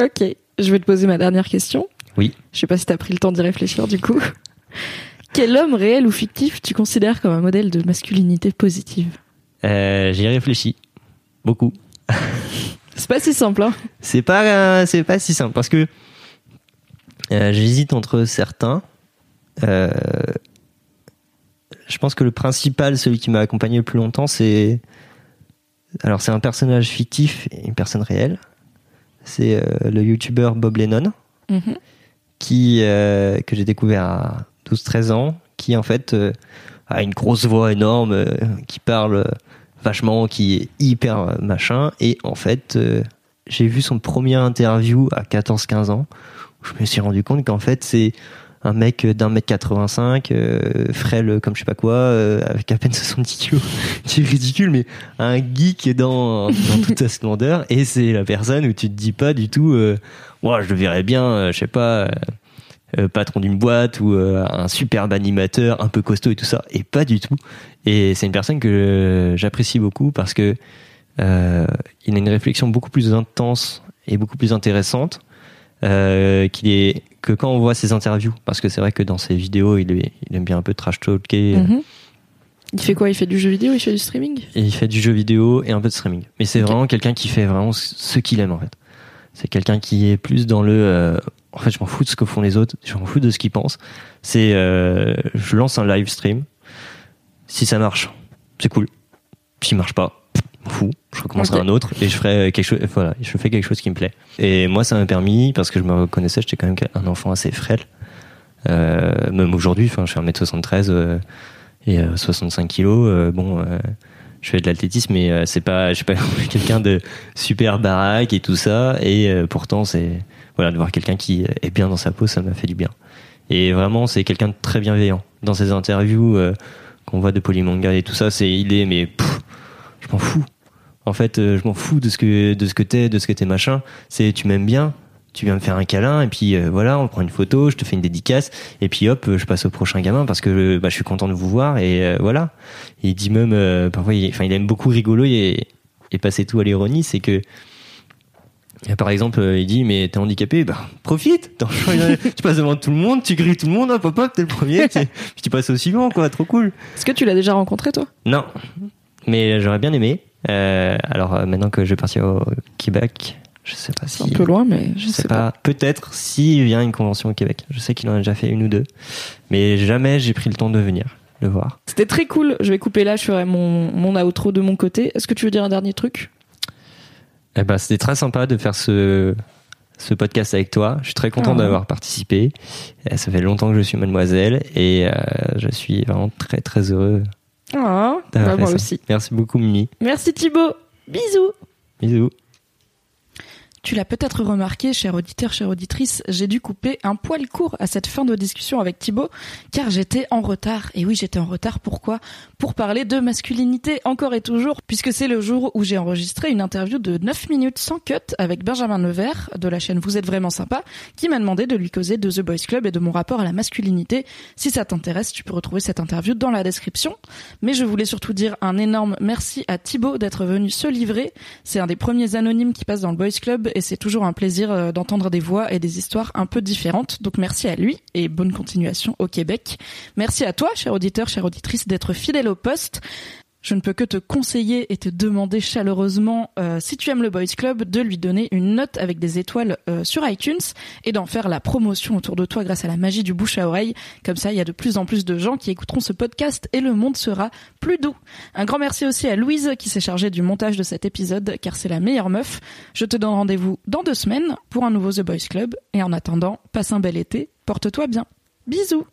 Ok. Je vais te poser ma dernière question. Oui. Je sais pas si t'as pris le temps d'y réfléchir du coup. [laughs] Quel homme réel ou fictif tu considères comme un modèle de masculinité positive? Euh, J'y ai réfléchi beaucoup. [laughs] C'est pas si simple, hein C'est pas, euh, c'est pas si simple parce que euh, j'hésite entre certains. Euh, je pense que le principal, celui qui m'a accompagné le plus longtemps, c'est alors c'est un personnage fictif et une personne réelle. C'est le youtubeur Bob Lennon Mhm. qui que j'ai découvert à 12-13 ans, qui en fait a une grosse voix énorme, qui parle vachement, qui est hyper euh, machin, et en fait euh, j'ai vu son premier interview à 14-15 ans, où je me suis rendu compte qu'en fait c'est un mec d'un mètre 85, euh, frêle comme je sais pas quoi, euh, avec à peine 70 kilos. [laughs] C'est ridicule, mais un geek dans, dans toute sa splendeur. Et c'est la personne où tu te dis pas du tout, euh, je le verrais bien, euh, je sais pas, euh, patron d'une boîte ou euh, un superbe animateur, un peu costaud et tout ça. Et pas du tout. Et c'est une personne que j'apprécie beaucoup parce que euh, il a une réflexion beaucoup plus intense et beaucoup plus intéressante qu'il est que quand on voit ses interviews. Parce que c'est vrai que dans ses vidéos il, est, il aime bien un peu trash talker. Mhm. Il fait quoi? Il fait du jeu vidéo? Il fait du streaming? Et il fait du jeu vidéo et un peu de streaming. Mais c'est vraiment quelqu'un qui fait vraiment ce qu'il aime en fait. C'est quelqu'un qui est plus dans le en fait je m'en fous de ce que font les autres je m'en fous de ce qu'ils pensent. C'est euh, je lance un live stream. Si ça marche c'est cool. S'il marche pas je m'en fous. Je recommencerai un autre et je ferai quelque chose voilà je fais quelque chose qui me plaît. Et moi ça m'a permis parce que je me reconnaissais j'étais quand même un enfant assez frêle. Euh, même aujourd'hui enfin je fais 1m73 euh, et euh, 65 kilos euh, bon euh, je fais de l'athlétisme mais euh, c'est pas je suis pas [laughs] quelqu'un de super baraque et tout ça. Et euh, pourtant c'est voilà de voir quelqu'un qui est bien dans sa peau ça m'a fait du bien. Et vraiment c'est quelqu'un de très bienveillant. Dans ses interviews euh, qu'on voit de Polymanga et tout ça c'est il est mais je m'en fous. En fait euh, je m'en fous de ce que de ce que t'es de ce que t'es machin. C'est tu m'aimes bien tu viens me faire un câlin et puis euh, voilà on prend une photo je te fais une dédicace et puis hop je passe au prochain gamin parce que bah, je suis content de vous voir et euh, voilà. Il dit même euh, parfois il, enfin il aime beaucoup rigoler et, et passer tout à l'ironie c'est que par exemple, euh, il dit mais t'es handicapé, bah profite. [laughs] Tu passes devant tout le monde, tu grilles tout le monde, hop hop hop, t'es le premier, tu, puis [laughs] tu passes au suivant quoi, trop cool. Est-ce que tu l'as déjà rencontré toi? Non, mais j'aurais bien aimé. Euh, alors euh, maintenant que je vais partir au Québec, je sais pas C'est si. un peu loin, mais je Je sais sais pas. pas. Peut-être s'il vient une convention au Québec. Je sais qu'il en a déjà fait une ou deux, mais jamais j'ai pris le temps de venir le voir. C'était très cool. Je vais couper là, je ferai mon, mon outro de mon côté. Est-ce que tu veux dire un dernier truc? Eh ben, c'était très sympa de faire ce, ce podcast avec toi. Je suis très content Ah. d'avoir participé. Euh, Ça fait longtemps que je suis mademoiselle et euh, je suis vraiment très très heureux Ah, d'avoir bah, moi ça. aussi. Merci beaucoup Mimi. Merci Thibaut. Bisous. Bisous. Tu l'as peut-être remarqué, cher auditeur, chère auditrice, j'ai dû couper un poil court à cette fin de discussion avec Thibaut, car j'étais en retard. Et oui, j'étais en retard. Pourquoi? Pour parler de masculinité, encore et toujours, puisque c'est le jour où j'ai enregistré une interview de 9 minutes sans cut avec Benjamin Nevers, de la chaîne Vous êtes vraiment sympa, qui m'a demandé de lui causer de The Boys Club et de mon rapport à la masculinité. Si ça t'intéresse, tu peux retrouver cette interview dans la description. Mais je voulais surtout dire un énorme merci à Thibaut d'être venu se livrer. C'est un des premiers anonymes qui passe dans le Boys Club et c'est toujours un plaisir euh, d'entendre des voix et des histoires un peu différentes. Donc merci à lui et bonne continuation au Québec. Merci à toi, cher auditeur, chère auditrice, d'être fidèle au poste. Je ne peux que te conseiller et te demander chaleureusement, euh, si tu aimes le Boys Club, de lui donner une note avec des étoiles euh, sur iTunes et d'en faire la promotion autour de toi grâce à la magie du bouche à oreille. Comme ça, il y a de plus en plus de gens qui écouteront ce podcast et le monde sera plus doux. Un grand merci aussi à Louise qui s'est chargée du montage de cet épisode car c'est la meilleure meuf. Je te donne rendez-vous dans deux semaines pour un nouveau The Boys Club et en attendant, passe un bel été, porte-toi bien. Bisous